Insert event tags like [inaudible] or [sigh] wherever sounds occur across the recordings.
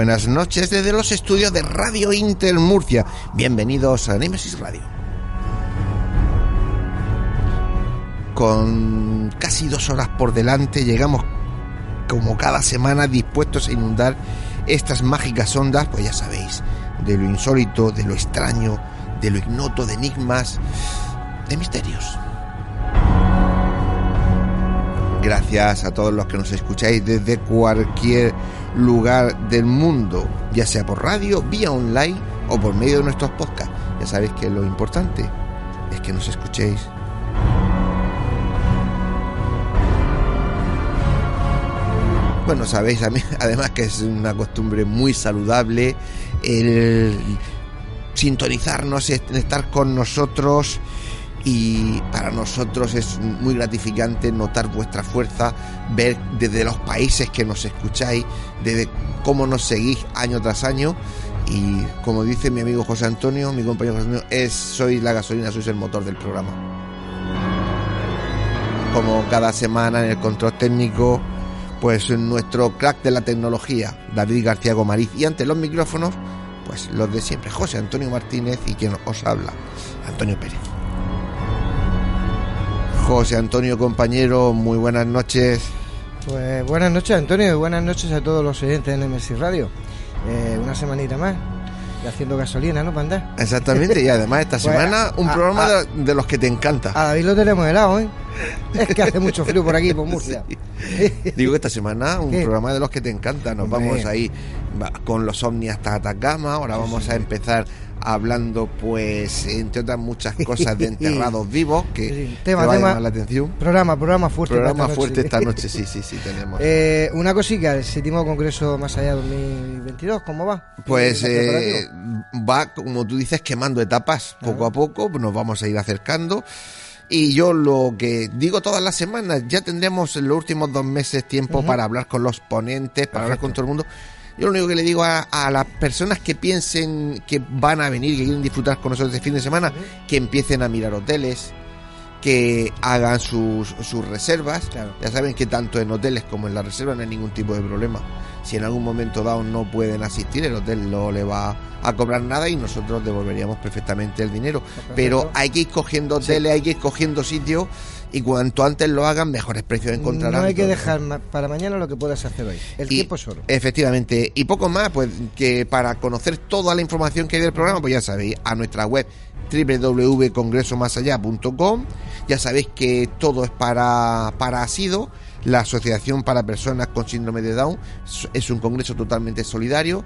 Buenas noches desde los estudios de Radio Inter Murcia. Bienvenidos a Nemesis Radio. Con casi dos horas por delante llegamos como cada semana dispuestos a inundar estas mágicas ondas, pues ya sabéis, de lo insólito, de lo extraño, de lo ignoto, de enigmas, de misterios. Gracias a todos los que nos escucháis desde cualquier lugar del mundo, ya sea por radio, vía online o por medio de nuestros podcasts. Ya sabéis que lo importante es que nos escuchéis. Bueno, sabéis [laughs] además que es una costumbre muy saludable el sintonizarnos, estar con nosotros y para nosotros es muy gratificante notar vuestra fuerza, ver desde los países que nos escucháis, desde cómo nos seguís año tras año y como dice mi amigo José Antonio, mi compañero José Antonio, es sois la gasolina, sois el motor del programa. Como cada semana en el control técnico, pues nuestro crack de la tecnología, David García Gomariz, y ante los micrófonos, pues los de siempre, José Antonio Martínez y quien os habla, Antonio Pérez. José Antonio, compañero, muy buenas noches. Pues buenas noches, Antonio, y buenas noches a todos los oyentes de NMS Radio. Eh, una semanita más, y haciendo gasolina, ¿no, Panda? Exactamente, y además esta [laughs] Pues, semana un a- programa a- de, de los que te encanta. A David lo tenemos helado, ¿eh? Es que hace mucho frío por aquí, por Murcia. [laughs] Digo que esta semana un ¿Qué? programa de los que te encanta. Nos Hombre. vamos ahí va- con los ovnis hasta Atacama. Ahora vamos a empezar hablando, pues, entre otras muchas [laughs] cosas de enterrados vivos que Sí, te tema, va a tema. llamar la atención. Programa, programa fuerte. Programa esta fuerte noche. esta [laughs] noche, sí, sí, sí, tenemos. Eh, una cosita, el séptimo congreso más allá 2022, ¿cómo va? Pues ¿Está eh, va, como tú dices, quemando etapas poco Ah. a poco, nos vamos a ir acercando. Y yo lo que digo todas las semanas, ya tendremos en los últimos dos meses tiempo para hablar con los ponentes, para hablar con todo el mundo. Yo lo único que le digo a, a las personas que piensen que van a venir, que quieren disfrutar con nosotros este fin de semana, que empiecen a mirar hoteles, que hagan sus, sus reservas. Claro. Ya saben que tanto en hoteles como en la reserva no hay ningún tipo de problema. Si en algún momento dado no pueden asistir, el hotel no le va a cobrar nada y nosotros devolveríamos perfectamente el dinero. Pero hay que ir cogiendo hoteles, hay que ir cogiendo sitios y cuanto antes lo hagan, mejores precios encontrarán. No hay que dejar para mañana lo que puedas hacer hoy. El Y- tiempo es oro. Efectivamente. Y poco más, pues que para conocer toda la información que hay del programa, pues ya sabéis, a nuestra web www.congresomasallá.com. Ya sabéis que todo es para, para ASIDO, la Asociación para Personas con Síndrome de Down. Es- un congreso totalmente solidario.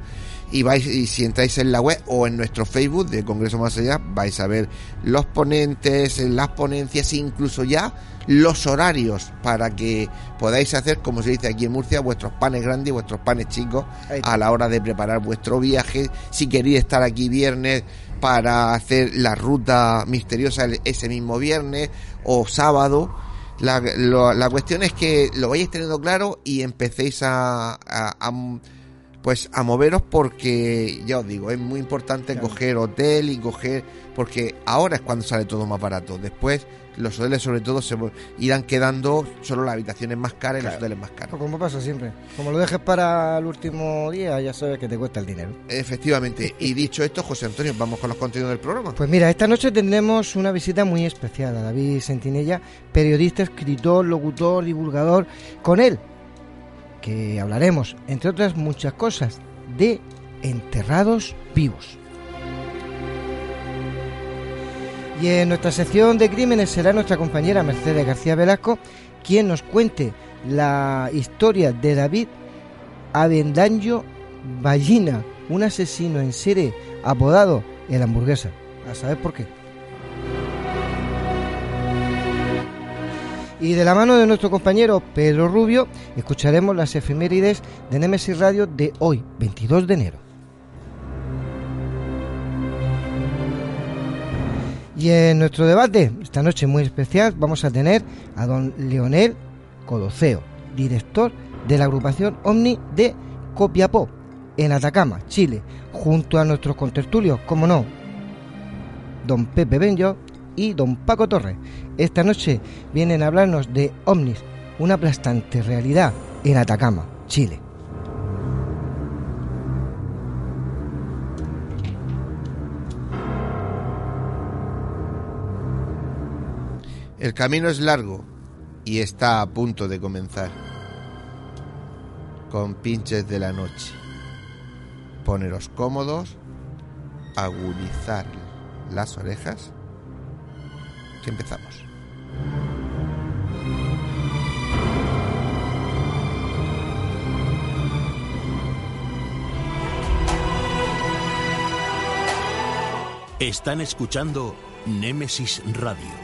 Y vais, y si entráis en la web o en nuestro Facebook de Congreso Más Allá, vais a ver los ponentes, las ponencias, e incluso ya los horarios para que podáis hacer, como se dice aquí en Murcia, vuestros panes grandes y vuestros panes chicos a la hora de preparar vuestro viaje. Si queréis estar aquí viernes para hacer la ruta misteriosa ese mismo viernes o sábado. La, lo- la cuestión es que lo vayáis teniendo claro y empecéis a, a- a- pues a moveros porque, ya os digo, es muy importante coger hotel y coger, porque ahora es cuando sale todo más barato. Después los hoteles sobre todo se irán quedando solo las habitaciones más caras y los hoteles más caros. Pues como pasa siempre. Como lo dejes para el último día, ya sabes que te cuesta el dinero. Efectivamente. Y dicho esto, José Antonio, vamos con los contenidos del programa. Pues mira, esta noche tendremos una visita muy especial a David Sentinella, periodista, escritor, locutor, divulgador. Con él que hablaremos, entre otras muchas cosas, de enterrados vivos. Y en nuestra sección de crímenes será nuestra compañera Mercedes García Velasco quien nos cuente la historia de David Avendaño Ballina, un asesino en serie apodado el hamburguesa. A saber por qué. Y de la mano de nuestro compañero Pedro Rubio, escucharemos las efemérides de Nemesis Radio de hoy, 22 de enero. Y en nuestro debate, esta noche muy especial, vamos a tener a don Leonel Codoceo, director de la agrupación Omni de Copiapó, en Atacama, Chile, junto a nuestros contertulios, como no, don Pepe Benjo y don Paco Torres. Esta noche vienen a hablarnos de ovnis, una aplastante realidad en Atacama, Chile. El camino es largo y está a punto de comenzar. Con pinches de la noche. Poneros cómodos, agudizar las orejas empezamos. Están escuchando Némesis Radio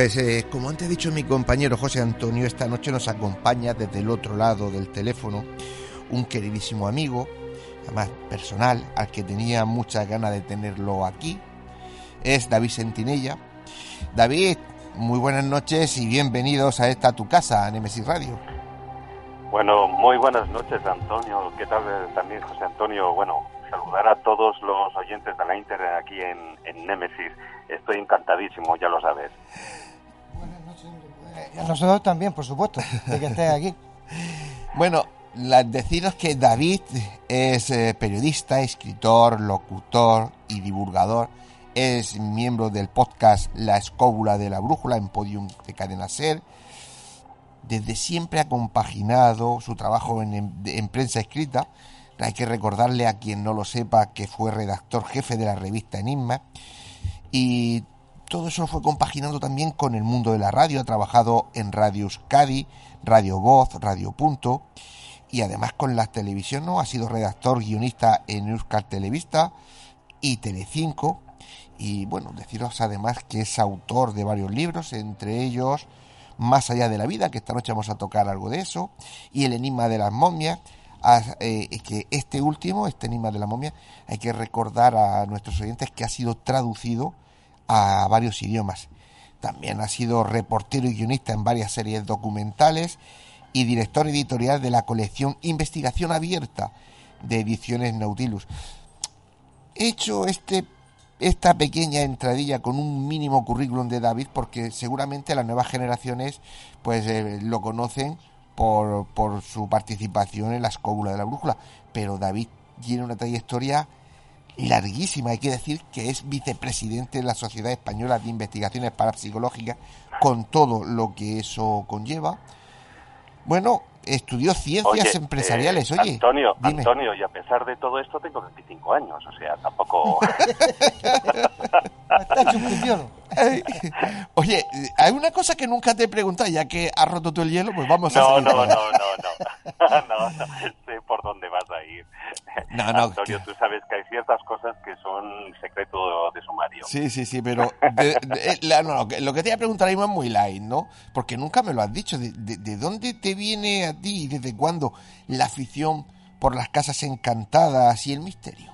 Pues eh, como antes ha dicho mi compañero José Antonio, esta noche nos acompaña desde el otro lado del teléfono un queridísimo amigo, además personal, al que tenía muchas ganas de tenerlo aquí. Es David Sentinella. David, muy buenas noches y bienvenidos a esta tu casa, Nemesis Radio. Bueno, muy buenas noches, Antonio. ¿Qué tal también, José Antonio? Bueno, saludar a todos los oyentes de la Inter aquí en, en Nemesis. Estoy encantadísimo, ya lo sabes. A nosotros también, por supuesto, de que estés aquí. [laughs] bueno, deciros que David es eh, periodista, escritor, locutor y divulgador. Es miembro del podcast La Escóbula de la Brújula en Podium de Cadena Ser. Desde siempre ha compaginado su trabajo en, en prensa escrita. Hay que recordarle a quien no lo sepa que fue redactor jefe de la revista Enigma. Y todo eso fue compaginando también con el mundo de la radio. Ha trabajado en Radio Euskadi, Radio Voz, Radio Punto y además con la televisión, ¿no? Ha sido redactor guionista en Euskal Televista y Telecinco. Y bueno, deciros además que es autor de varios libros, entre ellos Más allá de la vida, que esta noche vamos a tocar algo de eso, y El enigma de las momias. Eh, que este último, este enigma de la momia, hay que recordar a nuestros oyentes que ha sido traducido a varios idiomas. También ha sido reportero y guionista en varias series documentales y director editorial de la colección Investigación Abierta de Ediciones Nautilus. He hecho este, esta pequeña entradilla con un mínimo currículum de David porque seguramente las nuevas generaciones pues eh, lo conocen por, por su participación en la escóbula de la brújula, pero David tiene una trayectoria larguísima. Hay que decir que es vicepresidente de la Sociedad Española de Investigaciones Parapsicológicas, con todo lo que eso conlleva. Bueno, estudió ciencias empresariales, eh, oye. Antonio, Antonio, y a pesar de todo esto tengo 25 años, o sea, tampoco... [laughs] [laughs] [laughs] oye, hay una cosa que nunca te he preguntado, ya que has roto tú el hielo, pues vamos a... No, no, no, no, no, [laughs] no, no, sé por dónde vas a ir. No, no, Antonio, tú sabes que hay ciertas cosas que son secreto de sumario. Sí, sí, sí, pero eh, lo que te voy a preguntar ahí es muy light, ¿no? Porque nunca me lo has dicho. De, de, dónde te viene a ti y desde cuándo la afición por las casas encantadas y el misterio?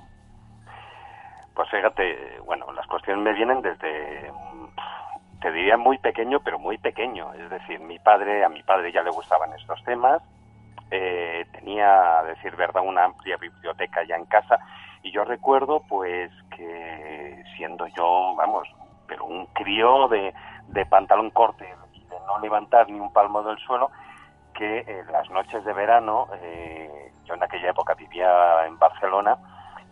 Pues fíjate, bueno, las cuestiones me vienen desde, te diría muy pequeño, pero muy pequeño. Es decir, mi padre, a mi padre ya le gustaban estos temas, eh, tenía, a decir verdad, una amplia biblioteca ya en casa y yo recuerdo pues que siendo yo, vamos, pero un crío de, de pantalón corte, de no levantar ni un palmo del suelo, que en las noches de verano, eh, yo en aquella época vivía en Barcelona,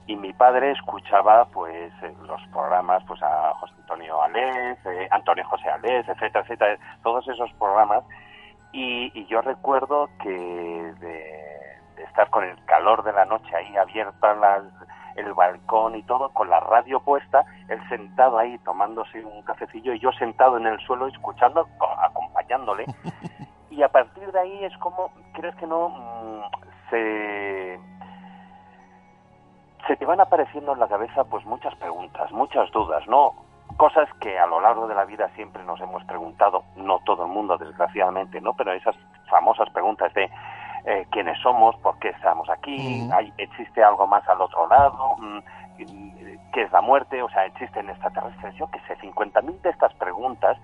y mi padre escuchaba pues eh, los programas pues a José Antonio Alés, eh, Antonio José Alés, etcétera, etcétera, todos esos programas y, yo recuerdo que de, estar con el calor de la noche ahí abierta el balcón y todo, con la radio puesta, él sentado ahí tomándose un cafecillo y yo sentado en el suelo escuchando, acompañándole. [laughs] Y a partir de ahí es como, crees que no, mm, se, se te van apareciendo en la cabeza pues muchas preguntas, muchas dudas, ¿no? cosas que a lo largo de la vida siempre nos hemos preguntado, no todo el mundo desgraciadamente, ¿no? Pero esas famosas preguntas de eh, quiénes somos, por qué estamos aquí, ¿Hay, existe algo más al otro lado, mm, qué es la muerte, o sea, existen extraterrestres, yo qué sé, 50.000 de estas preguntas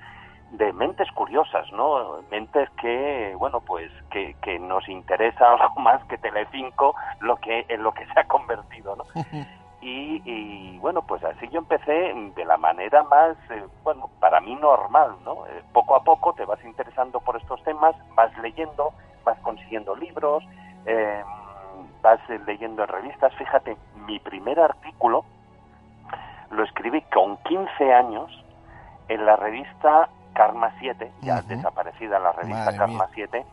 de mentes curiosas, ¿no? Mentes que, bueno, pues que, que nos interesa [laughs] algo más que Telecinco, lo que en lo que se ha convertido, ¿no? [laughs] Y, bueno, pues así yo empecé de la manera más, eh, bueno, para mí normal, ¿no? Eh, poco a poco te vas interesando por estos temas, vas leyendo, vas consiguiendo libros, em, vas leyendo en revistas. Fíjate, mi primer artículo lo escribí con 15 años en la revista Karma 7, ya desaparecida la revista Karma 7,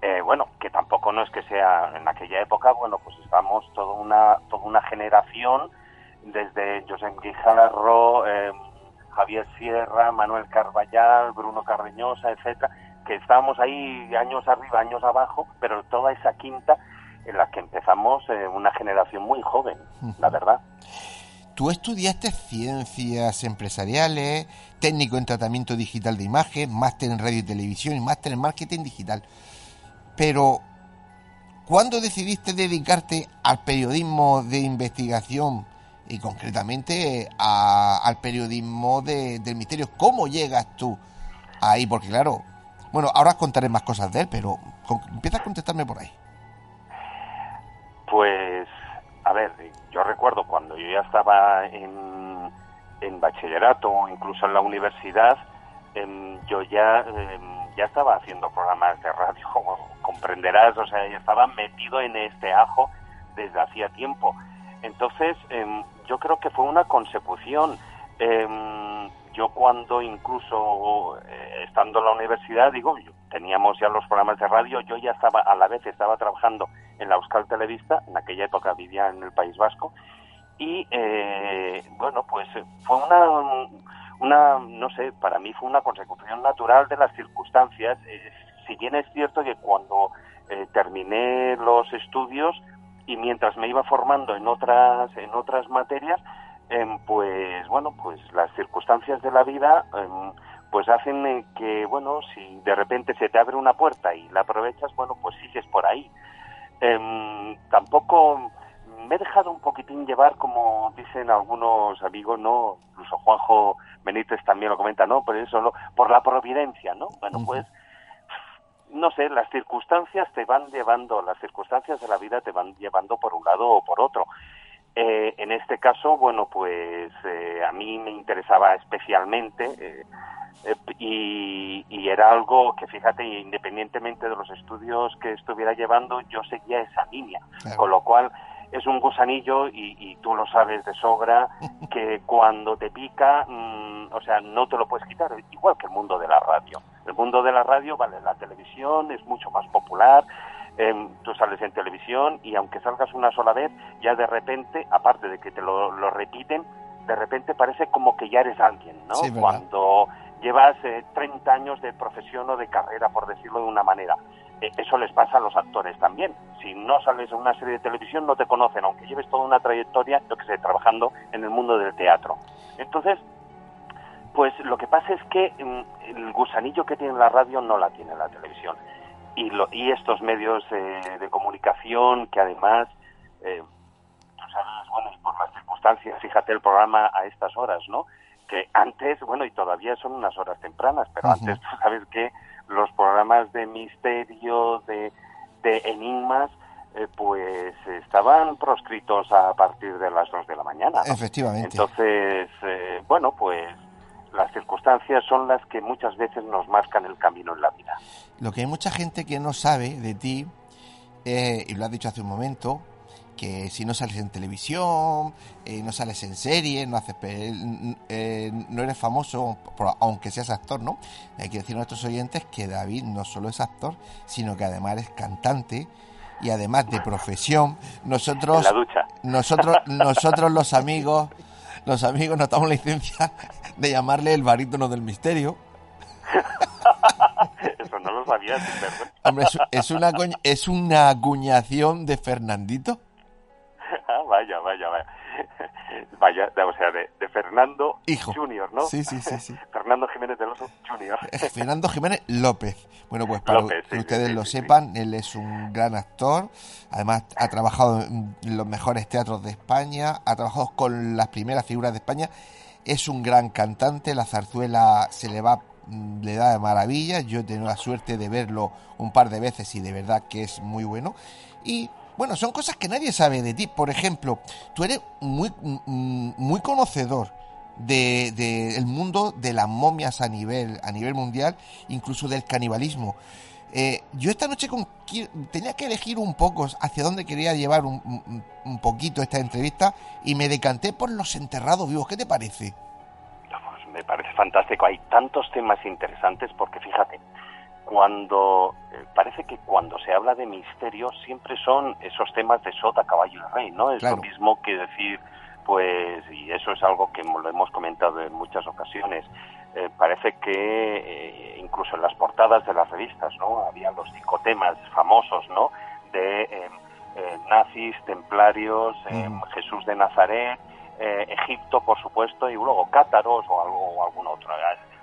eh, bueno, que tampoco no es que sea en aquella época, bueno, pues estamos toda una, toda una generación, desde José Guijarro, eh, Javier Sierra, Manuel Carballal, Bruno Carreñosa, etcétera, que estábamos ahí años arriba, años abajo, pero toda esa quinta en la que empezamos eh, una generación muy joven, la verdad. Tú estudiaste ciencias empresariales, técnico en tratamiento digital de imagen, máster en radio y televisión y máster en marketing digital. Pero, ¿cuándo decidiste dedicarte al periodismo de investigación y concretamente al periodismo del misterio? ¿Cómo llegas tú ahí? Porque claro, bueno, ahora contaré más cosas de él, pero empieza a contestarme por ahí. Pues, a ver, yo recuerdo cuando yo ya estaba en, en bachillerato o incluso en la universidad, em, yo ya, em, ya estaba haciendo programas de radio [laughs] comprenderás, o sea, estaba metido en este ajo desde hacía tiempo. Entonces, em, yo creo que fue una consecución. Yo cuando incluso eh, estando en la universidad, digo, teníamos ya los programas de radio, yo ya estaba, a la vez estaba trabajando en la Euskal Televista, en aquella época vivía en el País Vasco, y eh, bueno, pues fue una, una, no sé, para mí fue una consecución natural de las circunstancias. Si bien es cierto que cuando eh, terminé los estudios y mientras me iba formando en otras en otras materias em, pues bueno pues las circunstancias de la vida pues hacen que bueno si de repente se te abre una puerta y la aprovechas bueno pues sigues por ahí em, tampoco me he dejado un poquitín llevar como dicen algunos amigos no incluso Juanjo Benítez también lo comenta no por eso por la providencia no bueno pues no sé, las circunstancias te van llevando, las circunstancias de la vida te van llevando por un lado o por otro. Eh, en este caso, bueno, pues eh, a mí me interesaba especialmente eh, y, y, era algo que, fíjate, independientemente de los estudios que estuviera llevando, yo seguía esa línea, con lo cual es un gusanillo y, y, tú lo sabes de sobra [laughs] que cuando te pica mm, o sea, no te lo puedes quitar, igual que el mundo de la radio. El mundo de la radio, vale, la televisión es mucho más popular, tú sales en televisión y aunque salgas una sola vez, ya de repente, aparte de que te lo, lo repiten, de repente parece como que ya eres alguien, ¿no? Cuando llevas 30 eh, años de profesión o de carrera, por decirlo de una manera. Eh, eso les pasa a los actores también. Si no sales en una serie de televisión, no te conocen, aunque lleves toda una trayectoria, yo que sé, trabajando en el mundo del teatro. Entonces, pues lo que pasa es que mm, el gusanillo que tiene la radio no la tiene la televisión. Y, lo, y estos medios eh, de comunicación que además bueno, y por las circunstancias, fíjate el programa a estas horas, ¿no? Que antes, bueno, y todavía son unas horas tempranas, pero antes tú sabes que los programas de misterio, de, de enigmas, eh, pues estaban proscritos a partir de las dos de la mañana. Efectivamente. Entonces, eh, bueno, pues las circunstancias son las que muchas veces nos marcan el camino en la vida. Lo que hay mucha gente que no sabe de ti, eh, y lo has dicho hace un momento, que si no sales en televisión, eh, no sales en serie, no haces eh, no eres famoso, aunque seas actor, ¿no? Hay que decir a nuestros oyentes que David no solo es actor, sino que además es cantante y además de profesión, nosotros nosotros [laughs] nosotros los amigos, los amigos nos damos la licencia de llamarle el barítono del misterio. [laughs] No Hombre, es, una es una acuñación de Fernandito. [laughs] vaya, vaya, vaya. Vaya, o sea, de, Fernando Junior, ¿no? Sí, sí, sí, sí. [laughs] Fernando Jiménez del Oso Junior. Fernando Jiménez López. Bueno, pues para que ustedes lo sepan, él es un gran actor. Además, ha trabajado en los mejores teatros de España, ha trabajado con las primeras figuras de España. Es un gran cantante, la zarzuela se le va le da de maravilla. Yo he tenido la suerte de verlo un par de veces y de verdad que es muy bueno. Y bueno, son cosas que nadie sabe de ti. Por ejemplo, tú eres muy, mm, muy conocedor del de, mundo de las momias a nivel, a nivel mundial, incluso del canibalismo. Eh, yo esta noche con, tenía que elegir un poco hacia dónde quería llevar un, un, poquito esta entrevista y me decanté por los enterrados vivos. ¿Qué te parece? Me parece fantástico. Hay tantos temas interesantes porque fíjate, cuando eh, parece que cuando se habla de misterio siempre son esos temas de sota, caballo y rey, ¿no? Es lo mismo que decir, pues, y eso es algo que lo hemos comentado en muchas ocasiones, eh, parece que eh, incluso en las portadas de las revistas, ¿no? Había los psicotemas famosos, ¿no? De nazis, templarios, mm. Jesús de Nazaret, Egipto, por supuesto, y luego cátaros o, algo, o algún otro.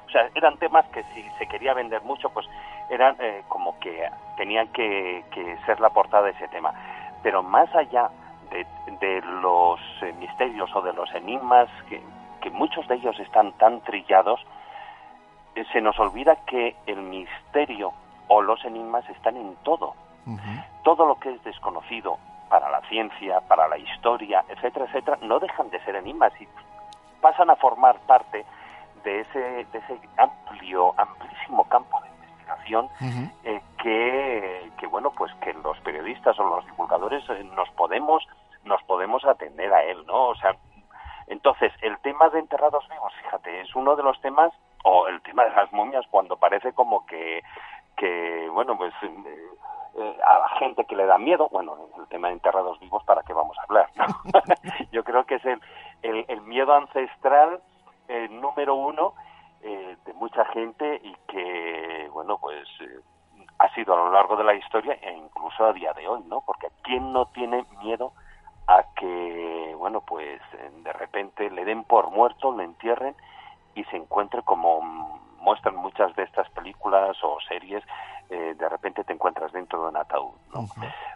O sea, eran temas que si se quería vender mucho, pues eran eh, como que tenían que, ser la portada de ese tema. Pero más allá de, los eh, misterios o de los enigmas, que, muchos de ellos están tan trillados, eh, se nos olvida que el misterio o los enigmas están en todo. Todo lo que es desconocido para la ciencia, para la historia, etcétera, etcétera, no dejan de ser enigmas y pasan a formar parte de ese, de ese amplio, amplísimo campo de eh, que, que, bueno, pues que los periodistas o los divulgadores eh, nos podemos, nos podemos atender a él, ¿no? O sea, entonces, el tema de enterrados vivos, fíjate, es uno de los temas, o el tema de las momias, cuando parece como que, que bueno, pues eh, a la gente que le da miedo, bueno, el tema de enterrados vivos, ¿para qué vamos a hablar? [laughs] Yo creo que es el, el, miedo ancestral número uno eh, de mucha gente y que, bueno, pues eh, ha sido a lo largo de la historia e incluso a día de hoy, ¿no? Porque ¿quién no tiene miedo a que, bueno, pues de repente le den por muerto, le entierren y se encuentre como muestran muchas de estas películas o series, eh, de repente te encuentras dentro de un ataúd, ¿no?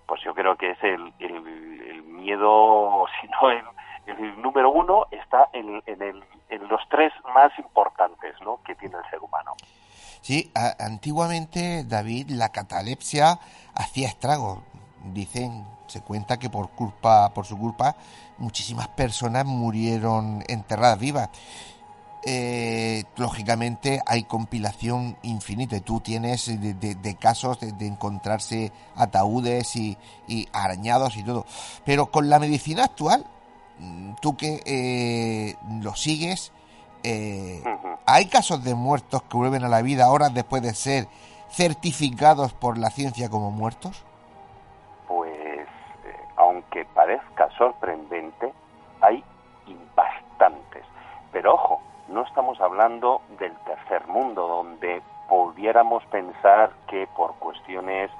Pues yo creo que es el, el, miedo, si no el, el número uno, está en, en el en los tres más importantes ¿no? que tiene el ser humano. Sí, antiguamente, David, la catalepsia hacía estragos. Dicen, se cuenta que por culpa, por su culpa, muchísimas personas murieron enterradas vivas. Eh, lógicamente hay compilación infinita. Tú tienes de, casos de, encontrarse ataúdes y, y, arañados y todo. Pero con la medicina actual Mm, tú que eh, lo sigues, eh, ¿hay casos de muertos que vuelven a la vida ahora después de ser certificados por la ciencia como muertos? Pues, eh, aunque parezca sorprendente, hay bastantes. Pero ojo, no estamos hablando del tercer mundo, donde pudiéramos pensar que por cuestiones,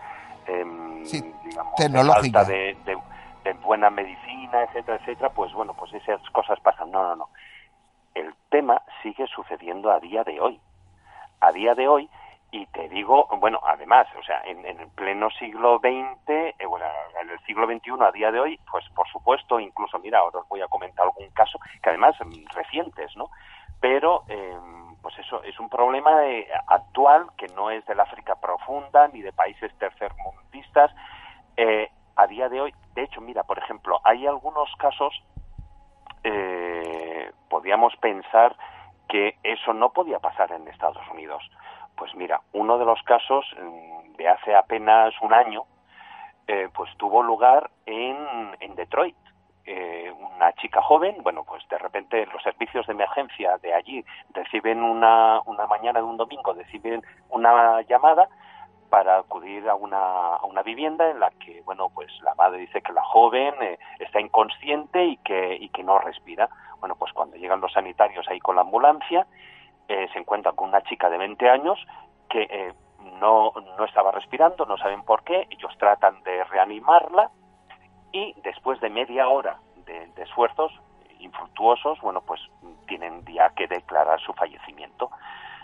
em, digamos, tecnológicas de, de buena medicina, etcétera, etcétera, pues bueno, pues esas cosas pasan. No, no, no. El tema sigue sucediendo a día de hoy. A día de hoy, y te digo, bueno, además, o sea, en, el pleno siglo XX, eh, bueno, en el siglo XXI, a día de hoy, pues por supuesto, incluso, mira, ahora os voy a comentar algún caso, que además mm, recientes, ¿no? Pero, em, pues eso es un problema eh, actual que no es del África profunda ni de países tercermundistas. Eh, a día de hoy, de hecho, mira, por ejemplo, hay algunos casos, eh, podríamos pensar que eso no podía pasar en Estados Unidos. Pues mira, uno de los casos mm, de hace apenas un año, eh, pues tuvo lugar en, en Detroit. Eh, una chica joven, bueno, pues de repente los servicios de emergencia de allí reciben una, una mañana de un domingo, reciben una llamada para acudir a una, a una vivienda en la que, bueno, pues la madre dice que la joven eh, está inconsciente y que, y que no respira. Bueno, pues cuando llegan los sanitarios ahí con la ambulancia, eh, se encuentran con una chica de 20 años que eh, no, no estaba respirando, no saben por qué, ellos tratan de reanimarla y después de media hora de, esfuerzos infructuosos, bueno, pues tienen ya que declarar su fallecimiento.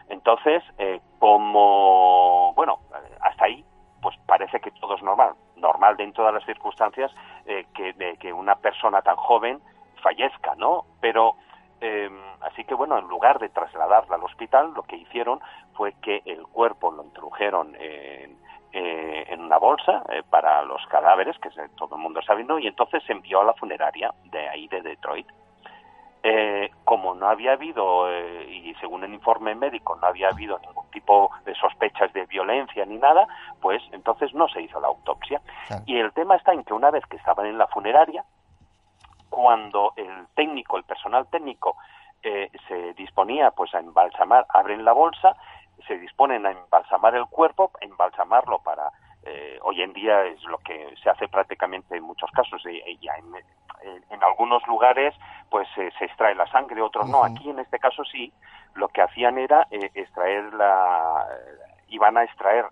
Entonces, eh, como, bueno, hasta ahí, pues parece que todo es normal. Normal dentro de las circunstancias eh, que, de que una persona tan joven fallezca, ¿no? Pero, eh, así que bueno, en lugar de trasladarla al hospital, lo que hicieron fue que el cuerpo lo introdujeron en, en una bolsa para los cadáveres, que todo el mundo sabe, ¿no? Y entonces se envió a la funeraria de ahí de Detroit. Eh, como no había habido, eh, y según el informe médico, no había habido ningún tipo de sospechas de violencia ni nada, pues entonces no se hizo la autopsia. Y el tema está en que una vez que estaban en la funeraria, cuando el técnico, el personal técnico, eh, se disponía pues a embalsamar, abren la bolsa, se disponen a embalsamar el cuerpo, embalsamarlo para eh, hoy en día es lo que se hace prácticamente en muchos casos y, ya en, en, algunos lugares pues se extrae la sangre otros no. Aquí en este caso sí lo que hacían era eh, extraer la iban a extraer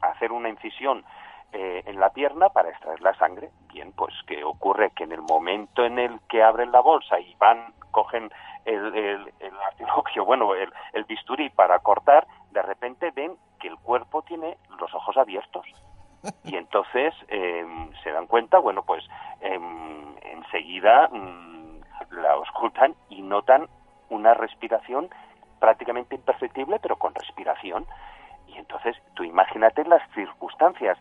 a hacer una incisión eh, en la pierna para extraer la sangre bien pues que ocurre que en el momento en el que abren la bolsa y van cogen el, el, [laughs] bueno el, bisturí para cortar de repente ven que el cuerpo tiene los ojos abiertos y entonces em, se dan cuenta, bueno, pues em, enseguida mm, la auscultan y notan una respiración prácticamente imperceptible, pero con respiración. Y entonces tú imagínate las circunstancias.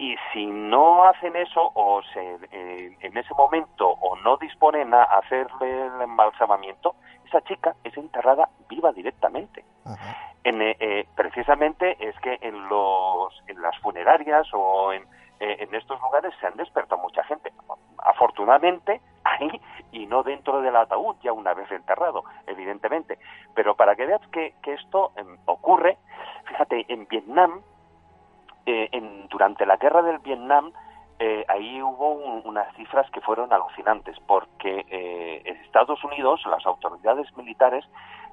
Y si no hacen eso o se, eh, en ese momento o no disponen a hacerle el embalsamamiento, esa chica es enterrada viva directamente. En, eh, eh, precisamente es que en, los, en las funerarias o en, eh, en estos lugares se han despertado mucha gente. Afortunadamente, ahí y no dentro del ataúd, ya una vez enterrado, evidentemente. Pero para que veas que, que esto em, ocurre, fíjate, en Vietnam, en, durante la guerra del Vietnam, ahí hubo unas cifras que fueron alucinantes, porque en Estados Unidos, las autoridades militares,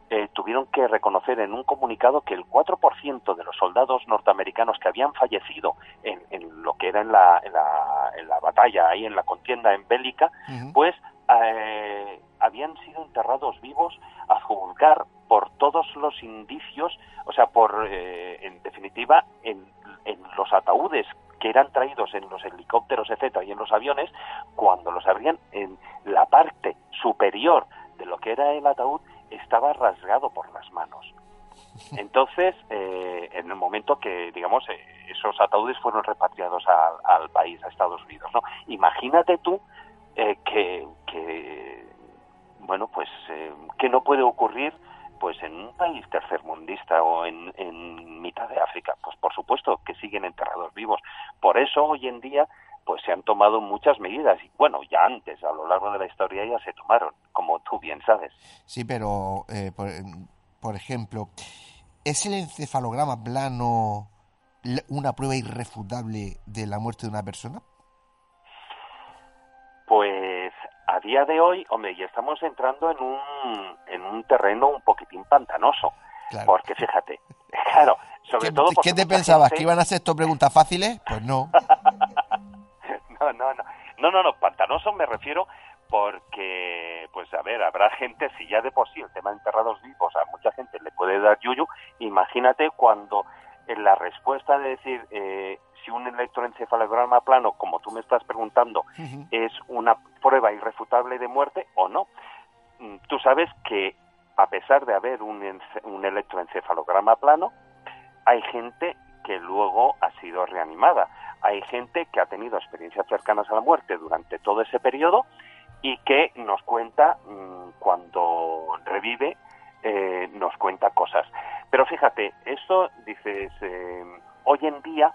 eh, tuvieron que reconocer en un comunicado que el 4% de los soldados norteamericanos que habían fallecido en, lo que era en la, en la, batalla, ahí en la contienda en bélica, pues eh, habían sido enterrados vivos a juzgar por todos los indicios, o sea, por, eh, en definitiva, en, en los ataúdes que eran traídos en los helicópteros, etcétera, y en los aviones, cuando los abrían en la parte superior de lo que era el ataúd, estaba rasgado por las manos. Entonces, eh, en el momento que, digamos, eh, esos ataúdes fueron repatriados al país, a Estados Unidos, ¿no? Imagínate tú eh, que, que, bueno, pues, que no puede ocurrir, pues, en un país tercermundista o en, en mitad de África. Pues, por supuesto, que siguen enterrados vivos. Por eso, hoy en día, pues se han tomado muchas medidas y bueno ya antes a lo largo de la historia ya se tomaron como tú bien sabes. Sí, pero, eh, por, por ejemplo, ¿es el encefalograma plano una prueba irrefutable de la muerte de una persona? Pues a día de hoy, hombre, ya estamos entrando en un, en un terreno un poquitín pantanoso. Porque fíjate, [laughs] claro, sobre todo... ¿Qué te pensabas? ¿Que iban a ser estas preguntas fáciles? Pues no. [laughs] no, no, no. No, no, no, pantanoso me refiero porque, pues a ver, habrá gente, si ya de por sí el tema de enterrados vivos a mucha gente le puede dar yuyu, imagínate cuando en la respuesta de decir eh, si un electroencefalograma plano, como tú me estás preguntando, es una prueba irrefutable de muerte o no. Mm, tú sabes que a pesar de haber un, un electroencefalograma plano, hay gente que luego ha sido reanimada. Hay gente que ha tenido experiencias cercanas a la muerte durante todo ese periodo y que nos cuenta mm, cuando revive, eh, nos cuenta cosas. Pero fíjate, esto dices, eh, hoy en día,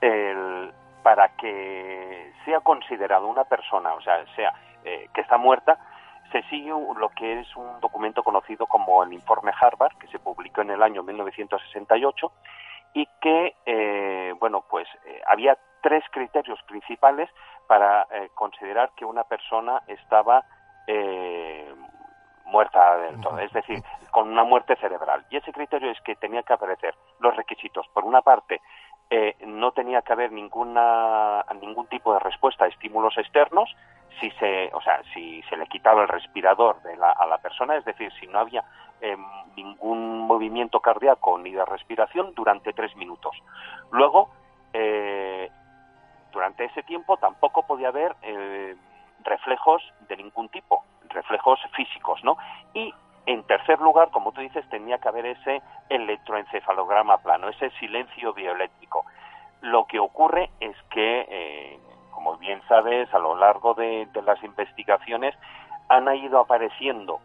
el, para que sea considerado una persona, o sea, sea eh, que está muerta, se sigue lo que es un documento conocido como el informe Harvard, que se publicó en el año 1968 y que, eh, bueno, pues eh, había tres criterios principales para eh, considerar que una persona estaba muerta del todo, es decir, con una muerte cerebral. Y ese criterio es que tenía que aparecer los requisitos. Por una parte, no tenía que haber ninguna, ningún tipo de respuesta a estímulos externos, si se, o sea, si se le quitaba el respirador de la, a la persona, es decir, si no había eh, ningún movimiento cardíaco ni de respiración durante tres minutos. Luego, eh, durante ese tiempo tampoco podía haber eh, reflejos de ningún tipo, reflejos físicos, ¿no? Y en tercer lugar, como tú dices, tenía que haber ese electroencefalograma plano, ese silencio bioeléctrico. Lo que ocurre es que como bien sabes, a lo largo de, las investigaciones han ido apareciendo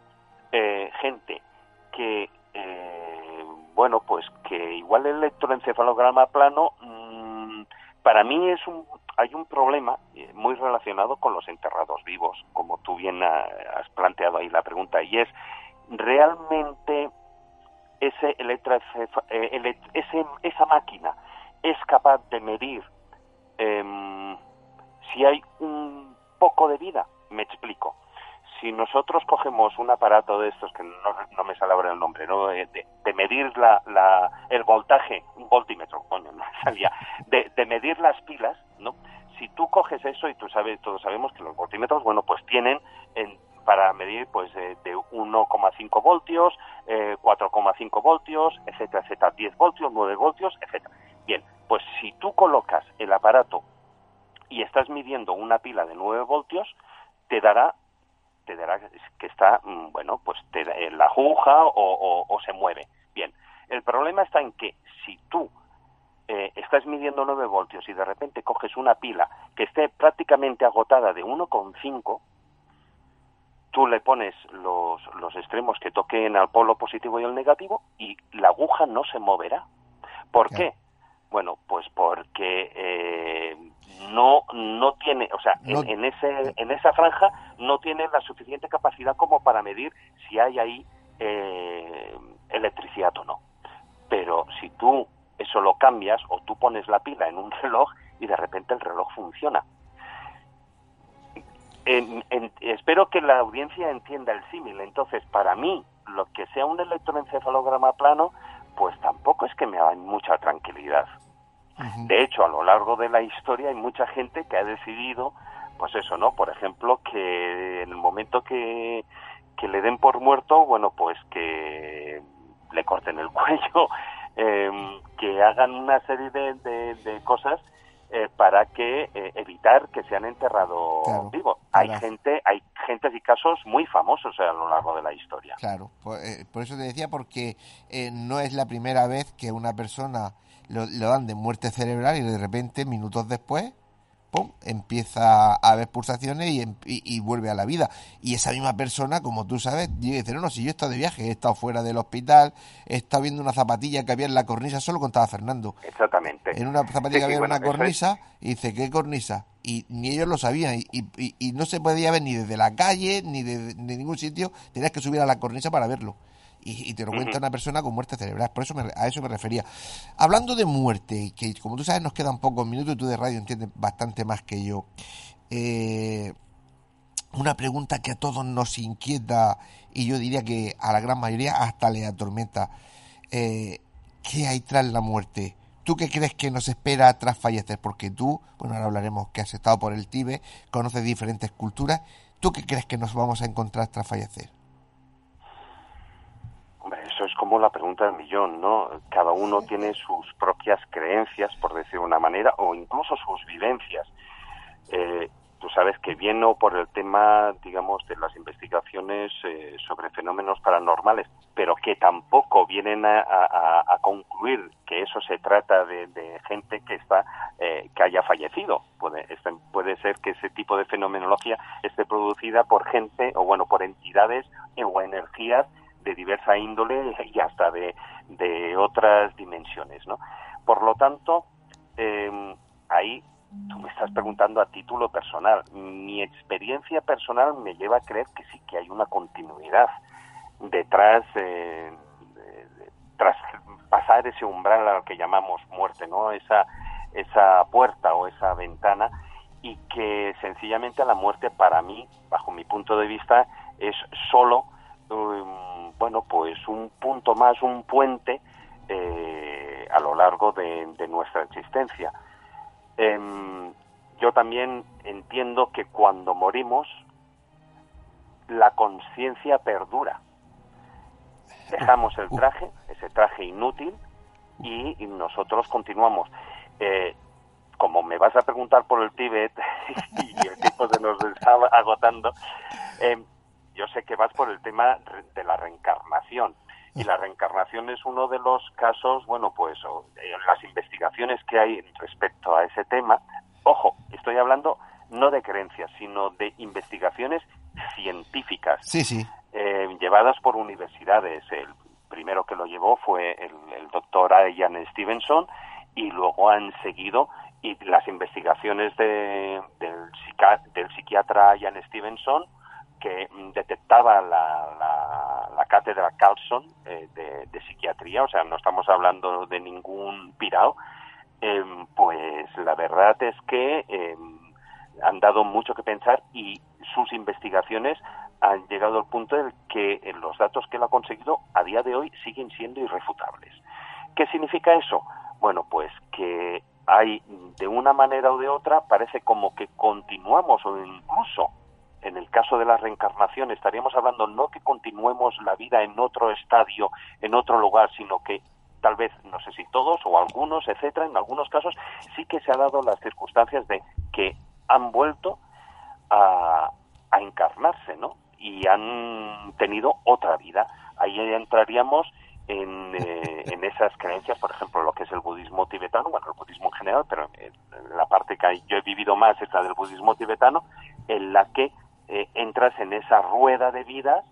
eh, gente que, eh, bueno, pues que igual el electroencefalograma plano, mm, para mí es un, hay un problema eh, muy relacionado con los enterrados vivos, como tú bien has planteado ahí la pregunta, y es, ¿realmente ese, ese esa máquina es capaz de medir eh, si hay un poco de vida, me explico. Si nosotros cogemos un aparato de estos, que no, me sale ahora el nombre, ¿no? de, medir la, la, el voltaje, un voltímetro, coño, no [laughs] salía, de, de medir las pilas, ¿no? Si tú coges eso, y tú sabes, todos sabemos que los voltímetros, bueno, pues tienen en, para medir pues de 1,5 voltios, 4,5 eh, voltios, etcétera, etcétera, 10 voltios, 9 voltios, etcétera. Bien, pues si tú colocas el aparato y estás midiendo una pila de 9 voltios, te dará te dará que está, mm, bueno, pues te, eh, la aguja o, se mueve. Bien, el problema está en que si tú eh, estás midiendo 9 voltios y de repente coges una pila que esté prácticamente agotada de 1,5, tú le pones los, los extremos que toquen al polo positivo y al negativo y la aguja no se moverá. ¿Por qué? Bueno, pues porque eh, no no tiene, o sea, En, ese en esa franja no tiene la suficiente capacidad como para medir si hay ahí eh, electricidad o no. Pero si tú eso lo cambias o tú pones la pila en un reloj y de repente el reloj funciona. Espero que la audiencia entienda el símil. Entonces, para mí, lo que sea un electroencefalograma plano, pues tampoco es que me haga mucha tranquilidad. De hecho, a lo largo de la historia hay mucha gente que ha decidido, pues eso, ¿no? Por ejemplo, que en el momento que, que le den por muerto, bueno, pues que le corten el [laughs] cuello, em, que hagan una serie de, de, cosas eh, para que eh, evitar que sean enterrados vivos. Hay gente, hay gente y casos muy famosos a lo largo de la historia. Claro, por, eh, por eso te decía porque no es la primera vez que una persona lo, dan de muerte cerebral y de repente, minutos después, ¡pum!, empieza a haber pulsaciones y, y, vuelve a la vida. Y esa misma persona, como tú sabes, dice, no, no, si yo he estado de viaje, he estado fuera del hospital, he estado viendo una zapatilla que había en la cornisa, solo contaba Fernando. Exactamente. En una zapatilla que había en una cornisa, y dice, ¿qué cornisa? y ni ellos lo sabían y, no se podía ver ni desde la calle ni de, ningún sitio, tenías que subir a la cornisa para verlo. Y, te lo cuenta una persona con muerte cerebral, por eso a eso me refería. Hablando de muerte, que como tú sabes nos quedan pocos minutos y tú de radio entiendes bastante más que yo, eh, una pregunta que a todos nos inquieta y yo diría que a la gran mayoría hasta le atormenta. Eh, ¿Qué hay tras la muerte? ¿Tú qué crees que nos espera tras fallecer? Porque tú, bueno, ahora hablaremos que has estado por el Tíbet, conoces diferentes culturas. ¿Tú qué crees que nos vamos a encontrar tras fallecer? Como la pregunta del millón, ¿no? Cada uno tiene sus propias creencias, por decir una manera, o incluso sus vivencias. Eh, tú sabes que viene por el tema, digamos, de las investigaciones eh, sobre fenómenos paranormales, pero que tampoco vienen a, concluir que eso se trata de, gente que está eh, que haya fallecido. Puede, este, puede ser que ese tipo de fenomenología esté producida por gente o bueno por entidades o energías de diversa índole y hasta de, de otras dimensiones, ¿no? Por lo tanto, eh, ahí tú me estás preguntando a título personal. Mi experiencia personal me lleva a creer que sí que hay una continuidad detrás, eh, tras pasar ese umbral al que llamamos muerte, ¿no? Esa, esa puerta o esa ventana y que sencillamente la muerte para mí, bajo mi punto de vista, es solo, um, bueno, pues un punto más, un puente eh, a lo largo de nuestra existencia Em, yo también entiendo que cuando morimos, la conciencia perdura. Dejamos el [laughs] traje, ese traje inútil, y, nosotros continuamos. Eh, como me vas a preguntar por el Tíbet [laughs] y el tiempo se nos está agotando, em, yo sé que vas por el tema de la reencarnación. Y la reencarnación es uno de los casos, bueno, pues las investigaciones que hay respecto a ese tema, ojo, estoy hablando no de creencias, sino de investigaciones científicas sí, sí. Eh, llevadas por universidades. El primero que lo llevó fue el, doctor Ian Stevenson y luego han seguido y las investigaciones de, del, del psiquiatra Ian Stevenson que mm, detectaba la, la, cátedra Carlson eh, de, psiquiatría, o sea, no estamos hablando de ningún pirao, em, pues la verdad es que em, han dado mucho que pensar y sus investigaciones han llegado al punto en que los datos que él ha conseguido a día de hoy siguen siendo irrefutables. ¿Qué significa eso? Bueno, pues que hay de una manera o de otra, parece como que continuamos o incluso en el caso de la reencarnación estaríamos hablando no que continuemos la vida en otro estadio, en otro lugar, sino que tal vez, no sé si todos o algunos, etcétera, en algunos casos sí que se ha dado las circunstancias de que han vuelto a, encarnarse, ¿no? Y han tenido otra vida. Ahí entraríamos en, eh, en, esas creencias, por ejemplo, lo que es el budismo tibetano, bueno, el budismo en general, pero la parte que yo he vivido más es la del budismo tibetano, en la que eh, entras en esa rueda de vida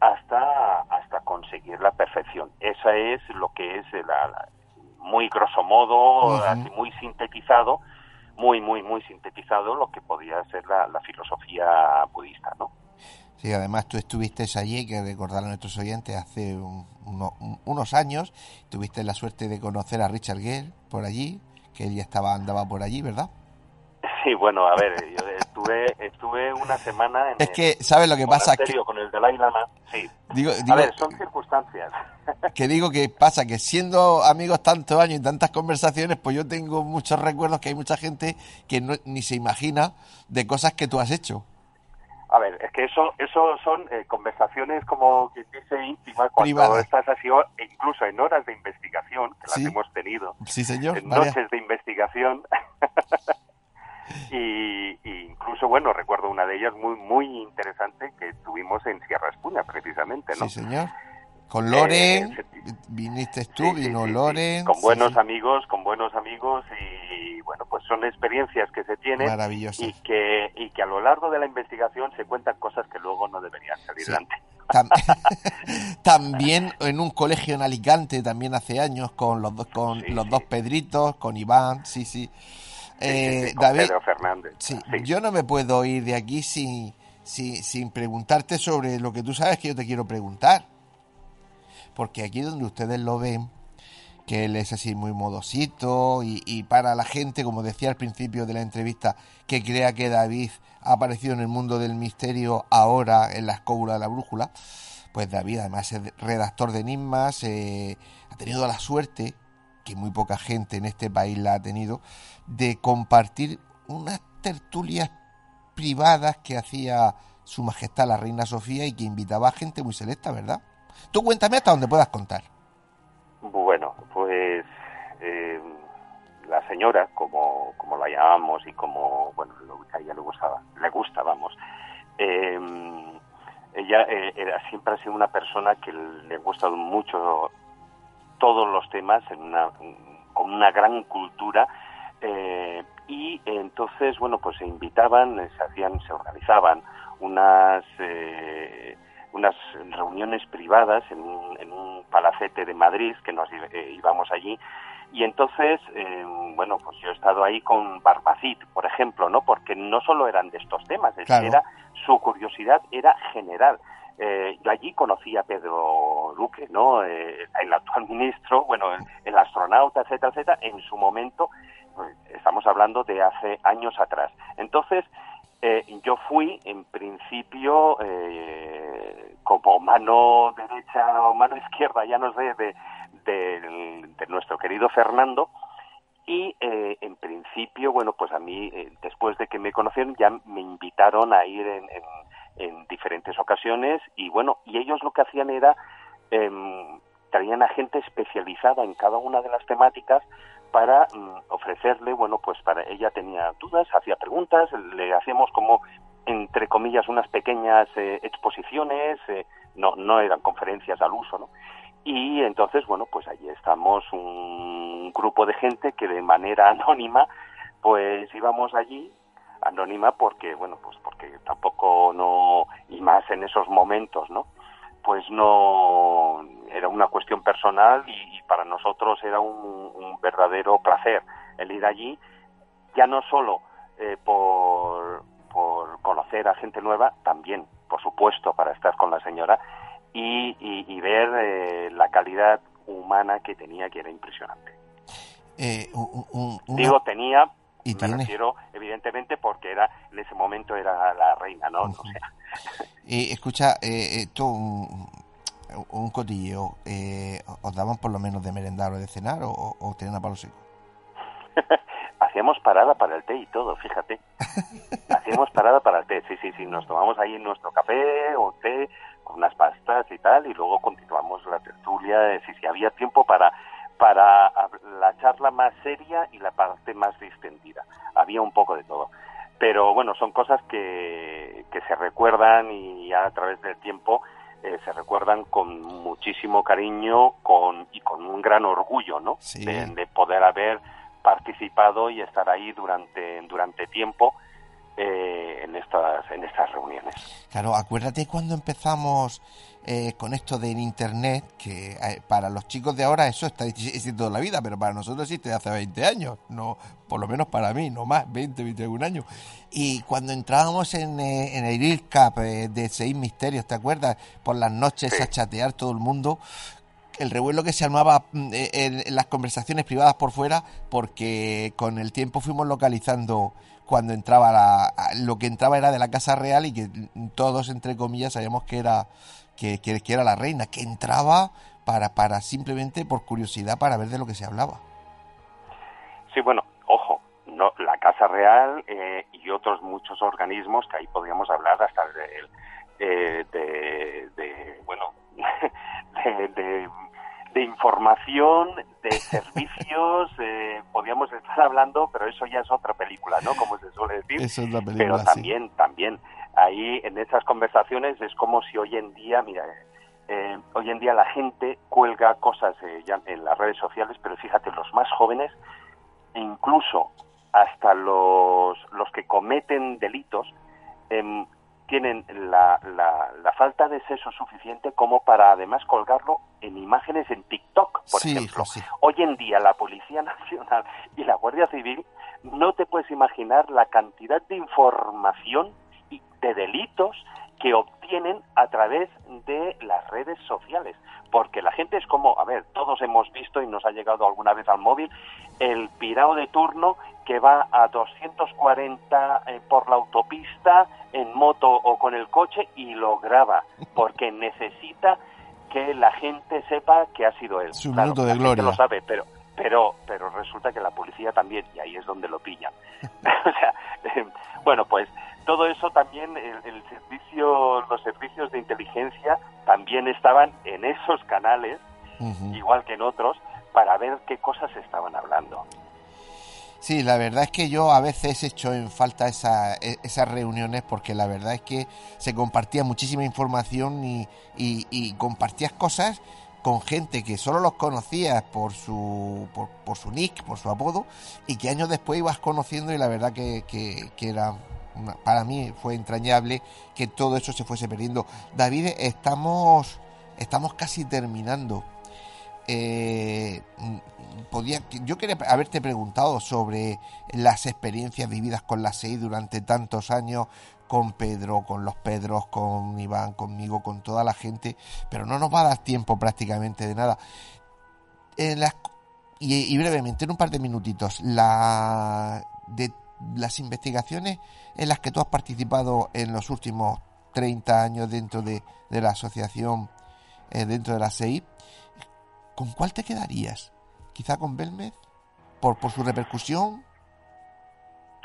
hasta, hasta conseguir la perfección. Esa es lo que es la, muy grosso modo, muy sintetizado, muy, muy, muy sintetizado lo que podría ser la, filosofía budista, ¿no? Sí, además tú estuviste allí, que recordar a nuestros oyentes, hace unos años, tuviste la suerte de conocer a Richard Gere por allí, que él ya estaba, andaba por allí, ¿verdad? Sí, bueno, a ver, yo [laughs] estuve, estuve una semana en es que, ¿sabes lo que pasa? Que, con el Dalai Lama, sí. Digo, a ver, son circunstancias. [laughs] Que digo que pasa que siendo amigos tantos años y tantas conversaciones, pues yo tengo muchos recuerdos que hay mucha gente que no, ni se imagina de cosas que tú has hecho. A ver, es que eso, eso son eh, conversaciones como que dice íntimas cuando estás así, incluso en horas de investigación, que las hemos tenido. Sí, señor. En noches de investigación. [laughs] Y, incluso, bueno, recuerdo una de ellas muy muy interesante que tuvimos en Sierra Espuña, precisamente, ¿no? Sí, señor. Con Loren, eh, viniste tú, vino Loren. Con buenos amigos, con buenos amigos y bueno, pues son experiencias que se tienen y que, y que a lo largo de la investigación se cuentan cosas que luego no deberían salir adelante. [laughs] [laughs] también en un colegio en Alicante, también hace años, con los dos, con los dos Pedritos, con Iván, sí, sí. Eh, David, Pedro Fernández. Sí, yo no me puedo ir de aquí sin, sin, sin preguntarte sobre lo que tú sabes que yo te quiero preguntar. Porque aquí donde ustedes lo ven, que él es así muy modosito y, para la gente, como decía al principio de la entrevista, que crea que David ha aparecido en el mundo del misterio ahora en la escóbula de la brújula, pues David además es redactor de enigmas, eh, ha tenido la suerte, que muy poca gente en este país la ha tenido, de compartir unas tertulias privadas que hacía su majestad la reina Sofía y que invitaba a gente muy selecta, ¿verdad? Tú cuéntame hasta donde puedas contar. Bueno, pues eh, la señora, como, como la llamamos y como, bueno, a ella le gustaba, le gusta, vamos, em, ella eh, era, siempre ha sido una persona que le gusta mucho todos los temas en una, con una gran cultura eh, y entonces, bueno, pues se invitaban, se hacían, se organizaban unas unas reuniones privadas en un, en un palacete de Madrid que nos eh, íbamos allí. Y entonces eh, bueno pues yo he estado ahí con Barbacid por ejemplo no porque no solo eran de estos temas era su curiosidad era general. Eh, yo allí conocí a Pedro Luque no el actual [laughs] ministro bueno el, astronauta etcétera etcétera en su momento estamos hablando de hace años atrás entonces eh, yo fui, en principio, eh, como mano derecha o mano izquierda, ya no sé, de, de, nuestro querido Fernando. Y eh, en principio, bueno, pues a mí, después de que me conocieron, ya me invitaron a ir en, en, diferentes ocasiones. Y bueno, y ellos lo que hacían era em, traían a gente especializada en cada una de las temáticas para mm, ofrecerle, bueno, pues para ella tenía dudas, hacía preguntas, le hacíamos como entre comillas unas pequeñas eh, exposiciones, eh, no no eran conferencias al uso, ¿no? Y entonces, bueno, pues allí estamos un grupo de gente que de manera [laughs] anónima pues íbamos allí anónima porque bueno, pues porque tampoco no y más en esos momentos, ¿no? Pues no era una cuestión personal y, para nosotros era un, verdadero placer el ir allí, ya no solo eh, por, por conocer a gente nueva, también, por supuesto, para estar con la señora y, ver eh, la calidad humana que tenía, que era impresionante. Eh, Digo, tenía, ¿Y me refiero, evidentemente, porque era en ese momento era la reina, ¿no? O sea, y escucha, eh, esto un, un cotilleo, eh, ¿os daban por lo menos de merendar o de cenar o, o tenían a palo seco? [laughs] Hacíamos parada para el té y todo, fíjate. [laughs] Hacíamos parada para el té, sí, sí, sí. Nos tomamos ahí nuestro café o té con unas pastas y tal, y luego continuamos la tertulia. Si, si había tiempo para para la charla más seria y la parte más distendida. Había un poco de todo pero bueno, son cosas que, que se recuerdan y a través del tiempo eh, se recuerdan con muchísimo cariño con, y con un gran orgullo, ¿no? De, poder haber participado y estar ahí durante, durante tiempo eh, en, estas, en estas reuniones. Claro, acuérdate cuando empezamos eh, con esto del Internet, que eh, para los chicos de ahora eso está existiendo toda la vida, pero para nosotros existe hace 20 años, no por lo menos para mí, no más, 20, 21 años. Y cuando entrábamos en, en el IRCAP de Seis Misterios, ¿te acuerdas? Por las noches a chatear todo el mundo, el revuelo que se armaba mm, en, las conversaciones privadas por fuera, porque con el tiempo fuimos localizando cuando entraba la, lo que entraba era de la casa real y que todos entre comillas sabíamos que era que, que, era la reina que entraba para para simplemente por curiosidad para ver de lo que se hablaba sí bueno ojo no la casa real eh, y otros muchos organismos que ahí podríamos hablar hasta de, eh, de, de bueno [laughs] de de información, de [laughs] servicios, eh, podríamos estar hablando, pero eso ya es otra película, ¿no? Como se suele decir. Eso es la película, pero también, también, ahí en esas conversaciones es como si hoy en día, mira, eh, hoy en día la gente cuelga cosas eh, ya en las redes sociales, pero fíjate, los más jóvenes, incluso hasta los, los que cometen delitos, eh, tienen la, la, falta de seso suficiente como para además colgarlo en imágenes en TikTok, por ejemplo. Hoy en día la Policía [laughs] Nacional y la Guardia Civil no te puedes imaginar la cantidad de información de delitos que obtienen a través de las redes sociales. Porque la gente es como, a ver, todos hemos visto y nos ha llegado alguna vez al móvil el pirado de turno que va a 240 eh, por la autopista en moto o con el coche y lo graba porque [laughs] necesita que la gente sepa que ha sido él. Su minuto de gloria. lo sabe, pero pero pero resulta que la policía también y ahí es donde lo pillan. [laughs] o sea, eh, [laughs] bueno, pues todo eso también el, servicio los servicios de inteligencia también estaban en esos canales igual que en otros para ver qué cosas estaban hablando. Sí, la verdad es que yo a veces he hecho en falta esa, e, esas reuniones porque la verdad es que se compartía muchísima información y, y, compartías cosas con gente que solo los conocías por su, por, su nick, por su apodo, y que años después ibas conociendo y la verdad que, que, era, para mí fue entrañable que todo eso se fuese perdiendo. David, estamos, estamos casi terminando eh, podía, yo quería haberte preguntado sobre las experiencias vividas con la SEI durante tantos años, con Pedro, con los Pedros, con Iván, conmigo, con toda la gente, pero no nos va a dar tiempo prácticamente de nada. En las, y, brevemente, en un par de minutitos, la, de las investigaciones en las que tú has participado en los últimos 30 años dentro de, de la asociación, eh, dentro de la SEI, ¿con cuál te quedarías? ¿Quizá con Belmez? ¿Por, por su repercusión?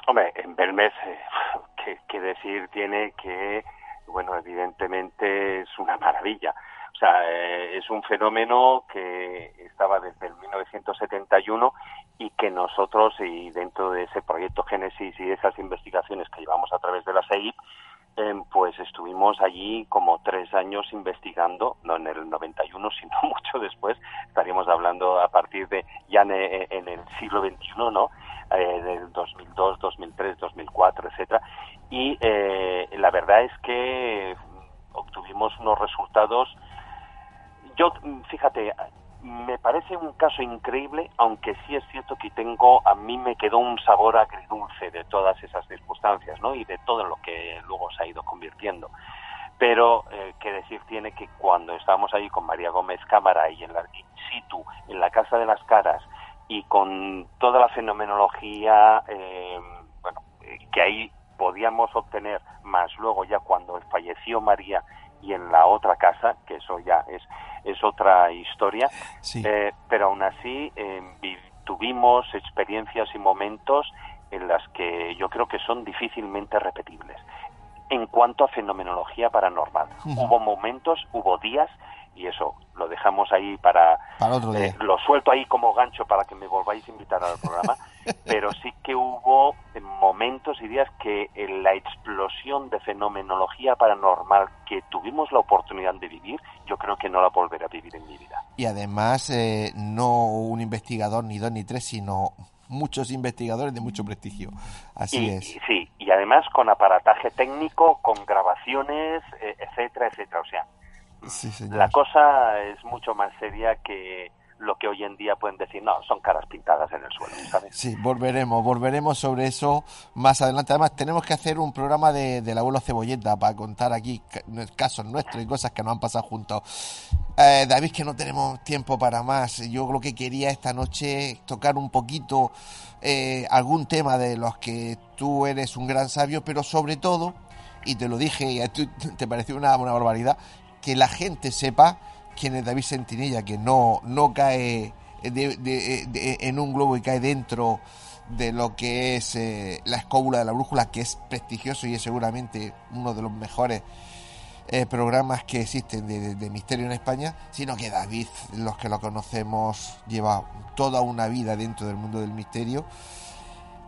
Hombre, en Belmez, eh, [laughs] ¿qué, decir tiene que, bueno, evidentemente es una maravilla. O sea, eh, es un fenómeno que estaba desde el 1971 y que nosotros, y dentro de ese proyecto Génesis y esas investigaciones que llevamos a través de la SEIP, Em, pues estuvimos allí como tres años investigando, no en el 91, [laughs] sino mucho después, estaríamos hablando a partir de ya en, el siglo XXI, ¿no? Eh, del 2002, 2003, 2004, etcétera. Y eh, la verdad es que obtuvimos unos resultados. Yo, fíjate, me parece un caso increíble, aunque sí es cierto que tengo, a mí me quedó un sabor agridulce de todas esas circunstancias, ¿no? Y de todo lo que luego se ha ido convirtiendo. Pero, eh, qué decir tiene que cuando estábamos ahí con María Gómez Cámara y en la situ, en la Casa de las Caras, y con toda la fenomenología, eh, bueno, eh, que ahí podíamos obtener, más luego ya cuando falleció María y en la otra casa, que eso ya es, es otra historia, eh, pero aún así eh, tuvimos experiencias y momentos en las que yo creo que son difícilmente repetibles. En cuanto a fenomenología paranormal, hubo momentos, hubo días y eso lo dejamos ahí para, eh, lo suelto ahí como gancho para que me volváis a invitar al programa [laughs] pero sí que hubo momentos y días que en la explosión de fenomenología paranormal que tuvimos la oportunidad de vivir yo creo que no la volveré a vivir en mi vida. Y además eh, no un investigador ni dos ni tres sino muchos investigadores de mucho prestigio. Así es. sí y además con aparataje técnico con grabaciones eh, etcétera etcétera. O sea la cosa es mucho más seria que lo que hoy en día pueden decir, no, son caras pintadas en el suelo, ¿sabes? Sí, volveremos, volveremos sobre eso más adelante. Además, tenemos que hacer un programa de, del abuelo Cebolleta para contar aquí casos nuestros y cosas que nos han pasado juntos. Eh, David, que no tenemos tiempo para más. Yo lo que quería esta noche tocar un poquito eh, algún tema de los que tú eres un gran sabio, pero sobre todo, y te lo dije y a ti [laughs] te pareció una, una barbaridad, que la gente sepa quién es David Sentinella, que no, no cae en un globo y cae dentro de lo que es eh, la escóbula de la brújula, que es prestigioso y es seguramente uno de los mejores eh, programas que existen de, de, misterio en España, sino que David, los que lo conocemos, lleva toda una vida dentro del mundo del misterio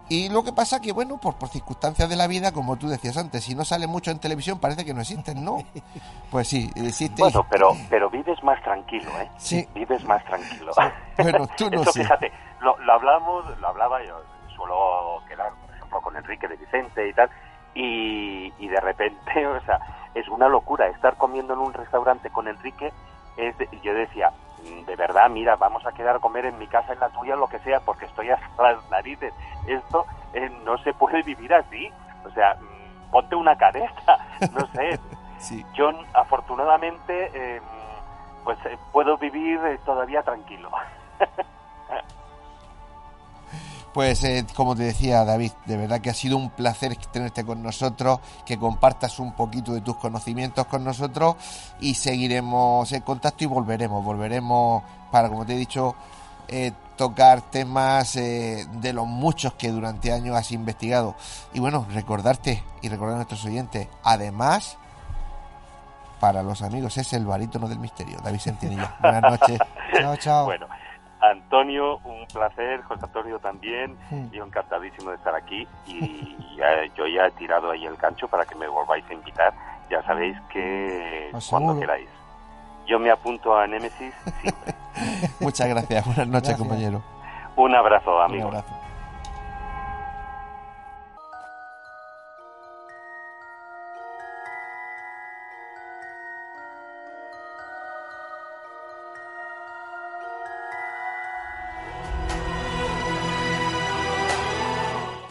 y lo que pasa que, bueno, por, por circunstancias de la vida, como tú decías antes, si no sale mucho en televisión parece que no existen, ¿no? [laughs] Pues sí, existe. Bueno, pero, pero vives más tranquilo, ¿eh? Sí. Vives más tranquilo. Bueno, tú [laughs] no sé. fíjate, lo, lo, hablamos, lo hablaba yo, suelo quedar, por ejemplo, con Enrique de Vicente y tal, y, y de repente, [laughs] o sea, es una locura estar comiendo en un restaurante con Enrique. Es yo decía, de verdad, mira, vamos a quedar a comer en mi casa, en la tuya, lo que sea, porque estoy hasta [laughs] las narices. Esto eh, no se puede vivir así. O sea, mm, ponte una careta, [laughs] no sé. Sí. Yo afortunadamente eh, pues eh, puedo vivir todavía tranquilo. [laughs] Pues eh, como te decía David, de verdad que ha sido un placer tenerte con nosotros, que compartas un poquito de tus conocimientos con nosotros y seguiremos en contacto y volveremos, volveremos para, como te he dicho, eh, tocar temas eh, de los muchos que durante años has investigado. Y bueno, recordarte y recordar a nuestros oyentes, además, para los amigos es el barítono del misterio, David Sentinilla. [laughs] Buenas noches. Chao, chao. Bueno, Antonio, un placer, José Antonio también, yo encantadísimo de estar aquí y [laughs] ya- yo ya he tirado ahí el gancho para que me volváis a invitar. Ya sabéis que Os cuando seguro. queráis. Yo me apunto a siempre. [laughs] Muchas gracias. Buenas noches, Gracias. compañero. Un abrazo, Un amigos. abrazo.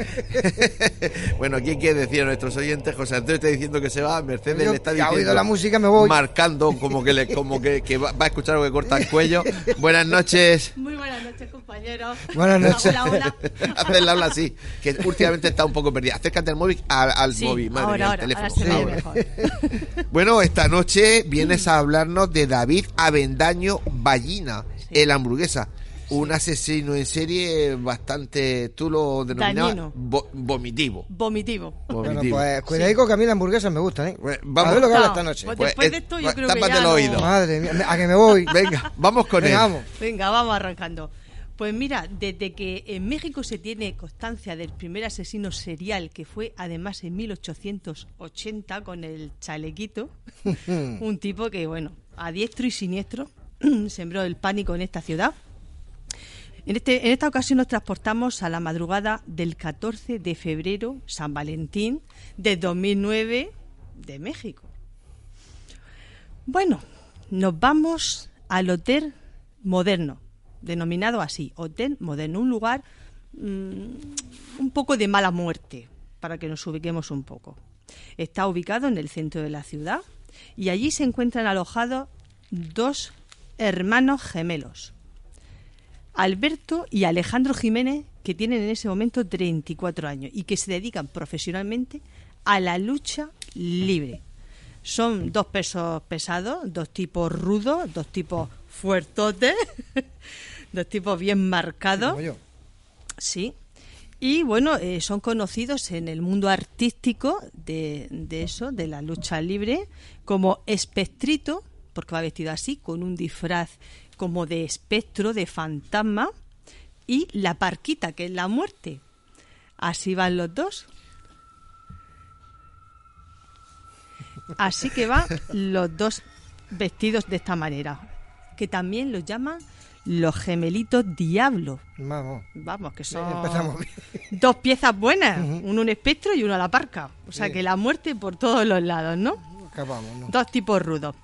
[laughs] Bueno, ¿quién quiere decir a nuestros oyentes? José Antonio está diciendo que se va, Mercedes Yo, le está diciendo, oído la música, me voy. marcando como que le, como que, que va, va a escuchar algo que corta el cuello. Buenas noches. Muy buenas noches, compañeros. Buenas noches. Hola, hola. [laughs] Hacerle habla así, que últimamente está un poco perdida. Acércate al móvil, al, al Sí, móvil, madre ahora, mía, ahora, teléfono. Ahora. mejor. [laughs] Bueno, esta noche vienes a hablarnos de David Avendaño Ballina, el hamburguesa. Un asesino en serie bastante, tú lo denominabas vo- vomitivo. Vomitivo. Bueno, pues cuidadico que a mí las hamburguesas me gustan, ¿eh? Pues, A vamos. ver lo que habla esta noche. pues Pues, después eh, de esto yo pues, creo que ya no- oídos. Madre mía, a que me voy. [laughs] Venga, vamos con Venga, él. vamos. Venga, vamos arrancando. Pues mira, desde que en México se tiene constancia del primer asesino serial, que fue además en 1880 con el chalequito, [laughs] un tipo que, bueno, a diestro y siniestro [clears throat] sembró el pánico en esta ciudad. En, este, en esta ocasión nos transportamos a la madrugada del 14 de febrero, San Valentín, de 2009, de México. Bueno, nos vamos al Hotel Moderno, denominado así, Hotel Moderno, un lugar mm, un poco de mala muerte, para que nos ubiquemos un poco. Está ubicado en el centro de la ciudad y allí se encuentran alojados dos hermanos gemelos, Alberto y Alejandro Jiménez, que tienen en ese momento 34 años y que se dedican profesionalmente a la lucha libre. Son dos pesos pesados, dos tipos rudos, dos tipos fuertotes, [laughs] dos tipos bien marcados. Como yo. Sí. Y bueno, eh, son conocidos en el mundo artístico de, de eso, de la lucha libre, como espectrito, porque va vestido así, con un disfraz como de espectro, de fantasma, y la parquita, que es la muerte. Así van los dos. Así que van los dos vestidos de esta manera, que también los llaman los gemelitos diablo. Vamos. Vamos, que son [laughs] dos piezas buenas, uno un espectro y uno a la parca. O sea, que la muerte por todos los lados, ¿no? Acabamos, ¿no? Dos tipos rudos.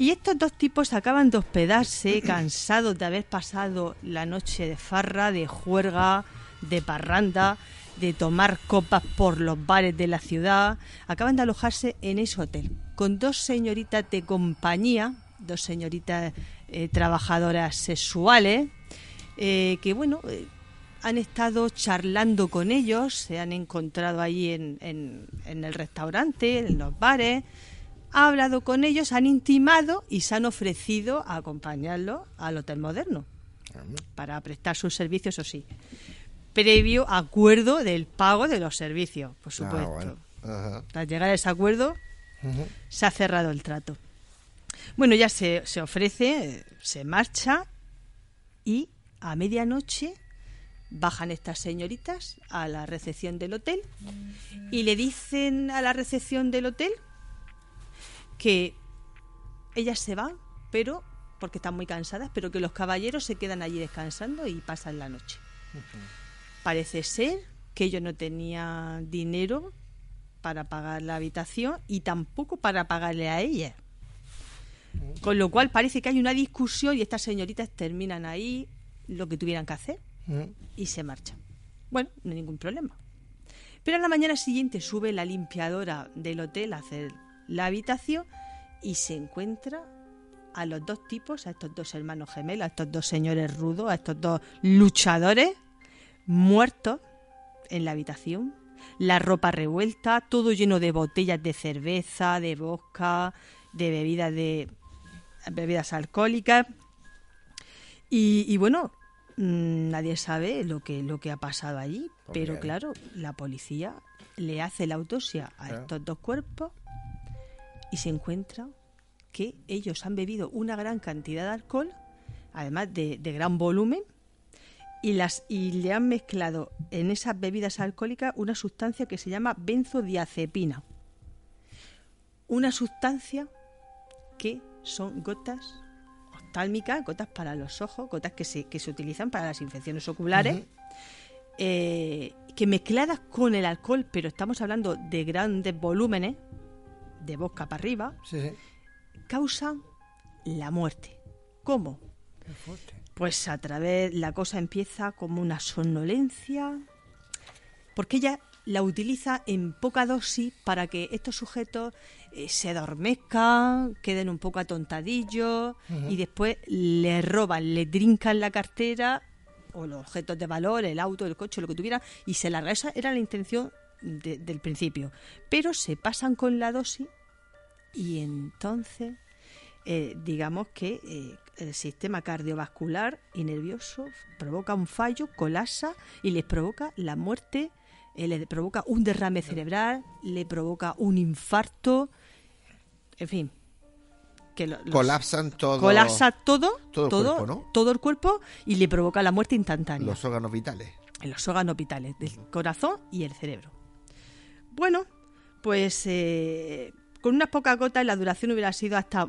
Y estos dos tipos acaban de hospedarse, [clears throat] cansados de haber pasado la noche de farra, de juerga, de parranda, de tomar copas por los bares de la ciudad. Acaban de alojarse en ese hotel, con dos señoritas de compañía, dos señoritas eh, trabajadoras sexuales, eh, que bueno, eh, han estado charlando con ellos, se han encontrado ahí en, en- en el restaurante, en los bares, ha hablado con ellos, han intimado y se han ofrecido a acompañarlo al Hotel Moderno para prestar sus servicios, o sí, previo acuerdo del pago de los servicios, por supuesto. bueno. Ajá. Al llegar a ese acuerdo, se ha cerrado el trato. Bueno, ya se, se ofrece, se marcha y a medianoche bajan estas señoritas a la recepción del hotel y le dicen a la recepción del hotel que ellas se van, pero porque están muy cansadas, pero que los caballeros se quedan allí descansando y pasan la noche. Parece ser que ellos no tenían dinero para pagar la habitación y tampoco para pagarle a ella. Con lo cual parece que hay una discusión y estas señoritas terminan ahí lo que tuvieran que hacer y se marchan. Bueno, no hay ningún problema. Pero a la mañana siguiente sube la limpiadora del hotel a hacer la habitación y se encuentra a los dos tipos, a estos dos hermanos gemelos, a estos dos señores rudos, a estos dos luchadores muertos en la habitación. La ropa revuelta, todo lleno de botellas de cerveza, de vodka, de bebidas de bebidas alcohólicas. Y, y bueno, mm, nadie sabe lo que, lo que ha pasado allí, pero claro, la policía le hace la autopsia a estos dos cuerpos y se encuentra que ellos han bebido una gran cantidad de alcohol, además de, de gran volumen, y, las, y le han mezclado en esas bebidas alcohólicas una sustancia que se llama benzodiazepina. Una sustancia que son gotas oftálmicas, gotas para los ojos, gotas que se, que se utilizan para las infecciones oculares, eh, que mezcladas con el alcohol, pero estamos hablando de grandes volúmenes, de boca para arriba, Sí, sí. causan la muerte. ¿Cómo? Qué fuerte. Pues a través, la cosa empieza como una somnolencia, porque ella la utiliza en poca dosis para que estos sujetos eh, se adormezcan, queden un poco atontadillos y después le roban, le trincan la cartera o los objetos de valor, el auto, el coche, lo que tuviera, y se larga. Esa era la intención de- del principio. Pero se pasan con la dosis y entonces eh, digamos que eh, el sistema cardiovascular y nervioso provoca un fallo, colapsa y les provoca la muerte, eh, le provoca un derrame cerebral, le provoca un infarto, en fin. Que lo- los- Colapsan todo. colapsa todo, todo el todo, cuerpo, ¿no? todo el cuerpo y le provoca la muerte instantánea los órganos vitales. en los órganos vitales del corazón y el cerebro. Bueno, pues eh, con unas pocas gotas la duración hubiera sido hasta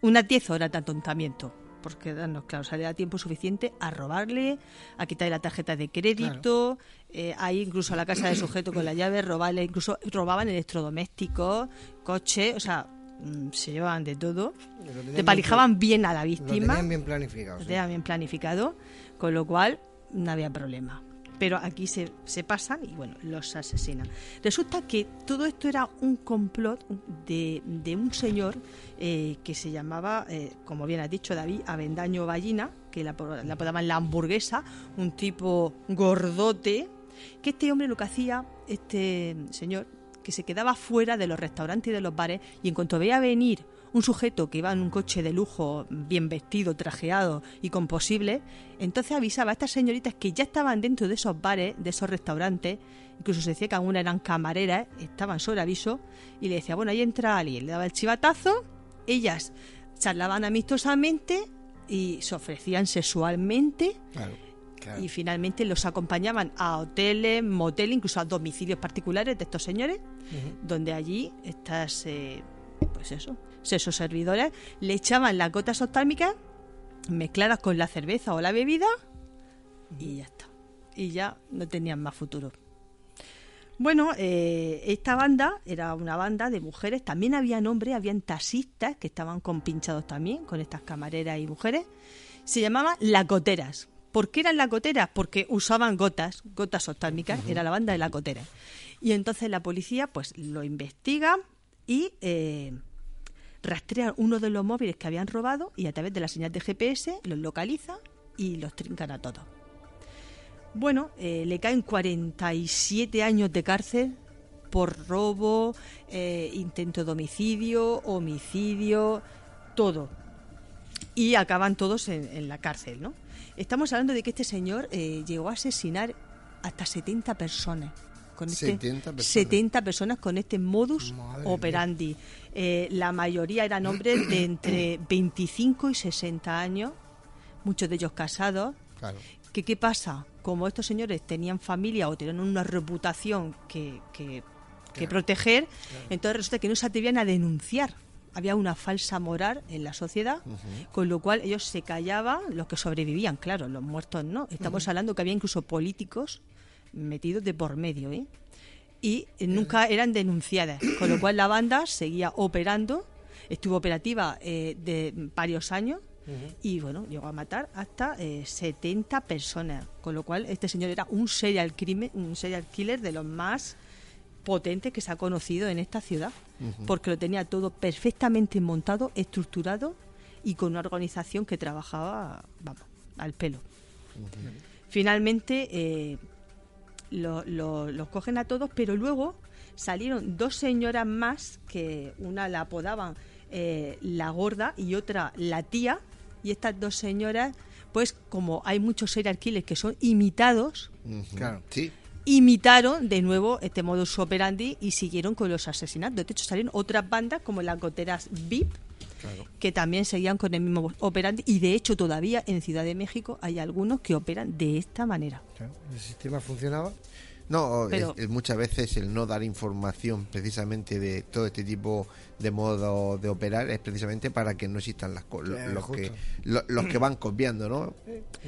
unas 10 horas de atontamiento. Porque darnos claro, le da tiempo suficiente a robarle, a quitarle la tarjeta de crédito, eh, a ir incluso a la casa del sujeto con la llave, robarle, incluso robaban electrodomésticos, coches, o sea, mm, se llevaban de todo. Te palijaban bien a la bien- Lo víctima tenían bien planificado. lo sí. tenían bien planificado, con lo cual no había problema. Pero aquí se, se pasan y bueno, los asesinan. Resulta que todo esto era un complot de, de un señor eh, que se llamaba, eh, como bien has dicho David, Avendaño Ballina, que la, la la hamburguesa, un tipo gordote, que este hombre lo que hacía, este señor, que se quedaba fuera de los restaurantes y de los bares y en cuanto veía venir un sujeto que iba en un coche de lujo, bien vestido, trajeado y con posible, entonces avisaba a estas señoritas que ya estaban dentro de esos bares, de esos restaurantes, incluso se decía que algunas eran camareras, estaban sobre aviso, y le decía, bueno, ahí entra alguien, le daba el chivatazo, ellas charlaban amistosamente y se ofrecían sexualmente Claro. y finalmente los acompañaban a hoteles, moteles, incluso a domicilios particulares de estos señores, donde allí estas, eh, pues eso, esos servidores le echaban las gotas oftálmicas mezcladas con la cerveza o la bebida y ya está. Y ya no tenían más futuro. Bueno, eh, esta banda era una banda de mujeres, también había hombres, habían taxistas que estaban compinchados también con estas camareras y mujeres. Se llamaban las goteras. ¿Por qué eran las goteras? Porque usaban gotas, gotas oftálmicas, era la banda de las goteras. Y entonces la policía pues lo investiga y eh, rastrean uno de los móviles que habían robado y a través de la señal de GPS los localizan y los trincan a todos. Bueno, eh, le caen 47 años de cárcel por robo, eh, intento de homicidio, homicidio, todo. Y acaban todos en, en la cárcel, ¿no? Estamos hablando de que este señor eh, llegó a asesinar hasta 70 personas. con este 70 personas. 70 personas con este modus Madre operandi. Eh, la mayoría eran hombres de entre [clears throat] 25 y 60 años, muchos de ellos casados. Claro. ¿Que, ¿Qué pasa? Como estos señores tenían familia o tenían una reputación que, que- que proteger, entonces resulta que no se atrevían a denunciar. Había una falsa moral en la sociedad, con lo cual ellos se callaban, los que sobrevivían, claro, los muertos no. Estamos hablando que había incluso políticos metidos de por medio, ¿eh? Y eh, nunca eran denunciadas, con lo cual la banda seguía operando, estuvo operativa eh, de varios años y bueno, llegó a matar hasta eh, 70 personas, con lo cual este señor era un serial crimen, un serial killer de los más potentes que se ha conocido en esta ciudad, porque lo tenía todo perfectamente montado, estructurado y con una organización que trabajaba, vamos, al pelo. Finalmente eh, lo- lo- los cogen a todos, pero luego salieron dos señoras más, que una la apodaban eh, la gorda y otra la tía, y estas dos señoras, pues como hay muchos serial killers que son imitados, Ujú. Claro. Sí. imitaron de nuevo este modus operandi y siguieron con los asesinatos. De hecho, salieron otras bandas como las goteras VIP, Claro. que también seguían con el mismo operandi y de hecho todavía en Ciudad de México hay algunos que operan de esta manera. Claro, El sistema funcionaba. No, Pero- es- es muchas veces el no dar información precisamente de todo este tipo de modo de operar es precisamente para que no existan las co- lo- los, que, lo- los que van copiando, ¿no?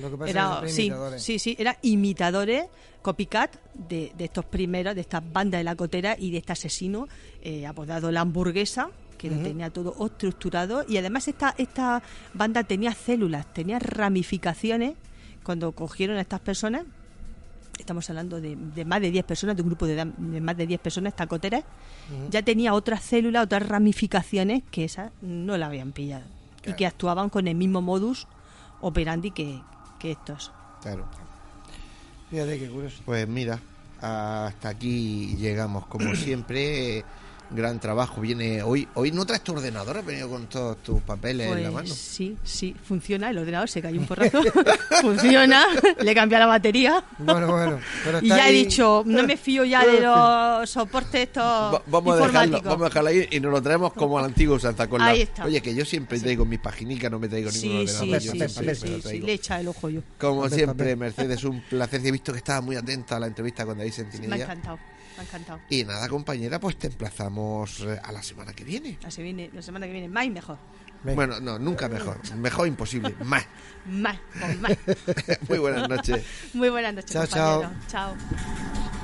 Lo que pasa Era, es que sí, imitadores. sí, sí, eran imitadores, copycat de, de estos primeros, de estas bandas de la cotera y de este asesino eh, apodado la hamburguesa, que lo tenía todo estructurado. Y además esta, esta banda tenía células, tenía ramificaciones. Cuando cogieron a estas personas, estamos hablando de, de más de 10 personas, de un grupo de, de más de 10 personas, esta cotera, ya tenía otras células, otras ramificaciones que esas no la habían pillado. Y que actuaban con el mismo modus operandi que, que estos. Claro. Fíjate qué curioso. Pues mira, hasta aquí llegamos como [clears throat] siempre. Gran trabajo. Viene hoy. Hoy no traes tu ordenador, has venido con todos tus papeles en la Pues mano. sí, sí, funciona. El ordenador se cayó un porrazo. [laughs] funciona. Le cambié la batería. Bueno, bueno. Pero Y ya he dicho, no me fío ya de los soportes estos Va- vamos, a dejarlo, informáticos. vamos a dejarlo ahí y nos lo traemos como al antiguo Santa Con la- Ahí está. Oye, que yo siempre traigo mis paginicas, no me traigo ningún Sí, sí, ordenador. sí, yo sí, sí, sí, le echa el ojo yo. Como Papel, siempre, papel. Mercedes, un placer. He visto que estaba muy atenta a la entrevista con David Me ha Sentinella. encantado, me ha encantado. Y nada, compañera, pues te emplazamos eh, a la semana que viene. La, se viene, la semana que viene, más y mejor. Venga. Bueno, no, nunca mejor. Mejor imposible. [laughs] Más. Más, más. [laughs] Muy buenas noches. Muy buenas noches, Chao, chao. compañeros. Chao.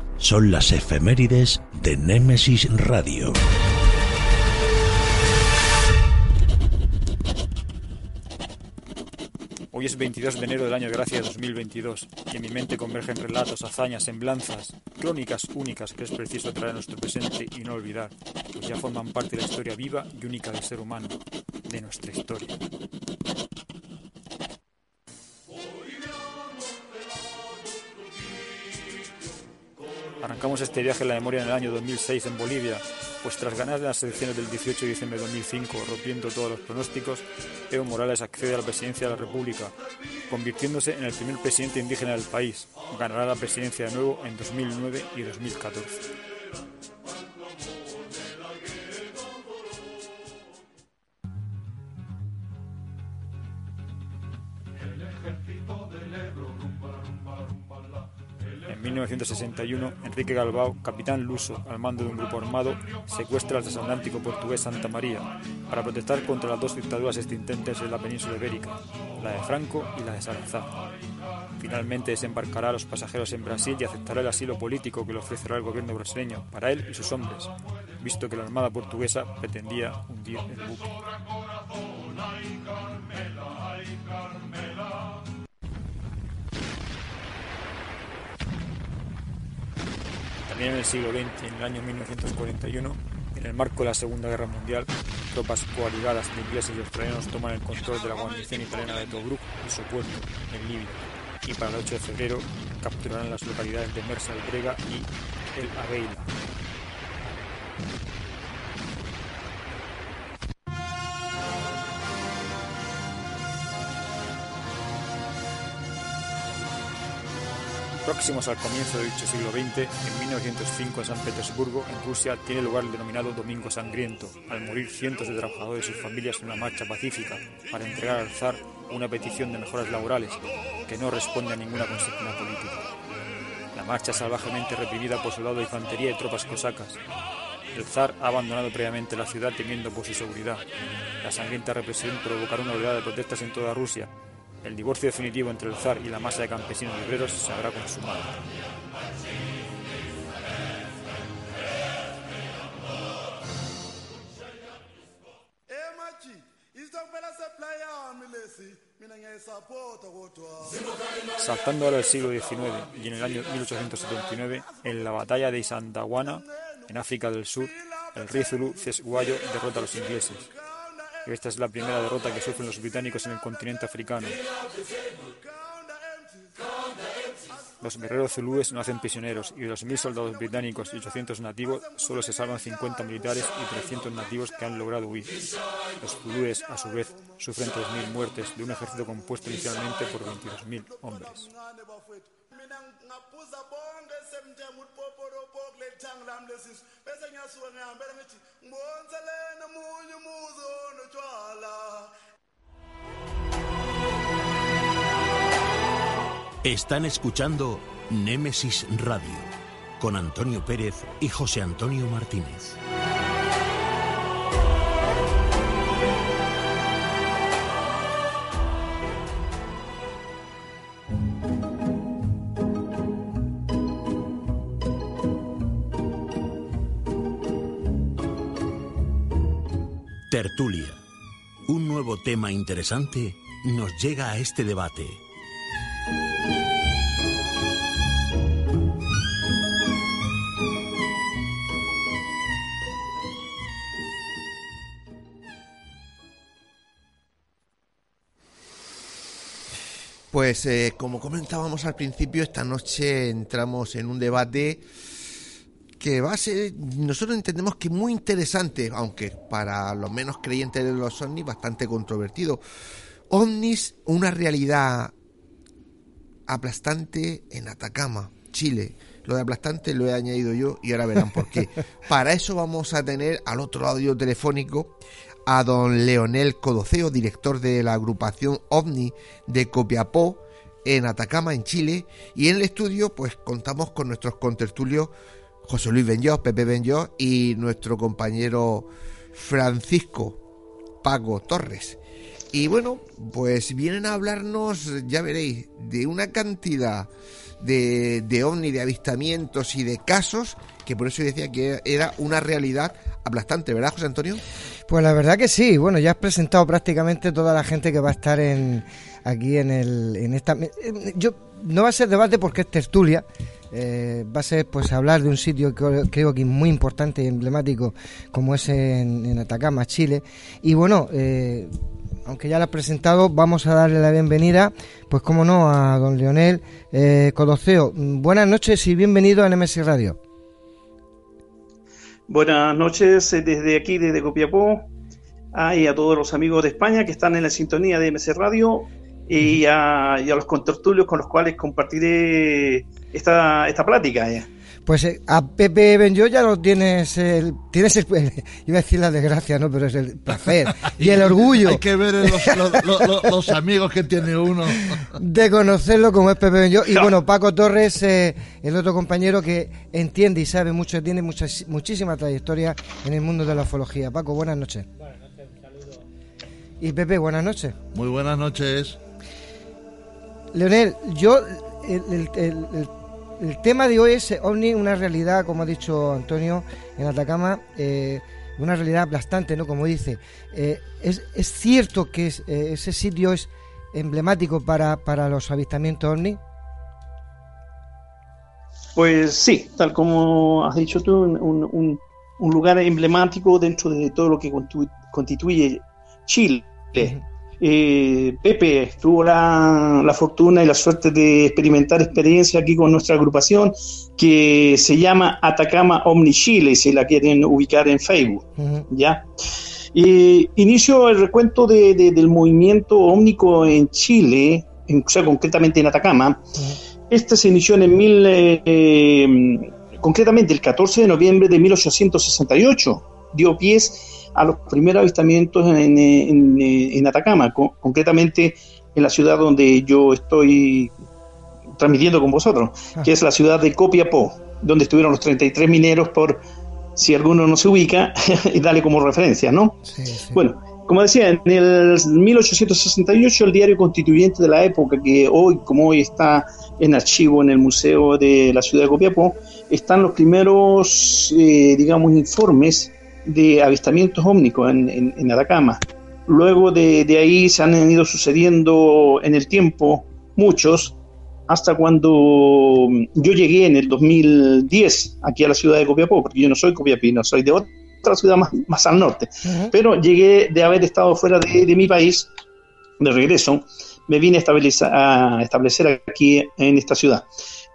son las efemérides de Némesis Radio. Hoy es 22 de enero del año de gracia 2022 y en mi mente convergen relatos, hazañas, semblanzas, crónicas únicas que es preciso traer a nuestro presente y no olvidar, pues ya forman parte de la historia viva y única del ser humano, de nuestra historia. Arrancamos este viaje en la memoria en el año 2006 en Bolivia, pues tras ganar las elecciones del 18 de diciembre de 2005, rompiendo todos los pronósticos, Evo Morales accede a la presidencia de la República, convirtiéndose en el primer presidente indígena del país. Ganará la presidencia de nuevo en 2009 y 2014. 1961, Enrique Galbao, capitán luso al mando de un grupo armado, secuestra al transatlántico portugués Santa María para protestar contra las dos dictaduras existentes en la península ibérica, la de Franco y la de Salazar. Finalmente desembarcará a los pasajeros en Brasil y aceptará el asilo político que le ofrecerá el gobierno brasileño para él y sus hombres, visto que la Armada portuguesa pretendía hundir el buque. En el siglo XX, en el año 1941, en el marco de la Segunda Guerra Mundial, tropas coaligadas de ingleses y australianos toman el control de la guarnición italiana de Tobruk y su puerto, en Libia, y para el 8 de febrero capturarán las localidades de Mersa el Brega y el Abeila. Próximos al comienzo del dicho siglo XX, en 1905 en San Petersburgo, en Rusia, tiene lugar el denominado Domingo Sangriento, al morir cientos de trabajadores y sus familias en una marcha pacífica para entregar al zar una petición de mejoras laborales que no responde a ninguna consigna política. La marcha salvajemente reprimida por soldados de infantería y tropas cosacas. El zar ha abandonado previamente la ciudad temiendo por su seguridad. La sangrienta represión provocará una oleada de protestas en toda Rusia. El divorcio definitivo entre el zar y la masa de campesinos y obreros se habrá consumado. Saltando ahora al siglo XIX y en el año 1879, en la batalla de Isandawana, en África del Sur, el rey Zulu Cesguayo derrota a los ingleses. Esta es la primera derrota que sufren los británicos en el continente africano. Los guerreros zulúes no hacen prisioneros y de los mil soldados británicos y 800 nativos solo se salvan 50 militares y 300 nativos que han logrado huir. Los zulúes, a su vez, sufren 3.000 muertes de un ejército compuesto inicialmente por 22.000 hombres. Están escuchando Némesis Radio con Antonio Pérez y José Antonio Martínez. Tema interesante nos llega a este debate. Pues eh, como comentábamos al principio, esta noche entramos en un debate que va a ser, nosotros entendemos que muy interesante, aunque para los menos creyentes de los ovnis bastante controvertido. OVNIs, una realidad aplastante en Atacama, Chile. Lo de aplastante lo he añadido yo y ahora verán por qué. [laughs] Para eso vamos a tener al otro audio telefónico a don Leonel Codoceo, director de la agrupación OVNI de Copiapó en Atacama, en Chile. Y en el estudio, pues contamos con nuestros contertulios José Luis Benjós, Pepe Benjós y nuestro compañero Francisco Pago Torres. Y bueno, pues vienen a hablarnos, ya veréis, de una cantidad de, de ovni, de avistamientos y de casos, que por eso decía que era una realidad aplastante, ¿verdad, José Antonio? Pues la verdad que sí. Bueno, ya has presentado prácticamente toda la gente que va a estar en, aquí en, el, en esta... Yo, no va a ser debate porque es tertulia. Eh, va a ser pues hablar de un sitio que creo que es muy importante y emblemático como es en, en Atacama, Chile. Y bueno, eh, aunque ya lo has presentado, vamos a darle la bienvenida, pues como no, a don Leonel eh, Codoceo. Buenas noches y bienvenido a NMS Radio. Buenas noches eh, desde aquí, desde Copiapó, ah, y a todos los amigos de España que están en la sintonía de MS Radio y a, y a los contertulios con los cuales compartiré esta, esta plática. Pues eh, a Pepe Benjo ya lo tienes, el, tienes el, [laughs] iba a decir la desgracia, ¿no? Pero es el placer y el [laughs] orgullo. Hay que ver los, los, amigos que tiene uno. [laughs] De conocerlo como es Pepe Benjo. Y bueno, Paco Torres, eh, el otro compañero que entiende y sabe mucho, tiene mucha, muchísima trayectoria en el mundo de la ufología. Paco, buenas noches. Buenas noches, un saludo. Y Pepe, buenas noches. Muy buenas noches. Leonel, yo el, el, tema de hoy es OVNI, una realidad, como ha dicho Antonio, en Atacama, eh, una realidad aplastante, ¿no? Como dice. Eh, es, es, cierto que es, eh, ese sitio es emblemático para, para los avistamientos OVNI? Pues sí, tal como has dicho tú, un, un, lugar emblemático dentro de todo lo que constituye Chile. Eh, Pepe tuvo la, fortuna y la suerte de experimentar experiencia aquí con nuestra agrupación que se llama Atacama Omni Chile, si la quieren ubicar en Facebook. ¿ya? inicio el recuento del movimiento ómnico en Chile, o sea, concretamente en Atacama. Este se inició en el mil, eh, concretamente el 14 de noviembre de 1868. Dio pies a los primeros avistamientos en, en, Atacama, concretamente en la ciudad donde yo estoy transmitiendo con vosotros, ah. que es la ciudad de Copiapó, donde estuvieron los 33 mineros por si alguno no se ubica, [laughs] y dale como referencia, ¿no? Bueno, como decía, en el 1868 el diario constituyente de la época, que hoy, como hoy está en archivo en el Museo de la Ciudad de Copiapó, están los primeros, eh, digamos, informes de avistamientos ómnicos en, en, Atacama. Luego de, ahí se han ido sucediendo en el tiempo muchos, hasta cuando yo llegué en el 2010 aquí a la ciudad de Copiapó, porque yo no soy copiapino, soy de otra ciudad más, más al norte, pero llegué de haber estado fuera de, de, mi país, de regreso, me vine a establecer, a establecer aquí en esta ciudad.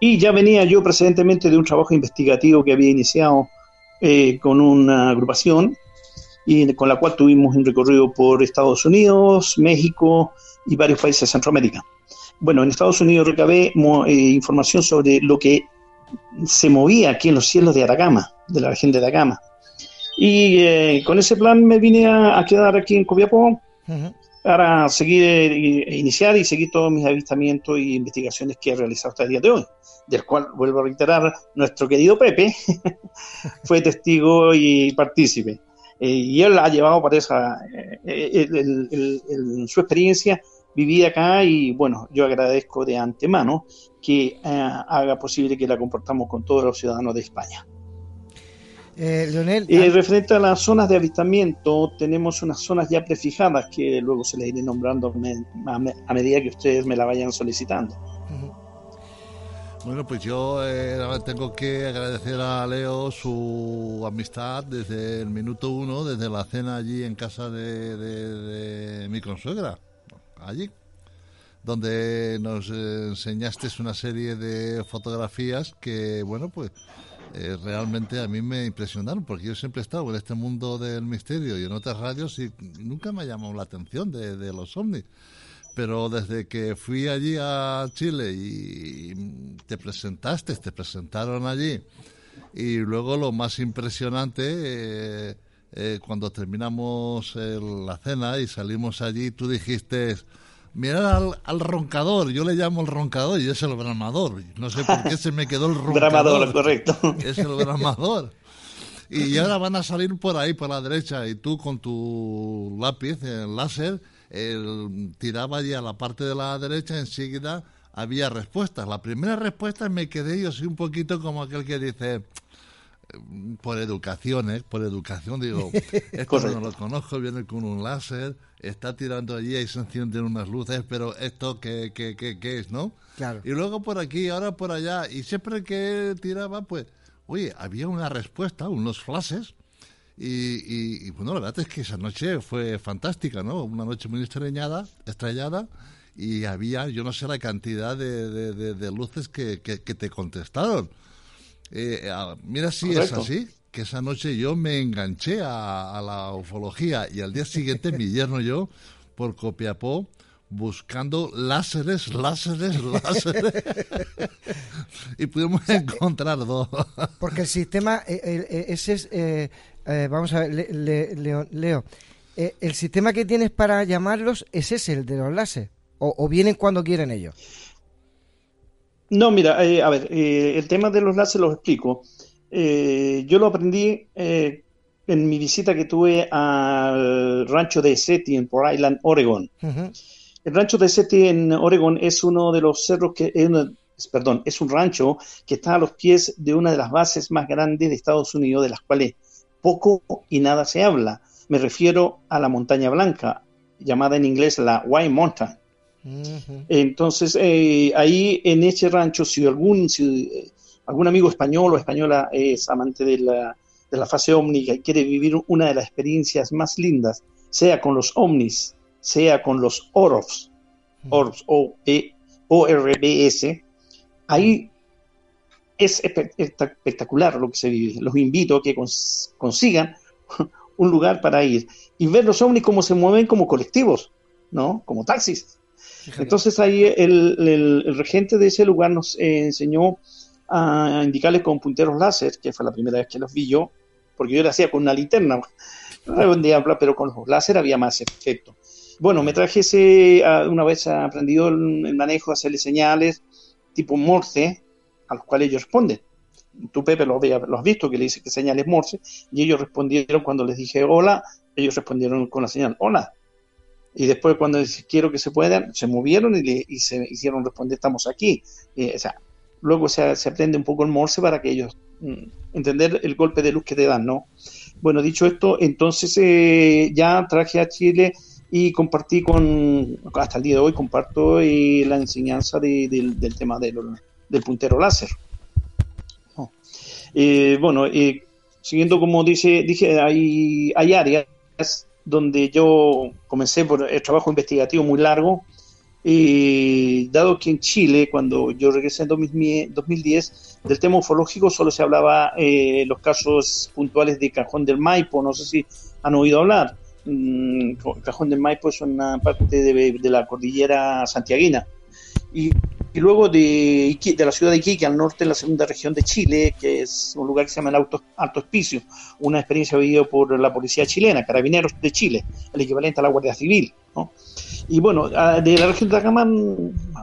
Y ya venía yo precedentemente de un trabajo investigativo que había iniciado eh, con una agrupación y con la cual tuvimos un recorrido por Estados Unidos, México y varios países de Centroamérica. Bueno, en Estados Unidos recabé eh, información sobre lo que se movía aquí en los cielos de Atacama, de la región de Atacama. Y eh, con ese plan me vine a, quedar aquí en Copiapó para seguir, e iniciar y seguir todos mis avistamientos y investigaciones que he realizado hasta el día de hoy del cual, vuelvo a reiterar, nuestro querido Pepe [laughs] fue testigo y partícipe. Eh, y él ha llevado para esa, eh, su experiencia vivida acá y bueno, yo agradezco de antemano que eh, haga posible que la comportamos con todos los ciudadanos de España. Leonel, referente a las zonas de avistamiento, tenemos unas zonas ya prefijadas que luego se les iré nombrando a, medida que ustedes me la vayan solicitando. Bueno, pues yo eh, tengo que agradecer a Leo su amistad desde el minuto uno, desde la cena allí en casa de, mi consuegra, allí, donde nos enseñaste una serie de fotografías que, bueno, pues eh, realmente a mí me impresionaron, porque yo siempre he estado en este mundo del misterio y en otras radios y nunca me ha llamado la atención de, de los ovnis. Pero desde que fui allí a Chile y te presentaste, te presentaron allí, y luego lo más impresionante, eh, eh, cuando terminamos la cena y salimos allí, tú dijiste, mira al, roncador, yo le llamo el roncador y es el bramador, no sé por qué se me quedó el [laughs] roncador. bramador, correcto. [laughs] Es el bramador. Y [laughs] ahora van a salir por ahí, por la derecha, y tú con tu lápiz, el láser, él tiraba allí a la parte de la derecha, enseguida había respuestas. La primera respuesta me quedé yo así un poquito como aquel que dice, por educación, ¿eh? por educación, digo, [laughs] esto no lo conozco, viene con un láser, está tirando allí, y se encienden unas luces, pero esto qué, qué, qué, qué es, ¿no? Claro. Y luego por aquí, ahora por allá, y siempre que tiraba, pues, oye, había una respuesta, unos flashes, y, bueno, la verdad es que esa noche fue fantástica, ¿no? Una noche muy estrellada, estrellada y había, yo no sé la cantidad de, de, luces que, que, te contestaron. Eh, mira si es así, que esa noche yo me enganché a, la ufología y al día siguiente mi yerno y yo, por Copiapó, buscando láseres, láseres, láseres. [laughs] y pudimos encontrar dos. Porque el sistema, eh, eh, ese es, eh, vamos a ver, Leo, el sistema que tienes para llamarlos es ese, el de los láseres, o, vienen cuando quieren ellos. No, mira, a ver, el tema de los láseres los explico. yo lo aprendí en mi visita que tuve al rancho de Seti en Port Island, Oregon. El rancho de Seti en Oregon es uno de los cerros que, perdón, es un rancho que está a los pies de una de las bases más grandes de Estados Unidos, de las cuales poco y nada se habla. Me refiero a la Montaña Blanca, llamada en inglés la White Mountain. Entonces, eh, ahí en ese rancho, si algún, si algún amigo español o española es amante de la, de la fase ómnica y quiere vivir una de las experiencias más lindas, sea con los ovnis, sea con los ORFs, ORFs, o e, r b s ahí es espectacular lo que se vive. Los invito a que consigan [laughs] un lugar para ir y ver los ovnis cómo se mueven como colectivos, ¿no? Como taxis. Entonces ahí el, regente de ese lugar nos enseñó a indicarles con punteros láser, que fue la primera vez que los vi yo, porque yo lo hacía con una linterna, [laughs] pero con los láser había más efecto. Bueno, me traje ese, una vez aprendido el, manejo, hacerle señales tipo Morse, a los cuales ellos responden. Tú, Pepe, lo, lo has visto, que le dice que señales Morse, y ellos respondieron cuando les dije hola, ellos respondieron con la señal hola. Y después cuando quiero que se puedan, se movieron y, se hicieron responder estamos aquí. Eh, o sea, luego se, aprende un poco el morse para que ellos mm, entender el golpe de luz que te dan, ¿no? Bueno, dicho esto, entonces eh, ya traje a Chile y compartí con, hasta el día de hoy comparto eh, la enseñanza del tema del puntero láser. Eh, bueno, siguiendo como dice, dije, hay, hay áreas donde yo comencé por el trabajo investigativo muy largo, y dado que en Chile, cuando yo regresé en 2010, del tema ufológico solo se hablaba eh, los casos puntuales de Cajón del Maipo, no sé si han oído hablar. Mm, Cajón del Maipo es una parte de, la cordillera santiaguina. Luego de, de, la ciudad de Iquique, al norte, en la segunda región de Chile, que es un lugar que se llama el Alto, Alto Hospicio, una experiencia vivida por la policía chilena, Carabineros de Chile, el equivalente a la Guardia Civil. ¿no? Y bueno, de la región de Atacama,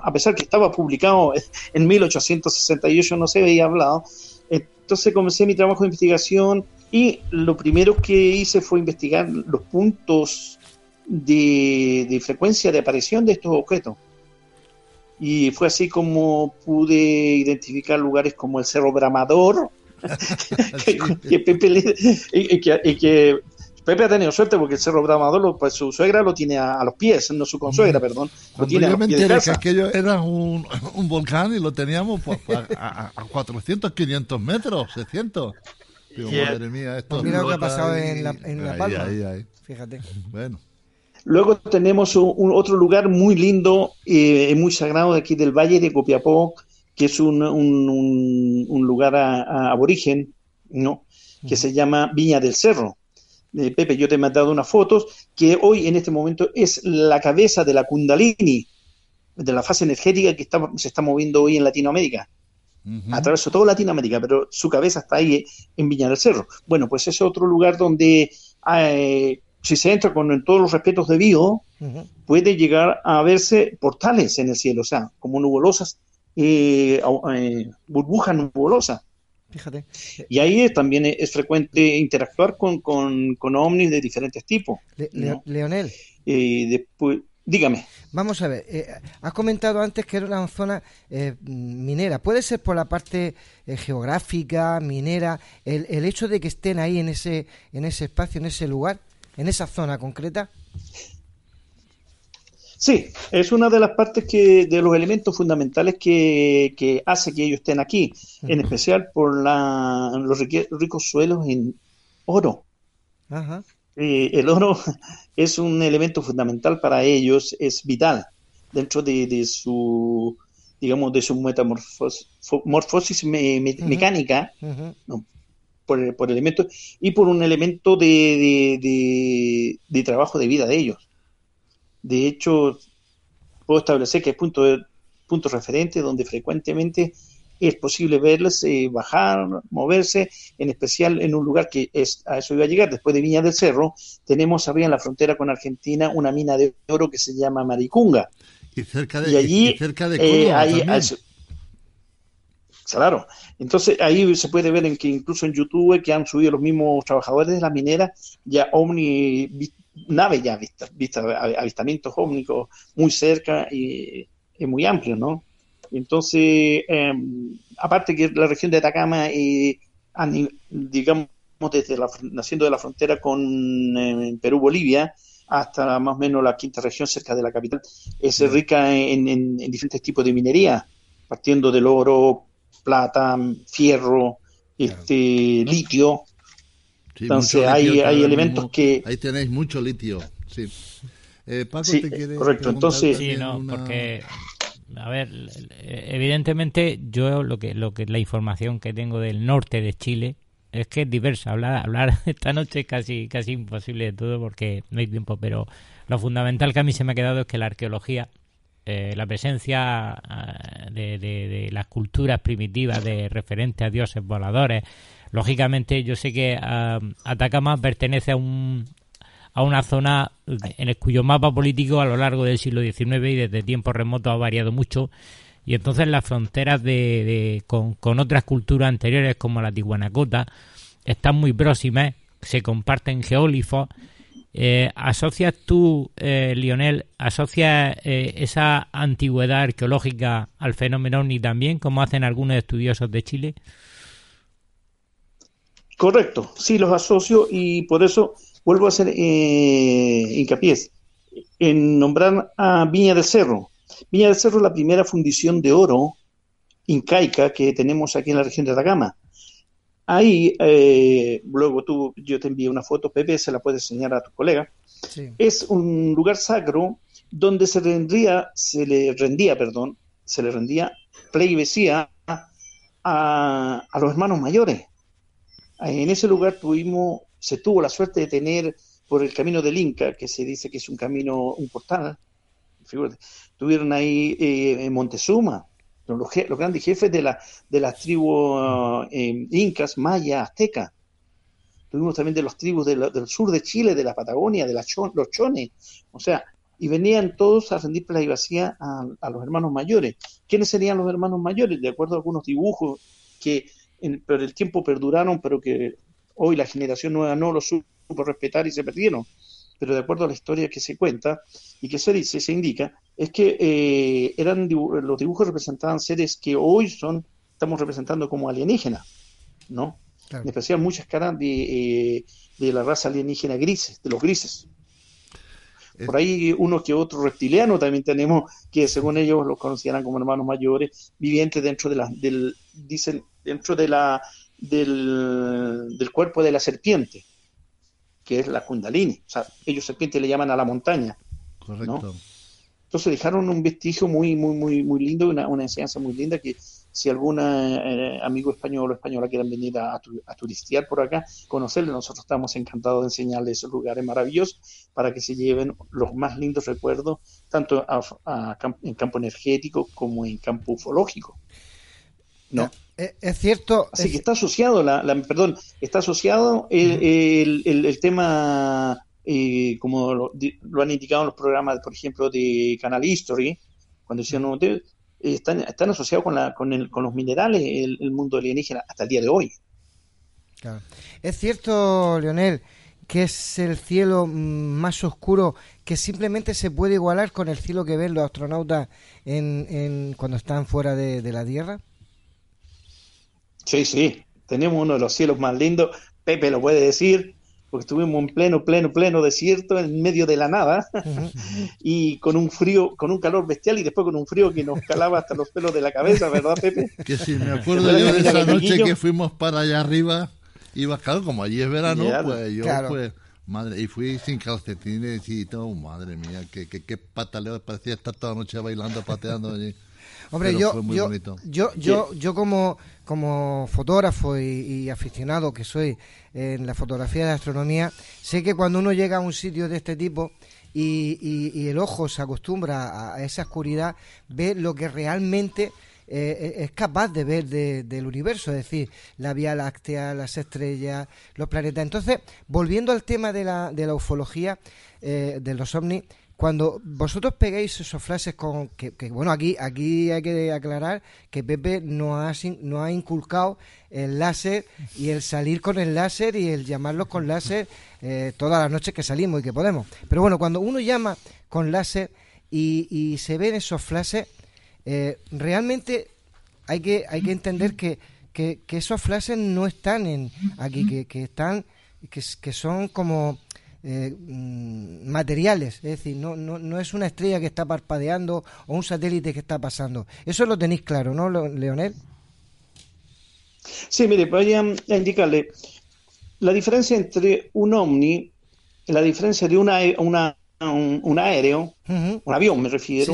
a pesar que estaba publicado [laughs] en 1868, no se había hablado. Entonces comencé mi trabajo de investigación y lo primero que hice fue investigar los puntos de, frecuencia de aparición de estos objetos. Y fue así como pude identificar lugares como el Cerro Bramador, [laughs] y, que Pepe ha tenido suerte porque el Cerro Bramador, pues su suegra lo tiene a, los pies, no su consuegra, perdón. Lo tiene yo me enteré que aquello era [laughs] un, volcán y lo teníamos pues, a, 400, 500 metros, 600. Digo, madre mía, esto pues mira lo que ha pasado en La, en la Palma. Fíjate. Bueno. Luego tenemos un, otro lugar muy lindo y eh, muy sagrado de aquí del Valle de Copiapó, que es un, un lugar aborigen, ¿no? que se llama Viña del Cerro eh, Pepe, yo te he mandado unas fotos, que hoy en este momento es la cabeza de la Kundalini, de la fase energética que se está moviendo hoy en Latinoamérica. a través de toda Latinoamérica, pero su cabeza está ahí eh, en Viña del Cerro. Bueno, pues es otro lugar donde, eh, si se entra con todos los respetos debidos, puede llegar a verse portales en el cielo, o sea, como nubulosas, burbujas nubulosas. Fíjate. Y ahí también es frecuente interactuar con, con, con ovnis de diferentes tipos. Leonel. Y después, dígame. Vamos a ver, eh, has comentado antes que era una zona eh, minera. ¿Puede ser por la parte eh, geográfica, minera, el, el hecho de que estén ahí en ese, en ese espacio, en ese lugar, en esa zona concreta? Sí, es una de las partes que, de los elementos fundamentales que, hace que ellos estén aquí, en especial por la, los ricos suelos en oro. Eh, el oro [laughs] es un elemento fundamental para ellos, es vital dentro de, su, digamos, de su metamorfosis mecánica, por, por elementos, y por un elemento de, de trabajo de vida de ellos. De hecho, puedo establecer que hay puntos punto referentes donde frecuentemente es posible verles eh, bajar, moverse, en especial en un lugar que es, a eso iba a llegar, después de Viña del Cerro, tenemos arriba en la frontera con Argentina una mina de oro que se llama Maricunga. Y cerca de, y allí, y cerca de eh, Córdoba ahí- también. Claro, entonces ahí se puede ver en que incluso en YouTube que han subido los mismos trabajadores de la minera ya ovni vi- nave ya vista, vista av- avistamientos ómnicos muy cerca y es muy amplio, ¿no? Entonces, eh, aparte que la región de Atacama, eh, digamos, desde la, naciendo de la frontera con eh, Perú-Bolivia hasta más o menos la quinta región cerca de la capital, es rica en, en- en diferentes tipos de minería, partiendo del oro, plata, fierro, este, litio. Sí, Entonces hay, litio hay elementos mismo- que... Ahí tenéis mucho litio, sí. Eh, Paco, Sí, ¿te quiere correcto. preguntar Entonces- Sí, no, una- porque a ver, evidentemente yo lo que lo que la información que tengo del norte de Chile es que es diversa. Hablar hablar [laughs] esta noche es casi casi imposible de todo porque no hay tiempo, pero lo fundamental que a mí se me ha quedado es que la arqueología eh, la presencia ah, de, de- las culturas primitivas de referentes a dioses voladores. Lógicamente, yo sé que Atacama pertenece a un a una zona en el cuyo mapa político a lo largo del siglo XIX y desde tiempos remotos ha variado mucho y entonces las fronteras de, con otras culturas anteriores como la Tihuanacota están muy próximas, se comparten geólifos. Eh, ¿Asocias tú, eh, Lionel, asocias eh, esa antigüedad arqueológica al fenómeno ovni también, como hacen algunos estudiosos de Chile? Correcto, sí los asocio y por eso vuelvo a hacer eh, hincapié en nombrar a Viña del Cerro. Viña del Cerro es la primera fundición de oro incaica que tenemos aquí en la región de Atacama. Ahí, eh, luego tú, yo te envié una foto, Pepe, se la puedes enseñar a tu colega. Sí. Es un lugar sacro donde se rendía, se le rendía, perdón, se le rendía pleibesía a, a los hermanos mayores. En ese lugar tuvimos, se tuvo la suerte de tener por el camino del Inca, que se dice que es un camino, un portal, tuvieron ahí eh, en Montezuma, los, los grandes jefes de, la, de las tribus eh, incas, maya, azteca. Tuvimos también de las tribus del sur de Chile, de la Patagonia, de la los chones. O sea, y venían todos a rendir pleibesía a, a los hermanos mayores. ¿Quiénes serían los hermanos mayores? De acuerdo a algunos dibujos que en, por el tiempo perduraron, pero que hoy la generación nueva no los supo respetar y se perdieron. Pero de acuerdo a la historia que se cuenta y que se dice, se indica, es que eh, eran dibu- los dibujos representaban seres que hoy son, estamos representando como alienígenas, ¿no? Claro. En especial muchas caras de, eh, de la raza alienígena grises, de los grises. Por ahí uno que otro reptiliano también tenemos, que según ellos los consideran como hermanos mayores, vivientes dentro de la, del, dicen, dentro de la, del, del cuerpo de la serpiente, que es la kundalini. O sea, ellos serpiente le llaman a la montaña. Correcto. Entonces dejaron un vestigio muy, muy, muy, muy lindo, una, una enseñanza muy linda que si algún eh, amigo español o española quieren venir a, a tu- a turistear por acá, conocerle, nosotros estamos encantados de enseñarles esos lugares maravillosos para que se lleven los más lindos recuerdos, tanto a- en campo energético como en campo ufológico. ¿no? Es, es cierto. Así es- que está asociado, la, la- perdón, está asociado el, el- el- el tema, eh, como lo, lo han indicado en los programas, por ejemplo, de Canal History, cuando hicieron un hotel, eh, están, están asociados con, la, con, el, con los minerales, el, el mundo alienígena, hasta el día de hoy. Claro. Es cierto, Leonel, que es el cielo mm, más oscuro que simplemente se puede igualar con el cielo que ven los astronautas en, en- cuando están fuera de, de la Tierra. Sí, sí, tenemos uno de los cielos más lindos, Pepe lo puede decir, porque estuvimos en pleno, pleno, pleno desierto, en medio de la nada, [laughs] y con un frío, con un calor bestial, y después con un frío que nos calaba hasta los pelos de la cabeza, ¿verdad, Pepe? [laughs] Que si me acuerdo yo de esa noche que fuimos para allá arriba, iba claro, como allí es verano, pues yo Claro. pues, madre, y fui sin calcetines y todo, madre mía, que, que, que pataleo, parecía estar toda la noche bailando, pateando allí. Hombre, yo, yo, yo, yo, yo, como, como fotógrafo y, aficionado que soy en la fotografía de astronomía, sé que cuando uno llega a un sitio de este tipo y, y, el ojo se acostumbra a, esa oscuridad, ve lo que realmente eh, es capaz de ver del universo, es decir, la Vía Láctea, las estrellas, los planetas. Entonces, volviendo al tema de la, de la ufología, eh, de los ovnis, cuando vosotros pegáis esas frases con que, bueno aquí aquí hay que aclarar que Pepe no ha no ha inculcado el láser y el salir con el láser y el llamarlos con láser eh, todas las noches que salimos y que podemos. Pero bueno cuando uno llama con láser y, se ven esos flashes eh, realmente hay que hay que entender que, que, esos flashes no están en aquí que, que están que son como eh, mm, materiales, es decir, no, no, no es una estrella que está parpadeando o un satélite que está pasando. Eso lo tenéis claro, ¿no, Leonel? Sí, mire, voy a indicarle la diferencia entre un ovni, la diferencia de una, una, un, aéreo, un avión me refiero,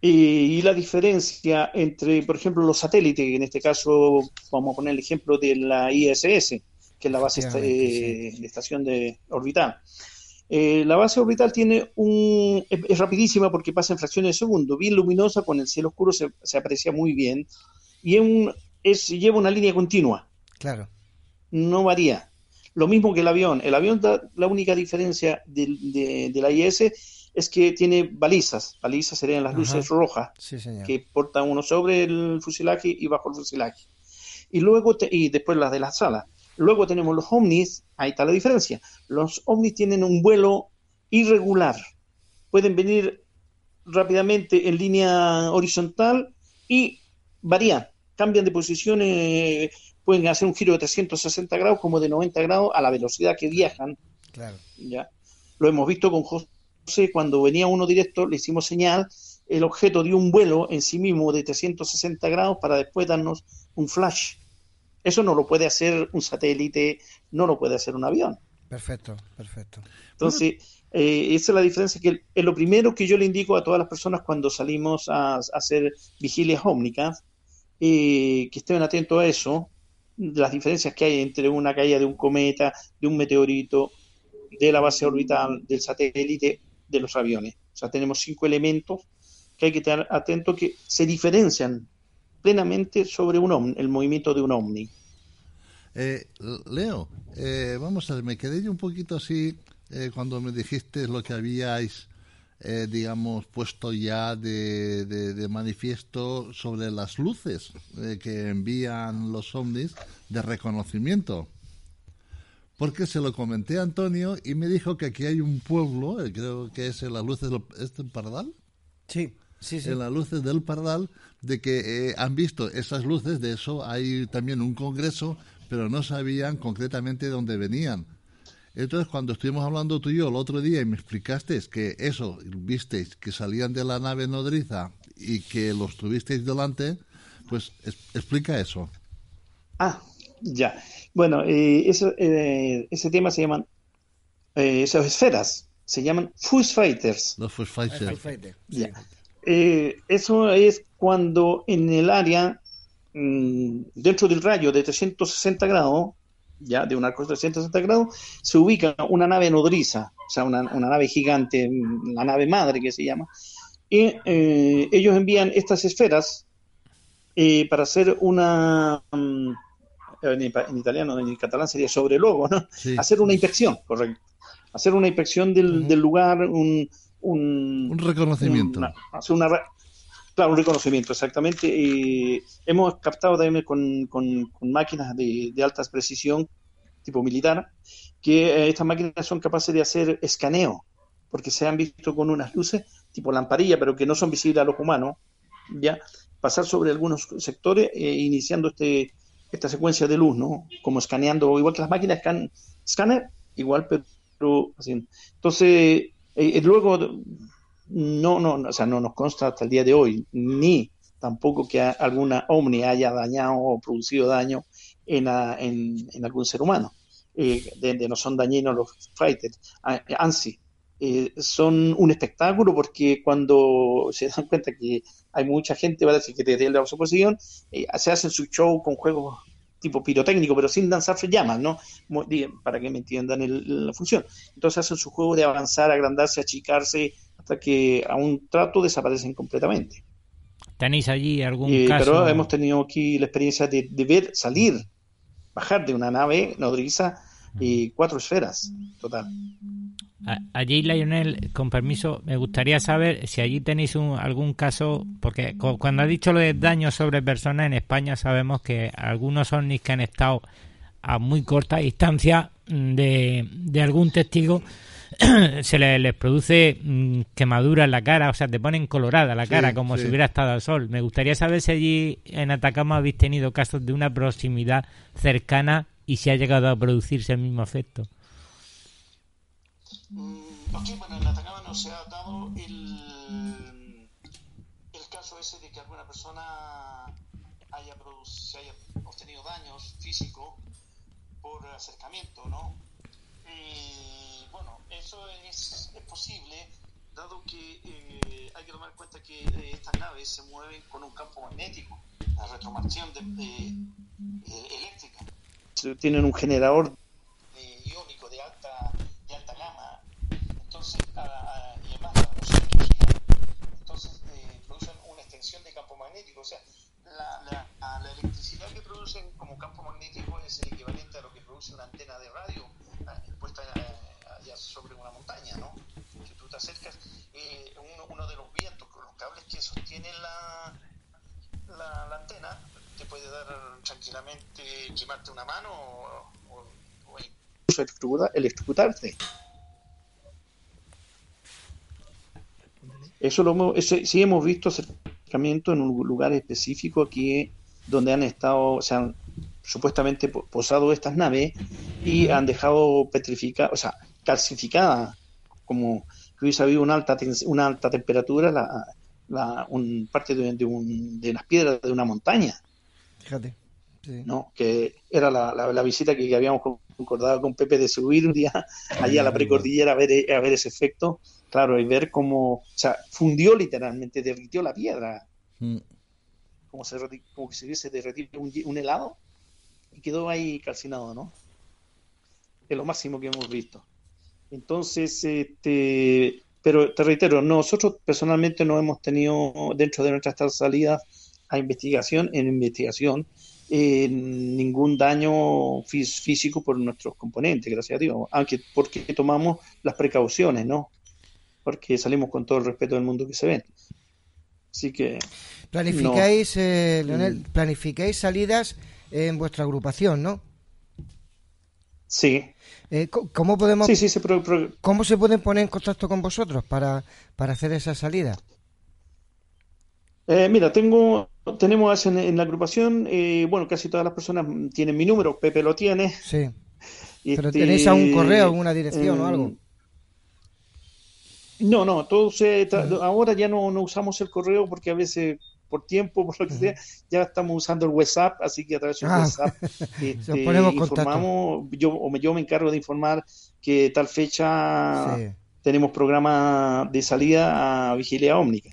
Y, la diferencia entre, por ejemplo, los satélites, en este caso vamos a poner el ejemplo de la ISS, que es la base de estación de orbital. Eh, la base orbital tiene un es, rapidísima porque pasa en fracciones de segundo, bien luminosa, con el cielo oscuro se, aprecia muy bien y es un, es, lleva una línea continua. Claro. No varía. Lo mismo que el avión. El avión, la única diferencia de, la IS es que tiene balizas. Balizas serían las luces rojas que portan uno sobre el fuselaje y bajo el fuselaje. Y luego, y después las de la sala. Luego tenemos los ovnis, ahí está la diferencia. Los ovnis tienen un vuelo irregular. Pueden venir rápidamente en línea horizontal y varían, cambian de posición, pueden hacer un giro de 360 grados como de 90 grados a la velocidad que viajan. Claro. ¿ya? Lo hemos visto con José, cuando venía uno directo, le hicimos señal, el objeto dio un vuelo en sí mismo de 360 grados para después darnos un flash. Eso no lo puede hacer un satélite, no lo puede hacer un avión. Perfecto, perfecto. Entonces, eh, esa es la diferencia, que es lo primero que yo le indico a todas las personas cuando salimos a, hacer vigilias ómnicas, eh, que estén atentos a eso, las diferencias que hay entre una caída de un cometa, de un meteorito, de la base orbital, del satélite, de los aviones. O sea, tenemos cinco elementos que hay que estar atentos que se diferencian plenamente sobre un el movimiento de un ovni. Eh, Leo, eh, vamos a ver, me quedé yo un poquito así eh, cuando me dijiste lo que habíais, digamos, puesto ya de, de, manifiesto sobre las luces que envían los ovnis de reconocimiento. Porque se lo comenté a Antonio y me dijo que aquí hay un pueblo, creo que es en las luces del, ¿es Pardal. Sí, sí, sí. En las luces del Pardal, de que eh, han visto esas luces, de eso hay también un congreso, pero no sabían concretamente de dónde venían. Entonces, cuando estuvimos hablando tú y yo el otro día y me explicaste que eso, visteis que salían de la nave nodriza y que los tuvisteis delante, pues explica eso. Ah, ya. Bueno, eh, eh, ese tema se llaman, esas esferas, se llaman Fighters. Los Fuzz Fighters. eso es cuando en el área, mm, dentro del rayo de 360 grados, ya de un arco de 360 grados, se ubica una nave nodriza, o sea, una, nave gigante, mm, la nave madre que se llama, y eh, ellos envían estas esferas eh, para hacer una, mm, en, italiano, en catalán sería sobre logo, ¿no? Hacer una inspección, correcto. Hacer una inspección del, del lugar, un, un, reconocimiento. hacer una, Claro, un reconocimiento, exactamente. Y hemos captado también con, máquinas de, alta precisión, tipo militar, que eh, estas máquinas son capaces de hacer escaneo, porque se han visto con unas luces tipo lamparilla, pero que no son visibles a los humanos, ya pasar sobre algunos sectores e iniciando este esta secuencia de luz, ¿no? Como escaneando, igual que las máquinas escan, escáner, igual, pero así. Entonces, eh, luego no, no, o sea, no nos consta hasta el día de hoy, ni tampoco que alguna ovni haya dañado o producido daño en, en, algún ser humano. Eh, no son dañinos los fighters, ANSI, eh, son un espectáculo porque cuando [laughs] se dan cuenta que hay mucha gente, va a decir que desde la oposición, eh, se hacen su show con juegos tipo pirotécnico, pero sin lanzar llamas, ¿no? Para que me entiendan la función. Entonces hacen su juego de avanzar, agrandarse, achicarse, hasta que a un trato desaparecen completamente. ¿Tenéis allí algún eh, caso? Pero hemos tenido aquí la experiencia de, ver salir, bajar de una nave nodriza y cuatro esferas, total. Allí, Lionel, con permiso, me gustaría saber si allí tenéis algún caso, porque cuando ha dicho lo de daño sobre personas en España, sabemos que algunos ovnis que han estado a muy corta distancia de, de algún testigo [clears throat] se les, produce mm, quemadura en la cara, o sea, te ponen colorada la cara como si hubiera estado al sol. Me gustaría saber si allí en Atacama habéis tenido casos de una proximidad cercana y si ha llegado a producirse el mismo efecto. Mm, aquí, bueno, en Atacama no se ha dado el, el caso ese de que alguna persona haya, se haya obtenido daños físicos por acercamiento, ¿no? Y bueno, eso es, es posible, dado que eh, hay que tomar en cuenta que eh, estas naves se mueven con un campo magnético, la retromarción de, eh, eléctrica. Tienen un generador iónico de alta entonces, y además la energía, entonces eh, producen una extensión de campo magnético. O sea, la, la, la, electricidad que producen como campo magnético es el equivalente a lo que produce una antena de radio eh, puesta eh, allá sobre una montaña, ¿no? Si tú te acercas, eh, uno, uno, de los vientos los cables que sostienen la, la, la antena te puede dar tranquilamente quemarte una mano o, o, o incluso electrocutarte. Eso lo hemos, sí hemos visto en un lugar específico aquí donde han estado, se han supuestamente posado estas naves y han dejado petrificadas, o sea, calcificadas, como que hubiese habido una alta, una alta temperatura, la, la un, parte de, de, un, de las piedras de una montaña. Fíjate. ¿no? que era la, la, visita que, habíamos concordado con Pepe de subir un día [laughs] allí a la precordillera a ver, a ver ese efecto Claro, y ver cómo, o sea, fundió literalmente, derritió la piedra. Mm. Como, se, como si hubiese derretido un, helado y quedó ahí calcinado, ¿no? Es lo máximo que hemos visto. Entonces, este, pero te reitero, nosotros personalmente no hemos tenido dentro de nuestras salidas a investigación, en investigación, eh, ningún daño físico por nuestros componentes, gracias a Dios, aunque porque tomamos las precauciones, ¿no? Porque salimos con todo el respeto del mundo que se ve. Así que... Planificáis, eh, Leonel, mm. planificáis salidas en vuestra agrupación, ¿no? Sí. Eh, ¿Cómo podemos? Sí, sí, se ¿Cómo se pueden poner en contacto con vosotros para, para hacer esa salida? Eh, mira, tengo, tenemos en, la agrupación, eh, bueno, casi todas las personas tienen mi número, Pepe lo tiene. Sí. [laughs] Pero este, tenéis algún correo, alguna dirección o algo. No, no, todo se, ahora ya no, no, usamos el correo porque a veces por tiempo, por lo que sea, ya estamos usando el WhatsApp, así que a través del ah. WhatsApp [laughs] este, informamos, yo, o yo me encargo de informar que tal fecha tenemos programa de salida a Vigilia Ómnica.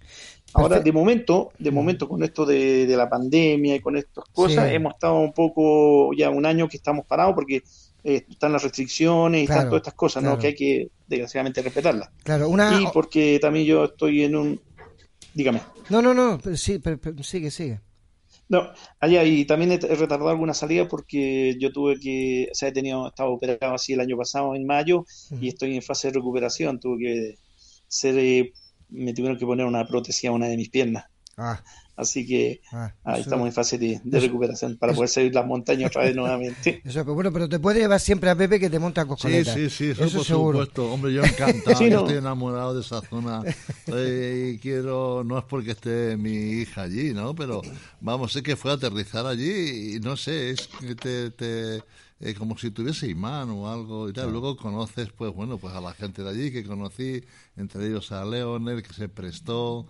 Ahora, de momento, de momento con esto de, la pandemia y con estas cosas, hemos estado un poco, ya un año que estamos parados porque eh, están las restricciones y están todas estas cosas, ¿no? Que hay que, desgraciadamente, respetarlas. Claro, una... Y porque también yo estoy en un... Dígame. No, no, no, sí, pero, sigue, sigue. No, allá y también he, retardado alguna salida porque yo tuve que, o sea, he tenido, estaba operado así el año pasado en mayo y estoy en fase de recuperación, tuve que ser, eh, me tuvieron que poner una prótesis a una de mis piernas. Ah. Así que ah, ahí estamos en fase de, recuperación para poder salir las montañas otra vez nuevamente. [laughs] Eso, pero bueno, pero te puede llevar siempre a Pepe que te monta coscoleta. Sí, sí, sí, eso, por supuesto. Hombre, yo encantado, [laughs] yo estoy enamorado de esa zona [laughs] eh, y quiero, no es porque esté mi hija allí, ¿no? Pero vamos, sé que fue a aterrizar allí y no sé, es que te, te eh, como si tuviese imán o algo y tal. Luego conoces, pues bueno, pues a la gente de allí que conocí, entre ellos a Leonel, que se prestó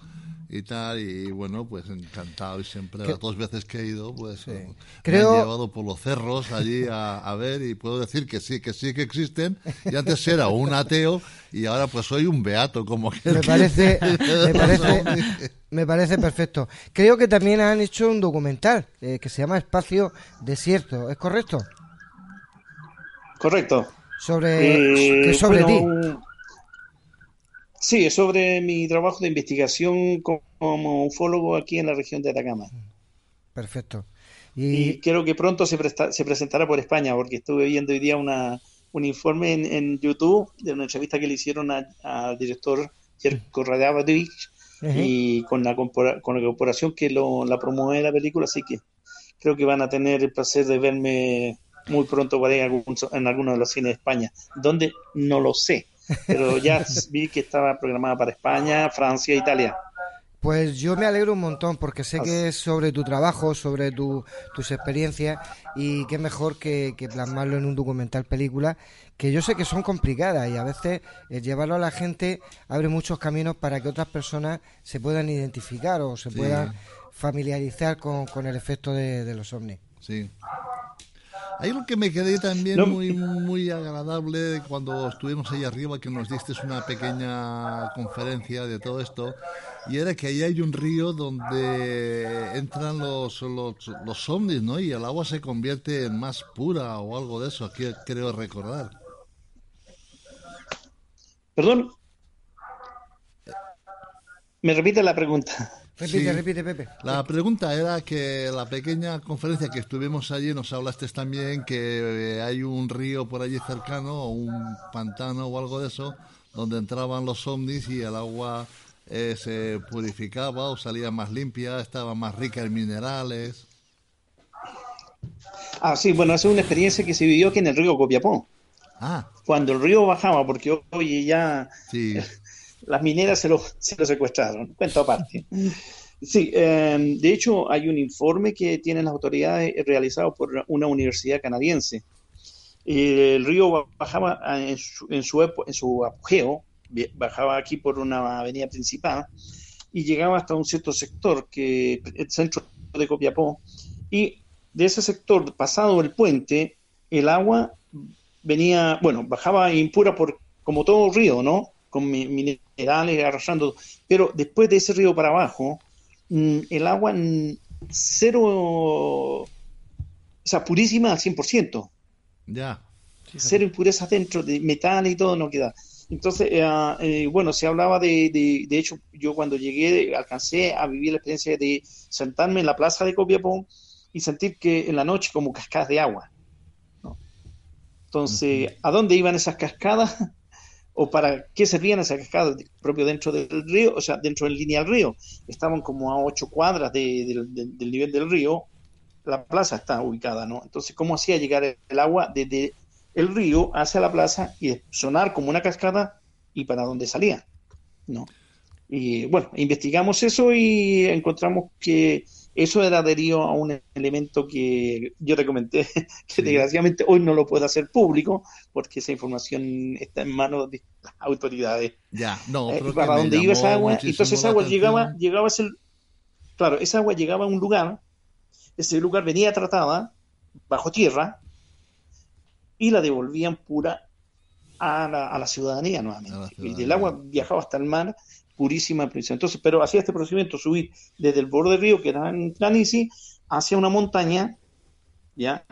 y tal, y bueno, pues encantado y siempre las dos veces que he ido, pues me Creo- han llevado por los cerros allí a, a ver y puedo decir que sí, que sí que existen. Y antes era un ateo y ahora pues soy un beato, como que Me parece, me parece, [laughs] me parece perfecto. Creo que también han hecho un documental eh, que se llama Espacio Desierto, ¿es correcto? Correcto. Sobre, Eh, sobre bueno, ti. Sí, es sobre mi trabajo de investigación co- como ufólogo aquí en la región de Atacama. Perfecto. Y Y, creo que pronto se, presta- se presentará por España, porque estuve viendo hoy día una, un informe en, en YouTube de una entrevista que le hicieron al director Jerko Radavadovich Ujú. y con la, con la corporación que lo, la promueve la película, así que creo que van a tener el placer de verme muy pronto en alguno de los cines de España, donde no lo sé, pero [laughs] ya vi que estaba programada para España, Francia, Italia. pues yo me alegro un montón porque sé que es sobre tu trabajo, sobre tu, tus experiencias y qué mejor que, que plasmarlo en un documental película que yo sé que son complicadas y a veces el llevarlo a la gente abre muchos caminos para que otras personas se puedan identificar o se Sí. puedan familiarizar con, con el efecto de, de los ovnis. Sí. Hay algo que me quedé también No. muy muy agradable cuando estuvimos ahí arriba, que nos diste una pequeña conferencia de todo esto, y era que ahí hay un río donde entran los, los, los ovnis, ¿no? Y el agua se convierte en más pura o algo de eso, aquí creo recordar. Perdón. Me repite la pregunta. Repite, Sí. repite, Pepe. La pregunta era que la pequeña conferencia que estuvimos allí nos hablaste también que eh, hay un río por allí cercano o un pantano o algo de eso donde entraban los ovnis y el agua eh, se purificaba o salía más limpia, estaba más rica en minerales. Ah, sí, bueno, esa es una experiencia que se vivió aquí en el río Copiapó. Ah, Cuando el río bajaba, porque hoy ya sí, las mineras se lo, se lo secuestraron. Cuento aparte. [laughs] Sí, eh, de hecho hay un informe que tienen las autoridades realizado por una universidad canadiense. El río bajaba en su, en su, en su apogeo, bajaba aquí por una avenida principal y llegaba hasta un cierto sector, que el centro de Copiapó, y de ese sector, pasado el puente, el agua venía, bueno, bajaba impura por, como todo río, ¿no? Con minerales arrasando, pero después de ese río para abajo, mm, el agua mm, cero, o sea, purísima al 100%, ya. cero impurezas dentro de metal y todo no queda. Entonces, eh, ah, eh, bueno, se hablaba de, de, de hecho, yo cuando llegué alcancé a vivir la experiencia de sentarme en la plaza de Copiapó y sentir que en la noche como cascadas de agua. ¿no? Entonces, ¿a dónde iban esas cascadas? ¿O para qué servían esas cascadas? Propio dentro del río, o sea, dentro en línea del río. Estaban como a ocho cuadras de- del- del- del nivel del río. La plaza está ubicada, ¿no? Entonces, ¿cómo hacía llegar el agua desde el río hacia la plaza y sonar como una cascada y para dónde salía? ¿No? Y bueno, investigamos eso y encontramos que eso era adherido a un elemento que yo te comenté, [laughs] que Sí. desgraciadamente hoy no lo puedo hacer público porque esa información está en manos de las autoridades. Ya, no, Eh, pero para me dónde iba esa agua, entonces esa agua llegaba, llegaba a ese, claro, esa agua llegaba a un lugar, ese lugar venía tratada bajo tierra y la devolvían pura a la, a la ciudadanía nuevamente. A la Y del agua viajaba hasta el mar purísima, purísima. Entonces, pero hacía este procedimiento, subir desde el borde del río, que era en Planicie, hacia una montaña, ya,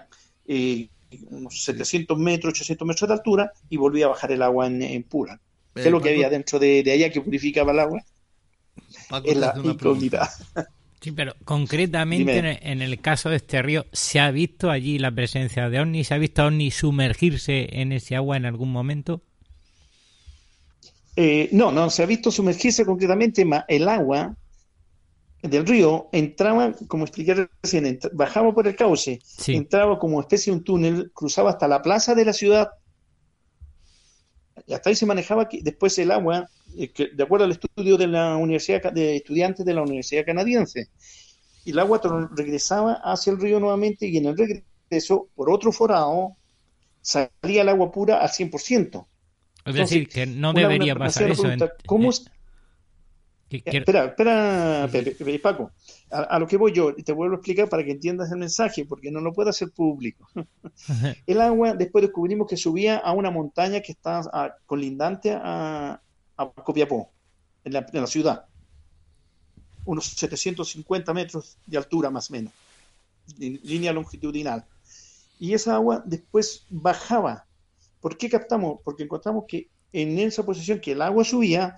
eh, unos 700 metros, 800 metros de altura, y volvía a bajar el agua en, en pura. ¿Qué es lo que Paco- había dentro de, de allá que purificaba el agua? Paco Es la incógnita. [laughs] Sí, pero concretamente Dime. en el, en el caso de este río, ¿se ha visto allí la presencia de ovnis? ¿Se ha visto a ovnis sumergirse en ese agua en algún momento? Eh, no, no se ha visto sumergirse concretamente, ma el agua del río entraba, como expliqué recién, bajaba por el cauce, Sí. entraba como especie de un túnel, cruzaba hasta la plaza de la ciudad, y hasta ahí se manejaba, que después el agua, eh, que, de acuerdo al estudio de la universidad de estudiantes de la universidad canadiense, y el agua regresaba hacia el río nuevamente, y en el regreso, por otro forado, salía el agua pura al 100%. Es Entonces, decir, que no debería una- pasar eso. en- ¿cómo es- Espera, espera, Pepe, Paco. A, lo que voy yo, te vuelvo a explicar para que entiendas el mensaje, porque no lo puedo hacer público. [laughs] el agua, después descubrimos que subía a una montaña que está colindante a, a Copiapó, en la, en la ciudad. Unos 750 metros de altura más o menos, en línea longitudinal. Y esa agua después bajaba. ¿Por qué captamos? Porque encontramos que en esa posición que el agua subía,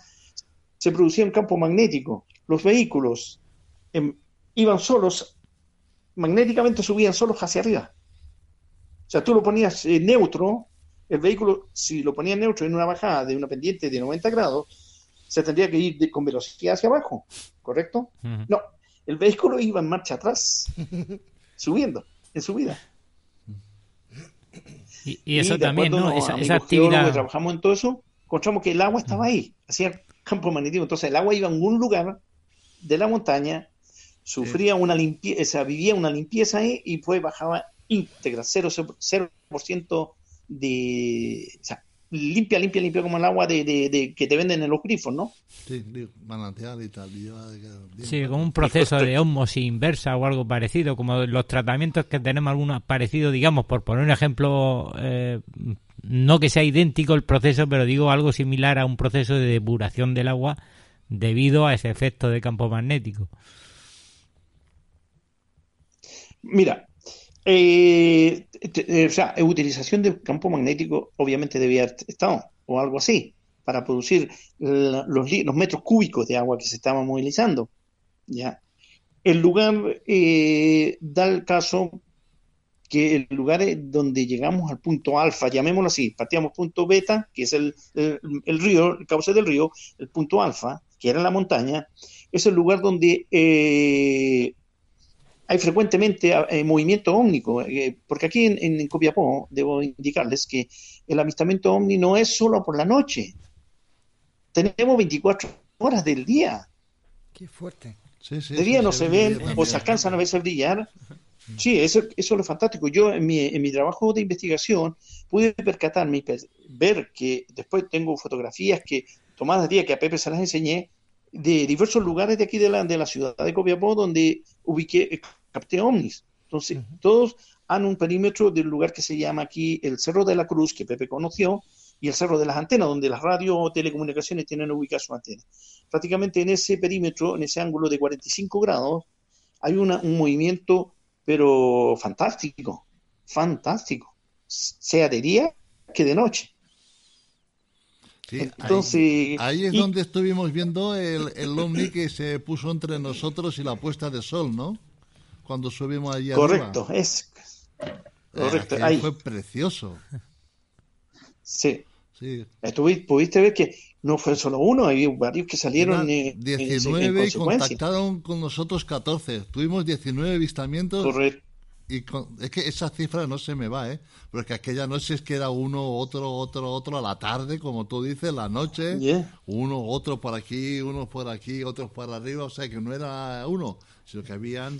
se producía un campo magnético. Los vehículos em, iban solos, magnéticamente subían solos hacia arriba. O sea, tú lo ponías eh, neutro, el vehículo, si lo ponías neutro en una bajada de una pendiente de 90 grados, se tendría que ir con velocidad hacia abajo, ¿correcto? No, el vehículo iba en marcha atrás, [laughs] subiendo, en subida. Y, eso también, ¿no? Esa, actividad. Que trabajamos en todo eso, encontramos que el agua estaba ahí, hacía campo magnético. Entonces el agua iba en un lugar de la montaña, sufría una limpieza, vivía una limpieza ahí y pues bajaba íntegra, 0%, de... O sea, limpia, limpia, limpia como el agua de, de, que te venden en los grifos, ¿no? Sí, manantial y tal. sí, como un proceso de osmosis inversa o algo parecido, como los tratamientos que tenemos algunos parecidos, digamos, por poner un ejemplo eh, no que sea idéntico el proceso, pero digo algo similar a un proceso de depuración del agua debido a ese efecto de campo magnético. Mira, eh, o sea, utilización del campo magnético obviamente debía haber estado, o algo así, para producir los, los, metros cúbicos de agua que se estaban movilizando. ¿ya? El lugar eh, da el caso que el lugar donde llegamos al punto alfa, llamémoslo así, partíamos punto beta, que es el, el, río, el cauce del río, el punto alfa, que era la montaña, es el lugar donde eh, hay frecuentemente eh, movimiento ómnico, eh, porque aquí en, en, Copiapó debo indicarles que el avistamiento ovni no es solo por la noche, tenemos 24 horas del día. Qué fuerte. de día no se ven o se alcanzan a veces a brillar, Sí, eso, eso es lo fantástico. Yo en mi, en mi trabajo de investigación pude percatarme ver que después tengo fotografías que tomadas día que a Pepe se las enseñé de diversos lugares de aquí de la, de la ciudad de Copiapó donde ubiqué, capté ovnis. Entonces, todos han un perímetro del lugar que se llama aquí el Cerro de la Cruz, que Pepe conoció, y el Cerro de las Antenas, donde las radio o telecomunicaciones tienen ubicadas su antena. Prácticamente en ese perímetro, en ese ángulo de 45 grados, hay una, un movimiento pero fantástico, fantástico, sea de día que de noche. Entonces, ahí, es donde estuvimos viendo el, el ovni que se puso entre nosotros y la puesta de sol, ¿no? Cuando subimos allí Correcto, es. Eh, correcto, ahí. Fue precioso. Sí. sí. pudiste ver que no fue solo uno, hay varios que salieron. 19 y contactaron con nosotros 14. Tuvimos 19 avistamientos. Correcto. Y es que esa cifra no se me va, ¿eh? Porque aquella noche es que era uno, otro, otro, otro a la tarde, como tú dices, la noche. Uno, otro por aquí, uno por aquí, otro por arriba. O sea, que no era uno, sino que habían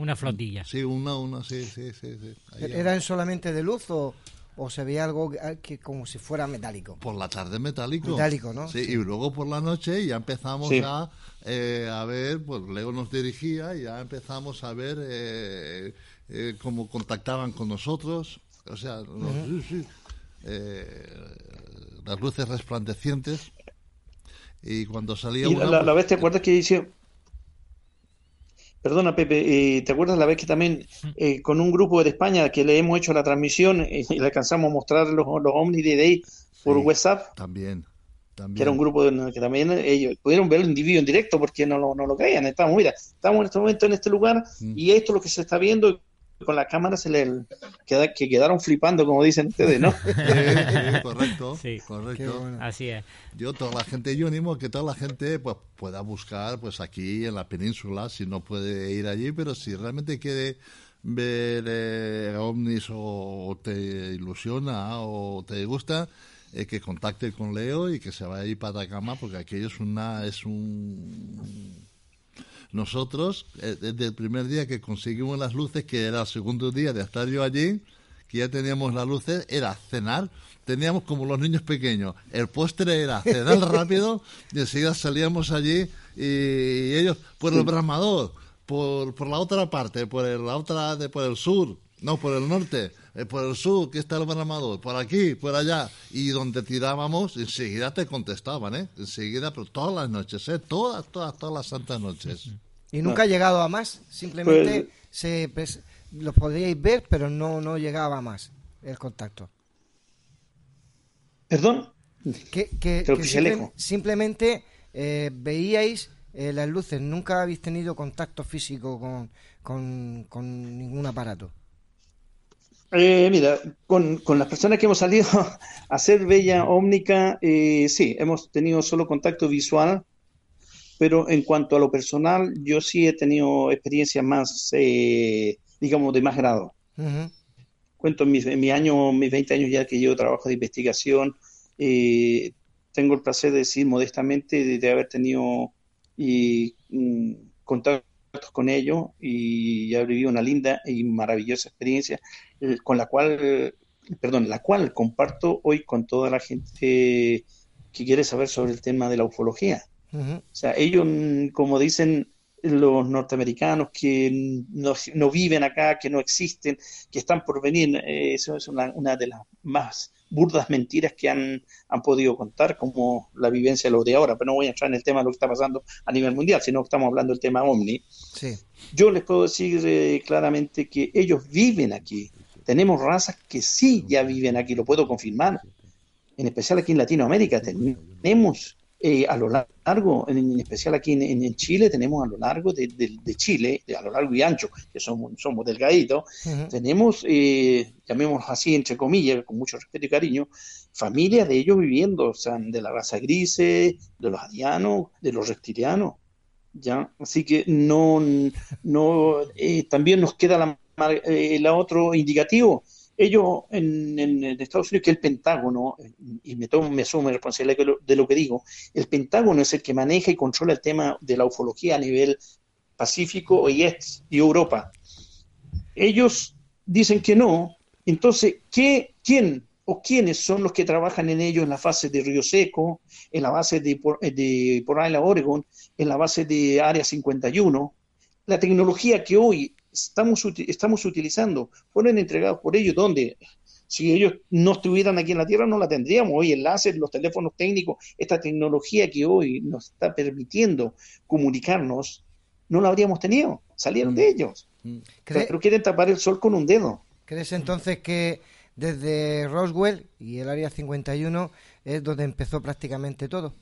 una flotilla. Sí, una, una, sí, sí, sí. ¿Eran solamente de luz o, o se veía algo que como si fuera metálico. Por la tarde metálico. Metálico, ¿no? Sí, y luego por la noche ya empezamos a, eh, a ver, pues Leo nos dirigía y ya empezamos a ver eh, eh, cómo contactaban con nosotros. O sea, las luces resplandecientes. Y cuando salía... Y la, la, vez te acuerdas que hice Perdona, Pepe, eh, ¿te acuerdas la vez que también eh, con un grupo de España que le hemos hecho la transmisión eh, y le alcanzamos a mostrar los, los Omni de Day por WhatsApp? También, también. Que era un grupo de, que también ellos pudieron ver el individuo en directo porque no, no, no lo creían. Estamos, mira, estamos en este momento en este lugar mm. y esto es lo que se está viendo con la cámara se le queda, que quedaron flipando, como dicen ustedes, ¿no? [laughs] sí, correcto, [laughs] correcto. Así es. Yo, toda la gente, yo animo a que toda la gente pues, pueda buscar pues aquí en la península, si no puede ir allí, pero si realmente quiere ver eh, ovnis o, te ilusiona o te gusta, eh, que contacte con Leo y que se vaya ahí para cama, porque aquello es una es un nosotros, eh, desde el primer día que conseguimos las luces, que era el segundo día de estar yo allí, que ya teníamos las luces, era cenar. Teníamos como los niños pequeños. El postre era cenar [laughs] rápido y enseguida salíamos allí y, ellos por el bramador, por, por la otra parte, por el, la otra de, por el sur, no, por el norte, eh, por el sur, que está el bramador, por aquí, por allá. Y donde tirábamos, enseguida te contestaban, ¿eh? Enseguida, pero todas las noches, ¿eh? Todas, todas, todas las santas noches. Y nunca ha llegado a más, simplemente Pues- se pues, los podríais ver, pero no, no llegaba a más el contacto. ¿Perdón? Que, que- Creo que simple- simplemente eh, veíais eh, las luces, nunca habéis tenido contacto físico con, con, con ningún aparato. Eh, mira, con, con las personas que hemos salido [laughs] a hacer Bella Ómnica, eh, sí, hemos tenido solo contacto visual, pero en cuanto a lo personal, yo sí he tenido experiencias más, eh, digamos, de más grado. Cuento en mi año, mis 20 años ya que yo trabajo de investigación, eh, tengo el placer de decir modestamente de, de haber tenido y, mm, contactos con ellos y haber vivido una linda y maravillosa experiencia eh, con la cual, perdón, la cual comparto hoy con toda la gente que quiere saber sobre el tema de la ufología. Ujú. O sea, ellos, como dicen los norteamericanos, que no, no viven acá, que no existen, que están por venir, eh, eso es una, una de las más burdas mentiras que han, han podido contar, como la vivencia de los de ahora. Pero no voy a entrar en el tema de lo que está pasando a nivel mundial, sino que estamos hablando del tema OVNI. Sí. Yo les puedo decir eh, claramente que ellos viven aquí. Tenemos razas que sí ya viven aquí, lo puedo confirmar. En especial aquí en Latinoamérica tenemos eh, a lo largo, en, en especial aquí en, en Chile, tenemos a lo largo de, de- de Chile, a lo largo y ancho, que somos, somos delgaditos, tenemos, eh, llamémoslo así, entre comillas, con mucho respeto y cariño, familias de ellos viviendo, o sea, de la raza grise, de los arianos, de los reptilianos. ¿ya? Así que no, no eh, también nos queda la, mar- eh, otro indicativo. Ellos en, en- en Estados Unidos, que el Pentágono, eh, y me tomo, me asumo responsabilidad de lo, de lo que digo, el Pentágono es el que maneja y controla el tema de la ufología a nivel Pacífico y, y Europa. Ellos dicen que no, entonces, ¿qué, ¿quién o quiénes son los que trabajan en ello en la fase de Río Seco, en la base de, Por- de Por Island, Oregon, en la base de Área 51? La tecnología que hoy estamos, estamos utilizando fueron entregados por ellos, donde si ellos no estuvieran aquí en la Tierra no la tendríamos. Hoy el láser, los teléfonos técnicos, esta tecnología que hoy nos está permitiendo comunicarnos, no la habríamos tenido. Salieron de ellos. ¿Cree- Pero quieren tapar el sol con un dedo. ¿Crees entonces que desde Roswell y el Área 51 es donde empezó prácticamente todo?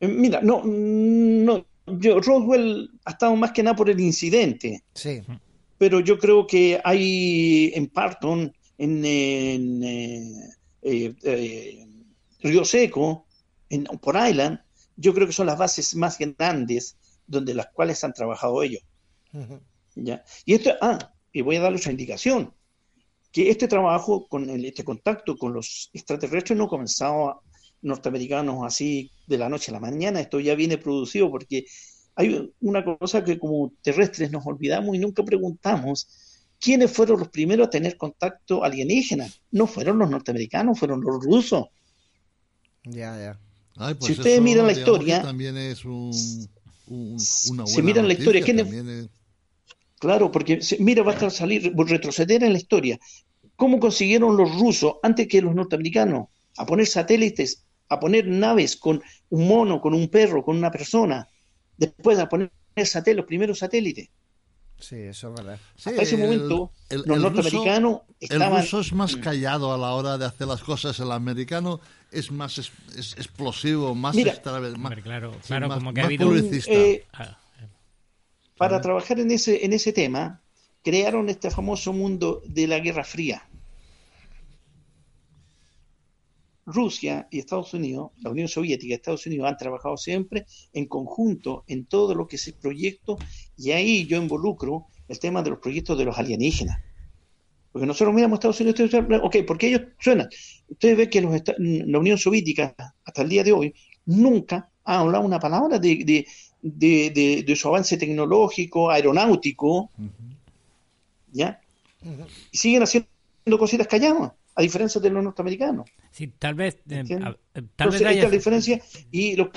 Eh, Mira, no, no, yo, Roswell ha estado más que nada por el incidente, Sí. pero yo creo que hay en Parton, en, en, eh, eh, eh, Río Seco, en por Island, yo creo que son las bases más grandes donde las cuales han trabajado ellos. ¿ya? Y esto, ah, y voy a darle otra indicación, que este trabajo, con el- este contacto con los extraterrestres no ha comenzado a- norteamericanos así de la noche a la mañana, esto ya viene producido porque hay una cosa que como terrestres nos olvidamos y nunca preguntamos, ¿quiénes fueron los primeros a tener contacto alienígena? No fueron los norteamericanos, fueron los rusos. Ya, ya. Ay, pues Si ustedes eso, miran la historia- también es un, un- una Si buena miran la historia, noticia, ¿quién es- Claro, porque mira, va a salir, retroceder en la historia. ¿Cómo consiguieron los rusos, antes que los norteamericanos, a poner satélites, a poner naves con un mono, con un perro, con una persona? Después a poner satélites, los primeros satélites. Sí, eso es verdad. Sí, Hasta ese el- momento, el- los el norteamericanos ruso- estaban... El ruso es más callado a la hora de hacer las cosas. El americano es más es- es- explosivo, más, Mira. extra- más- Hombre, claro, sí, claro, más- como que ha habido- publicista. Eh, Ah, para trabajar en ese, en ese tema, crearon este famoso mundo de la Guerra Fría. Rusia y Estados Unidos, la Unión Soviética y Estados Unidos han trabajado siempre en conjunto en todo lo que es el proyecto y ahí yo involucro el tema de los proyectos de los alienígenas. Porque nosotros miramos Estados Unidos, ustedes- ok, porque ellos suenan. Ustedes ven que los la Unión Soviética hasta el día de hoy nunca ha hablado una palabra de, de, de, de- de su avance tecnológico, aeronáutico, ¿ya? Y siguen haciendo cositas calladas, a diferencia de los norteamericanos. Sí, tal vez... Eh, tal Entonces, vez haya... esta es la diferencia y lo...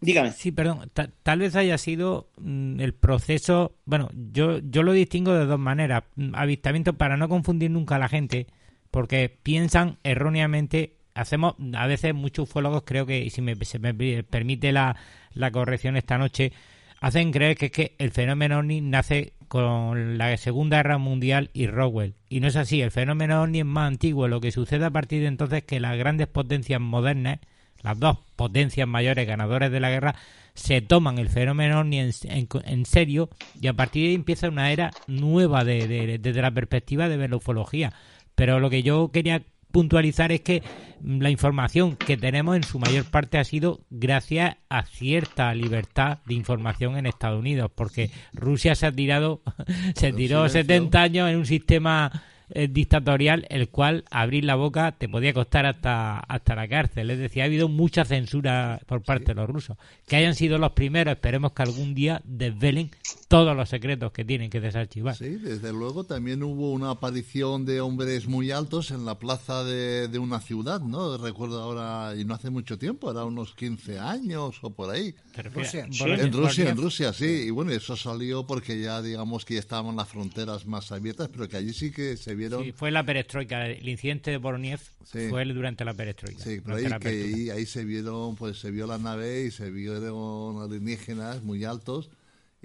Dígame. Sí, perdón. ta- tal vez haya sido mm, el proceso. Bueno, yo, yo lo distingo de dos maneras. Mm, Avistamiento para no confundir nunca a la gente, porque piensan erróneamente. Hacemos, a veces muchos ufólogos creo que, y si me, se me permite la, la corrección esta noche, hacen creer que es que el fenómeno OVNI nace con la Segunda Guerra Mundial y Roswell. Y no es así, el fenómeno OVNI es más antiguo. Lo que sucede a partir de entonces es que las grandes potencias modernas, las dos potencias mayores ganadoras de la guerra, se toman el fenómeno OVNI en, en- en serio y a partir de ahí empieza una era nueva de- de- desde la perspectiva de la ufología. Pero lo que yo quería puntualizar es que la información que tenemos en su mayor parte ha sido gracias a cierta libertad de información en Estados Unidos, porque Rusia se ha tirado, [laughs] se tiró silencio. 70 años en un sistema eh, dictatorial, el cual abrir la boca te podía costar hasta, hasta la cárcel. Es decir, ha habido mucha censura por parte de los rusos. Que hayan sido los primeros, esperemos que algún día desvelen todos los secretos que tienen que desarchivar. Sí, desde luego también hubo una aparición de hombres muy altos en la plaza de, de una ciudad, ¿no? Recuerdo ahora, y no hace mucho tiempo, era unos 15 años o por ahí. Rusia. Por- En Rusia, en Rusia, sí. Y bueno, eso salió porque ya, digamos, que ya estaban las fronteras más abiertas, pero que allí sí que se vieron... Sí, fue la perestroika. El incidente de Boroniev Sí. fue durante la perestroika. Sí, durante ahí, que ahí, ahí se vieron, pues se vio la nave y se vieron alienígenas muy altos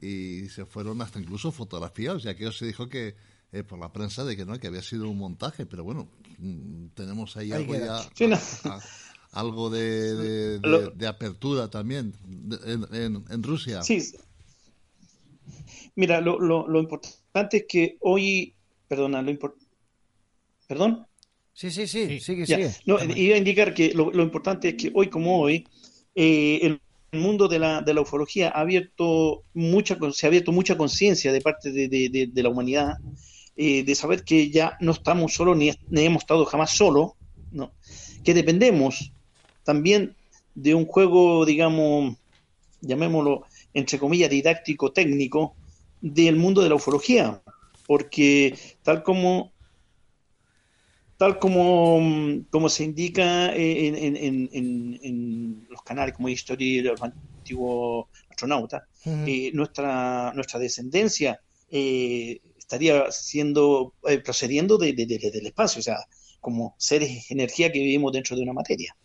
y se fueron hasta incluso fotografiados, ya que se dijo que eh, por la prensa de que no, que había sido un montaje, pero bueno, mm, tenemos ahí, Ahí algo queda. ya, Sí, no. a- a- algo de, de- de- Lo- de apertura también en, en- en Rusia. Sí. Mira, lo, lo, lo importante es que hoy, perdona, lo impor- ¿Perdón? Sí, sí, sí, Sí. sigue, Ya. sigue. No, iba a indicar que lo, lo importante es que hoy como hoy, eh, el mundo de la, de la ufología ha abierto mucha, se ha abierto mucha conciencia de parte de- de- de la humanidad, eh, de saber que ya no estamos solos ni, ni hemos estado jamás solos, ¿no? que dependemos también de un juego, digamos, llamémoslo, entre comillas, didáctico, técnico, del mundo de la ufología, porque tal como tal como, mm, como se indica en, en- en- los canales como History de los antiguos astronautas, eh, nuestra, nuestra descendencia eh, estaría siendo eh, procediendo de- de- de- del espacio, o sea, como seres energía que vivimos dentro de una materia.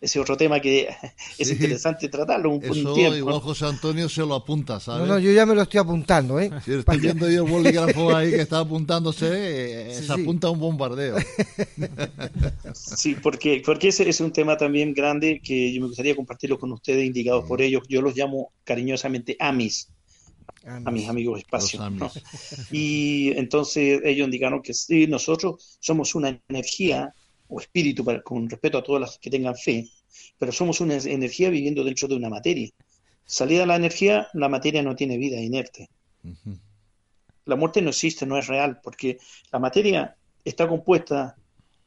Ese es otro tema que [laughs] es Sí. interesante tratarlo un, un Eso tiempo. igual José Antonio se lo apunta, ¿sabes? No, no, yo ya me lo estoy apuntando, ¿eh? Si estoy viendo yo el bolígrafo [laughs] ahí que está apuntándose, eh, Sí, se sí. apunta a un bombardeo. [laughs] Sí, porque, porque ese es un tema también grande que yo me gustaría compartirlo con ustedes, indicados por ellos. Yo los llamo cariñosamente AMIS, a mis amigos espacio. Los ¿no? Amis. Y entonces ellos indicaron que sí, nosotros somos una energía o espíritu, para- con respeto a todas las que tengan fe, pero somos una energía viviendo dentro de una materia. Salida la energía, la materia no tiene vida inerte. La muerte no existe, no es real, porque la materia está compuesta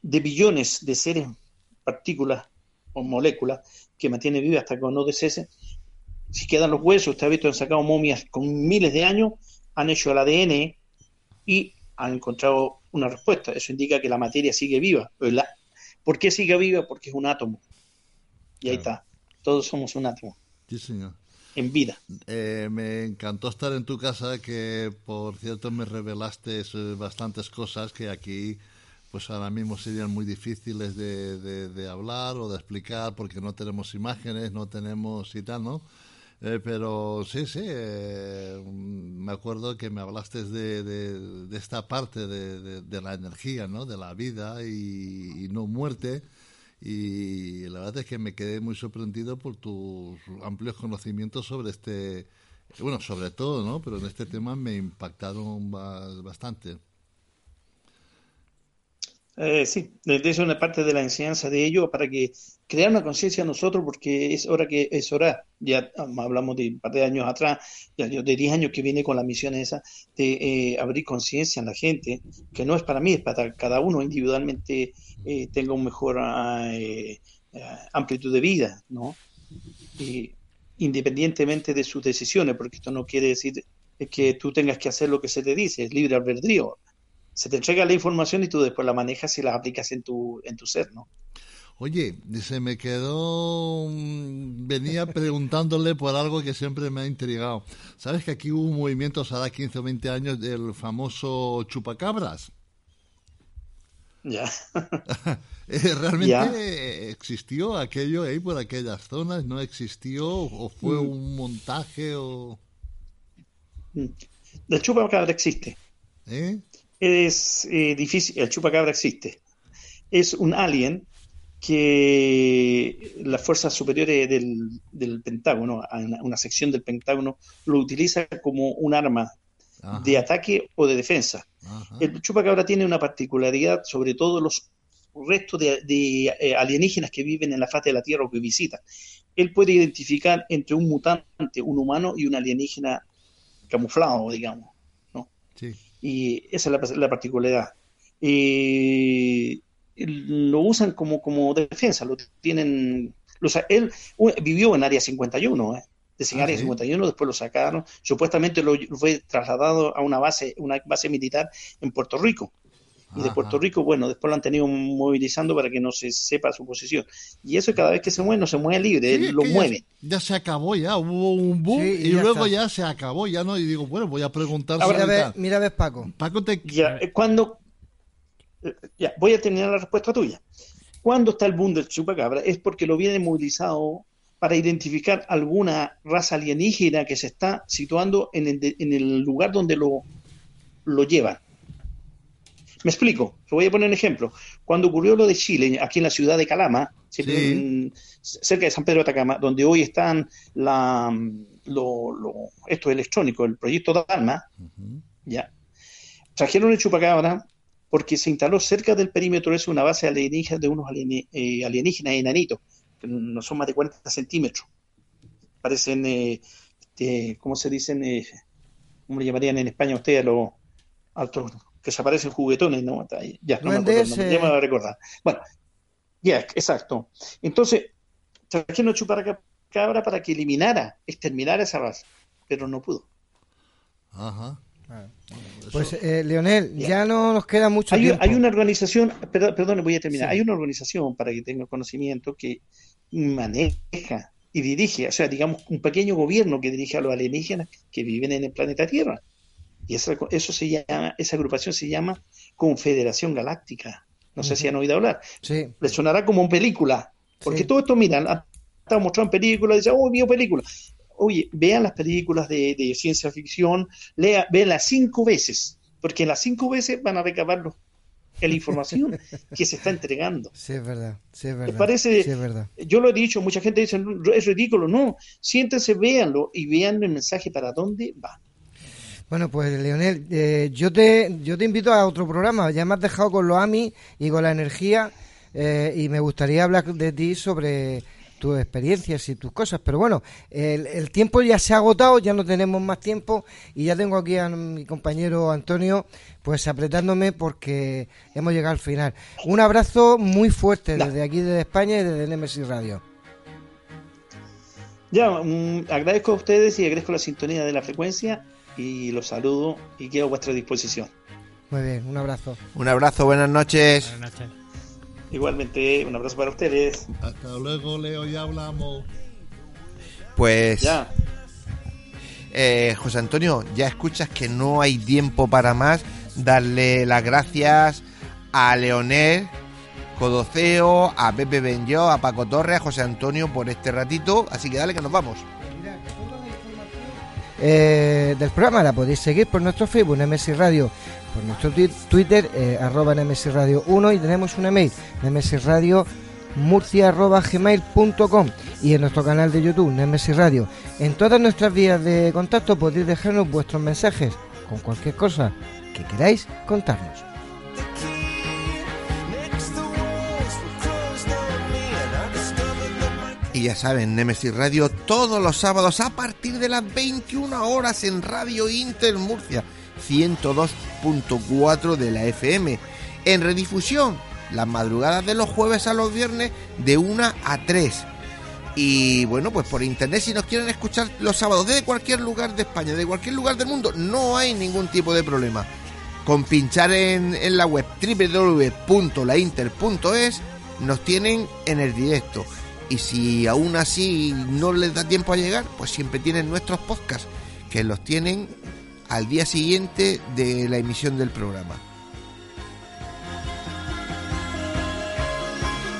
de billones de seres, partículas o moléculas que mantiene viva hasta que no descese. Si quedan los huesos, usted ha visto, han sacado momias con miles de años, han hecho el ADN y han encontrado una respuesta. Eso indica que la materia sigue viva. La- ¿Por qué sigue viva? Porque es un átomo. Y ahí está. Todos somos un átomo Sí, señor. en vida. Eh, me encantó estar en tu casa, que por cierto me revelaste eh, bastantes cosas que aquí pues ahora mismo serían muy difíciles de, de- de hablar o de explicar porque no tenemos imágenes, no tenemos y tal, ¿no? Eh, pero sí, sí, eh, me acuerdo que me hablaste de, de- esta parte de, de- la energía, ¿no? De la vida y, y no muerte. Y la verdad es que me quedé muy sorprendido por tus amplios conocimientos sobre este, bueno, sobre todo, ¿no? Pero en este tema me impactaron ba- bastante. Eh, sí, de es una parte de la enseñanza de ellos para que crear una conciencia nosotros, porque es hora que es hora, ya hablamos de un par de años atrás, ya yo de 10 años que viene con la misión esa, de eh, abrir conciencia en la gente, que no es para mí, es para cada uno individualmente eh, tenga un mejor ah, eh, ah, amplitud de vida, ¿no? Independientemente de sus decisiones, porque esto no quiere decir que tú tengas que hacer lo que se te dice, es libre albedrío. Se te entrega la información y tú después la manejas y la aplicas en tu, en tu ser, ¿no? Oye, se me quedó, venía preguntándole por algo que siempre me ha intrigado. ¿Sabes que aquí hubo un movimiento hace 15 o 20 años del famoso chupacabras? Ya. [laughs] Eh, ¿Realmente existió aquello ahí por aquellas zonas? ¿No existió? ¿O fue mm. un montaje? o mm. El chupacabra existe. ¿Eh? Es eh, difícil, el chupacabra existe. Es un alien que las fuerzas superiores del, Pentágono, una sección del Pentágono, lo utiliza como un arma de ataque o de defensa. El chupacabra tiene una particularidad, sobre todo los restos de, eh, alienígenas que viven en la faz de la Tierra o que visitan. Él puede identificar entre un mutante, un humano y un alienígena camuflado, digamos. ¿no? Y esa es la, la particularidad. Y lo usan como, como defensa, lo tienen... él vivió en Área 51, ¿eh? en ah, Área 51, después lo sacaron, supuestamente lo fue trasladado a una base, una base militar en Puerto Rico. Y de Puerto Rico, bueno, después lo han tenido movilizando para que no se sepa su posición. Y eso cada vez que se mueve, no se mueve libre, lo mueve. Ya, se acabó, ya hubo un boom y, luego ya se acabó, ya no. Y digo, bueno, voy a preguntar. Ahora, mira, ves, Paco. Paco te. Ya, eh, cuando ya, voy a terminar la respuesta tuya. Cuando está el boom del chupacabra es porque lo viene movilizado para identificar alguna raza alienígena que se está situando en el, lugar donde lo, lo llevan. Me explico, te voy a poner un ejemplo. Cuando ocurrió lo de Chile, aquí en la ciudad de Calama, cerca de San Pedro de Atacama, donde hoy están la, lo, lo, esto electrónico, el proyecto Dalma, ya, trajeron el chupacabra porque se instaló cerca del perímetro es una base alienígena de unos eh, alienígenas enanitos, que no son más de 40 centímetros. Parecen, eh, este, ¿cómo se dicen? Eh, ¿Cómo le llamarían en España ustedes a los altos, que se aparecen juguetones? ¿no? Ya, no me acuerdo, no, ya me voy a recordar. Bueno, ya, exacto. Entonces, trajeron chupar cabra para que eliminara, exterminara esa raza, pero no pudo. Ajá. Pues, eh, Leonel, ya no nos queda mucho hay, tiempo. Hay una organización, perdón, voy a terminar. Hay una organización, para que tenga conocimiento, que maneja y dirige, o sea, digamos, un pequeño gobierno que dirige a los alienígenas que viven en el planeta Tierra. Y esa, eso se llama, esa agrupación se llama Confederación Galáctica. No sé si han oído hablar. Sí. Le sonará como en película. Porque todo esto, miran, ha estado mostrado en películas, dicen, oh, vio película oye, vean las películas de, ciencia ficción, lea, las cinco veces, porque las cinco veces van a recabar la información [laughs] que se está entregando. Sí, es verdad, sí, es verdad. parece, sí, es verdad. Yo lo he dicho, mucha gente dice, es ridículo, no, siéntense, véanlo y vean el mensaje para dónde va. Bueno, pues Leonel, eh, yo te yo te invito a otro programa, ya me has dejado con los AMI y con la energía eh, y me gustaría hablar de ti sobre tus experiencias y tus cosas. Pero bueno, el, tiempo ya se ha agotado, ya no tenemos más tiempo y ya tengo aquí a mi compañero Antonio pues apretándome porque hemos llegado al final. Un abrazo muy fuerte desde aquí, desde España y desde Nemesis Radio. Ya, mm, agradezco a ustedes y agradezco la sintonía de la frecuencia y los saludo y quedo a vuestra disposición. Muy bien, un abrazo. Un abrazo, buenas noches. Buenas noches. Igualmente, un abrazo para ustedes. Hasta luego, Leo, ya hablamos. Pues. Ya. Eh, José Antonio, ya escuchas que no hay tiempo para más. Darle las gracias a Leonel Codoceo, a Pepe Benyo, a Paco Torres, a José Antonio por este ratito. Así que dale que nos vamos. Eh, del programa la podéis seguir por nuestro Facebook, MS Radio por nuestro Twitter, eh, arroba Nemesis Radio 1 y tenemos un email, Nemesis Radio murcia arroba gmail.com y en nuestro canal de YouTube, Nemesis Radio. En todas nuestras vías de contacto podéis dejarnos vuestros mensajes con cualquier cosa que queráis contarnos. Y ya saben, Nemesis Radio todos los sábados a partir de las 21 horas en Radio Inter Murcia 102.4 de la FM. En redifusión, las madrugadas de los jueves a los viernes de 1 a 3. Y bueno, pues por internet, si nos quieren escuchar los sábados desde cualquier lugar de España, de cualquier lugar del mundo, no hay ningún tipo de problema. Con pinchar en, en la web www.lainter.es nos tienen en el directo. Y si aún así no les da tiempo a llegar, pues siempre tienen nuestros podcasts, que los tienen al día siguiente de la emisión del programa.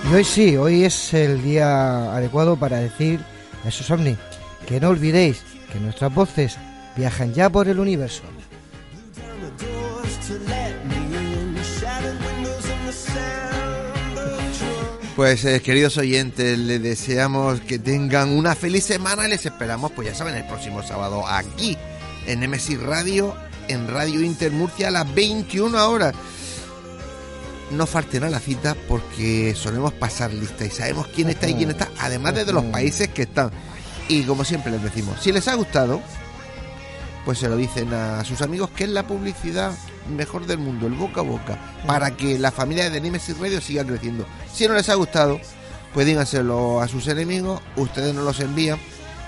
Y hoy sí, hoy es el día adecuado para decir a esos ovnis que no olvidéis que nuestras voces viajan ya por el universo. Pues eh, queridos oyentes, les deseamos que tengan una feliz semana y les esperamos, pues ya saben, el próximo sábado aquí en Nemesis Radio, en Radio Inter Murcia a las 21 horas. No falten a la cita porque solemos pasar lista y sabemos quién está y quién está, además de los países que están. Y como siempre les decimos, si les ha gustado, pues se lo dicen a sus amigos que es la publicidad mejor del mundo, el boca a boca, para que la familia de Nemesis Radio siga creciendo. Si no les ha gustado, pues díganselo a sus enemigos, ustedes nos los envían,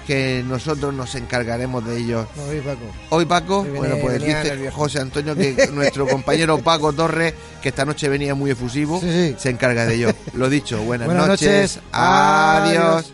que nosotros nos encargaremos de ellos. Hoy Paco. Hoy Paco, bueno pues dice. José Antonio que [laughs] nuestro compañero Paco Torres, que esta noche venía muy efusivo, se encarga de ello. Lo dicho, buenas, Buenas noches, noches. adiós. Adiós.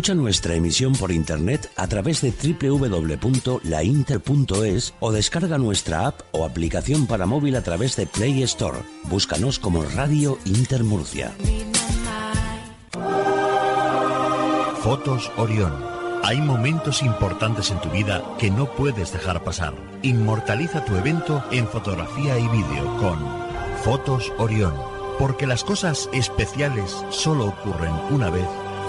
Escucha nuestra emisión por internet a través de www.lainter.es o descarga nuestra app o aplicación para móvil a través de Play Store. Búscanos como Radio Inter Murcia. Fotos Orión. Hay momentos importantes en tu vida que no puedes dejar pasar. Inmortaliza tu evento en fotografía y vídeo con Fotos Orión. Porque las cosas especiales solo ocurren una vez.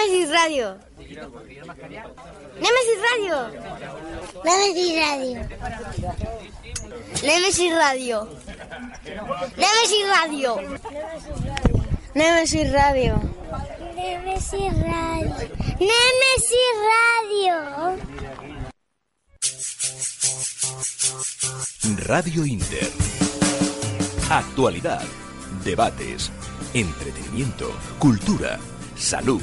Nemesis Radio. Nemesis Radio. Nemesis Radio. Nemesis Radio. Nemesis Radio. Nemesis Radio. Nemesis Radio. Nemesis Radio. Radio Inter. Actualidad, debates, entretenimiento, cultura, salud,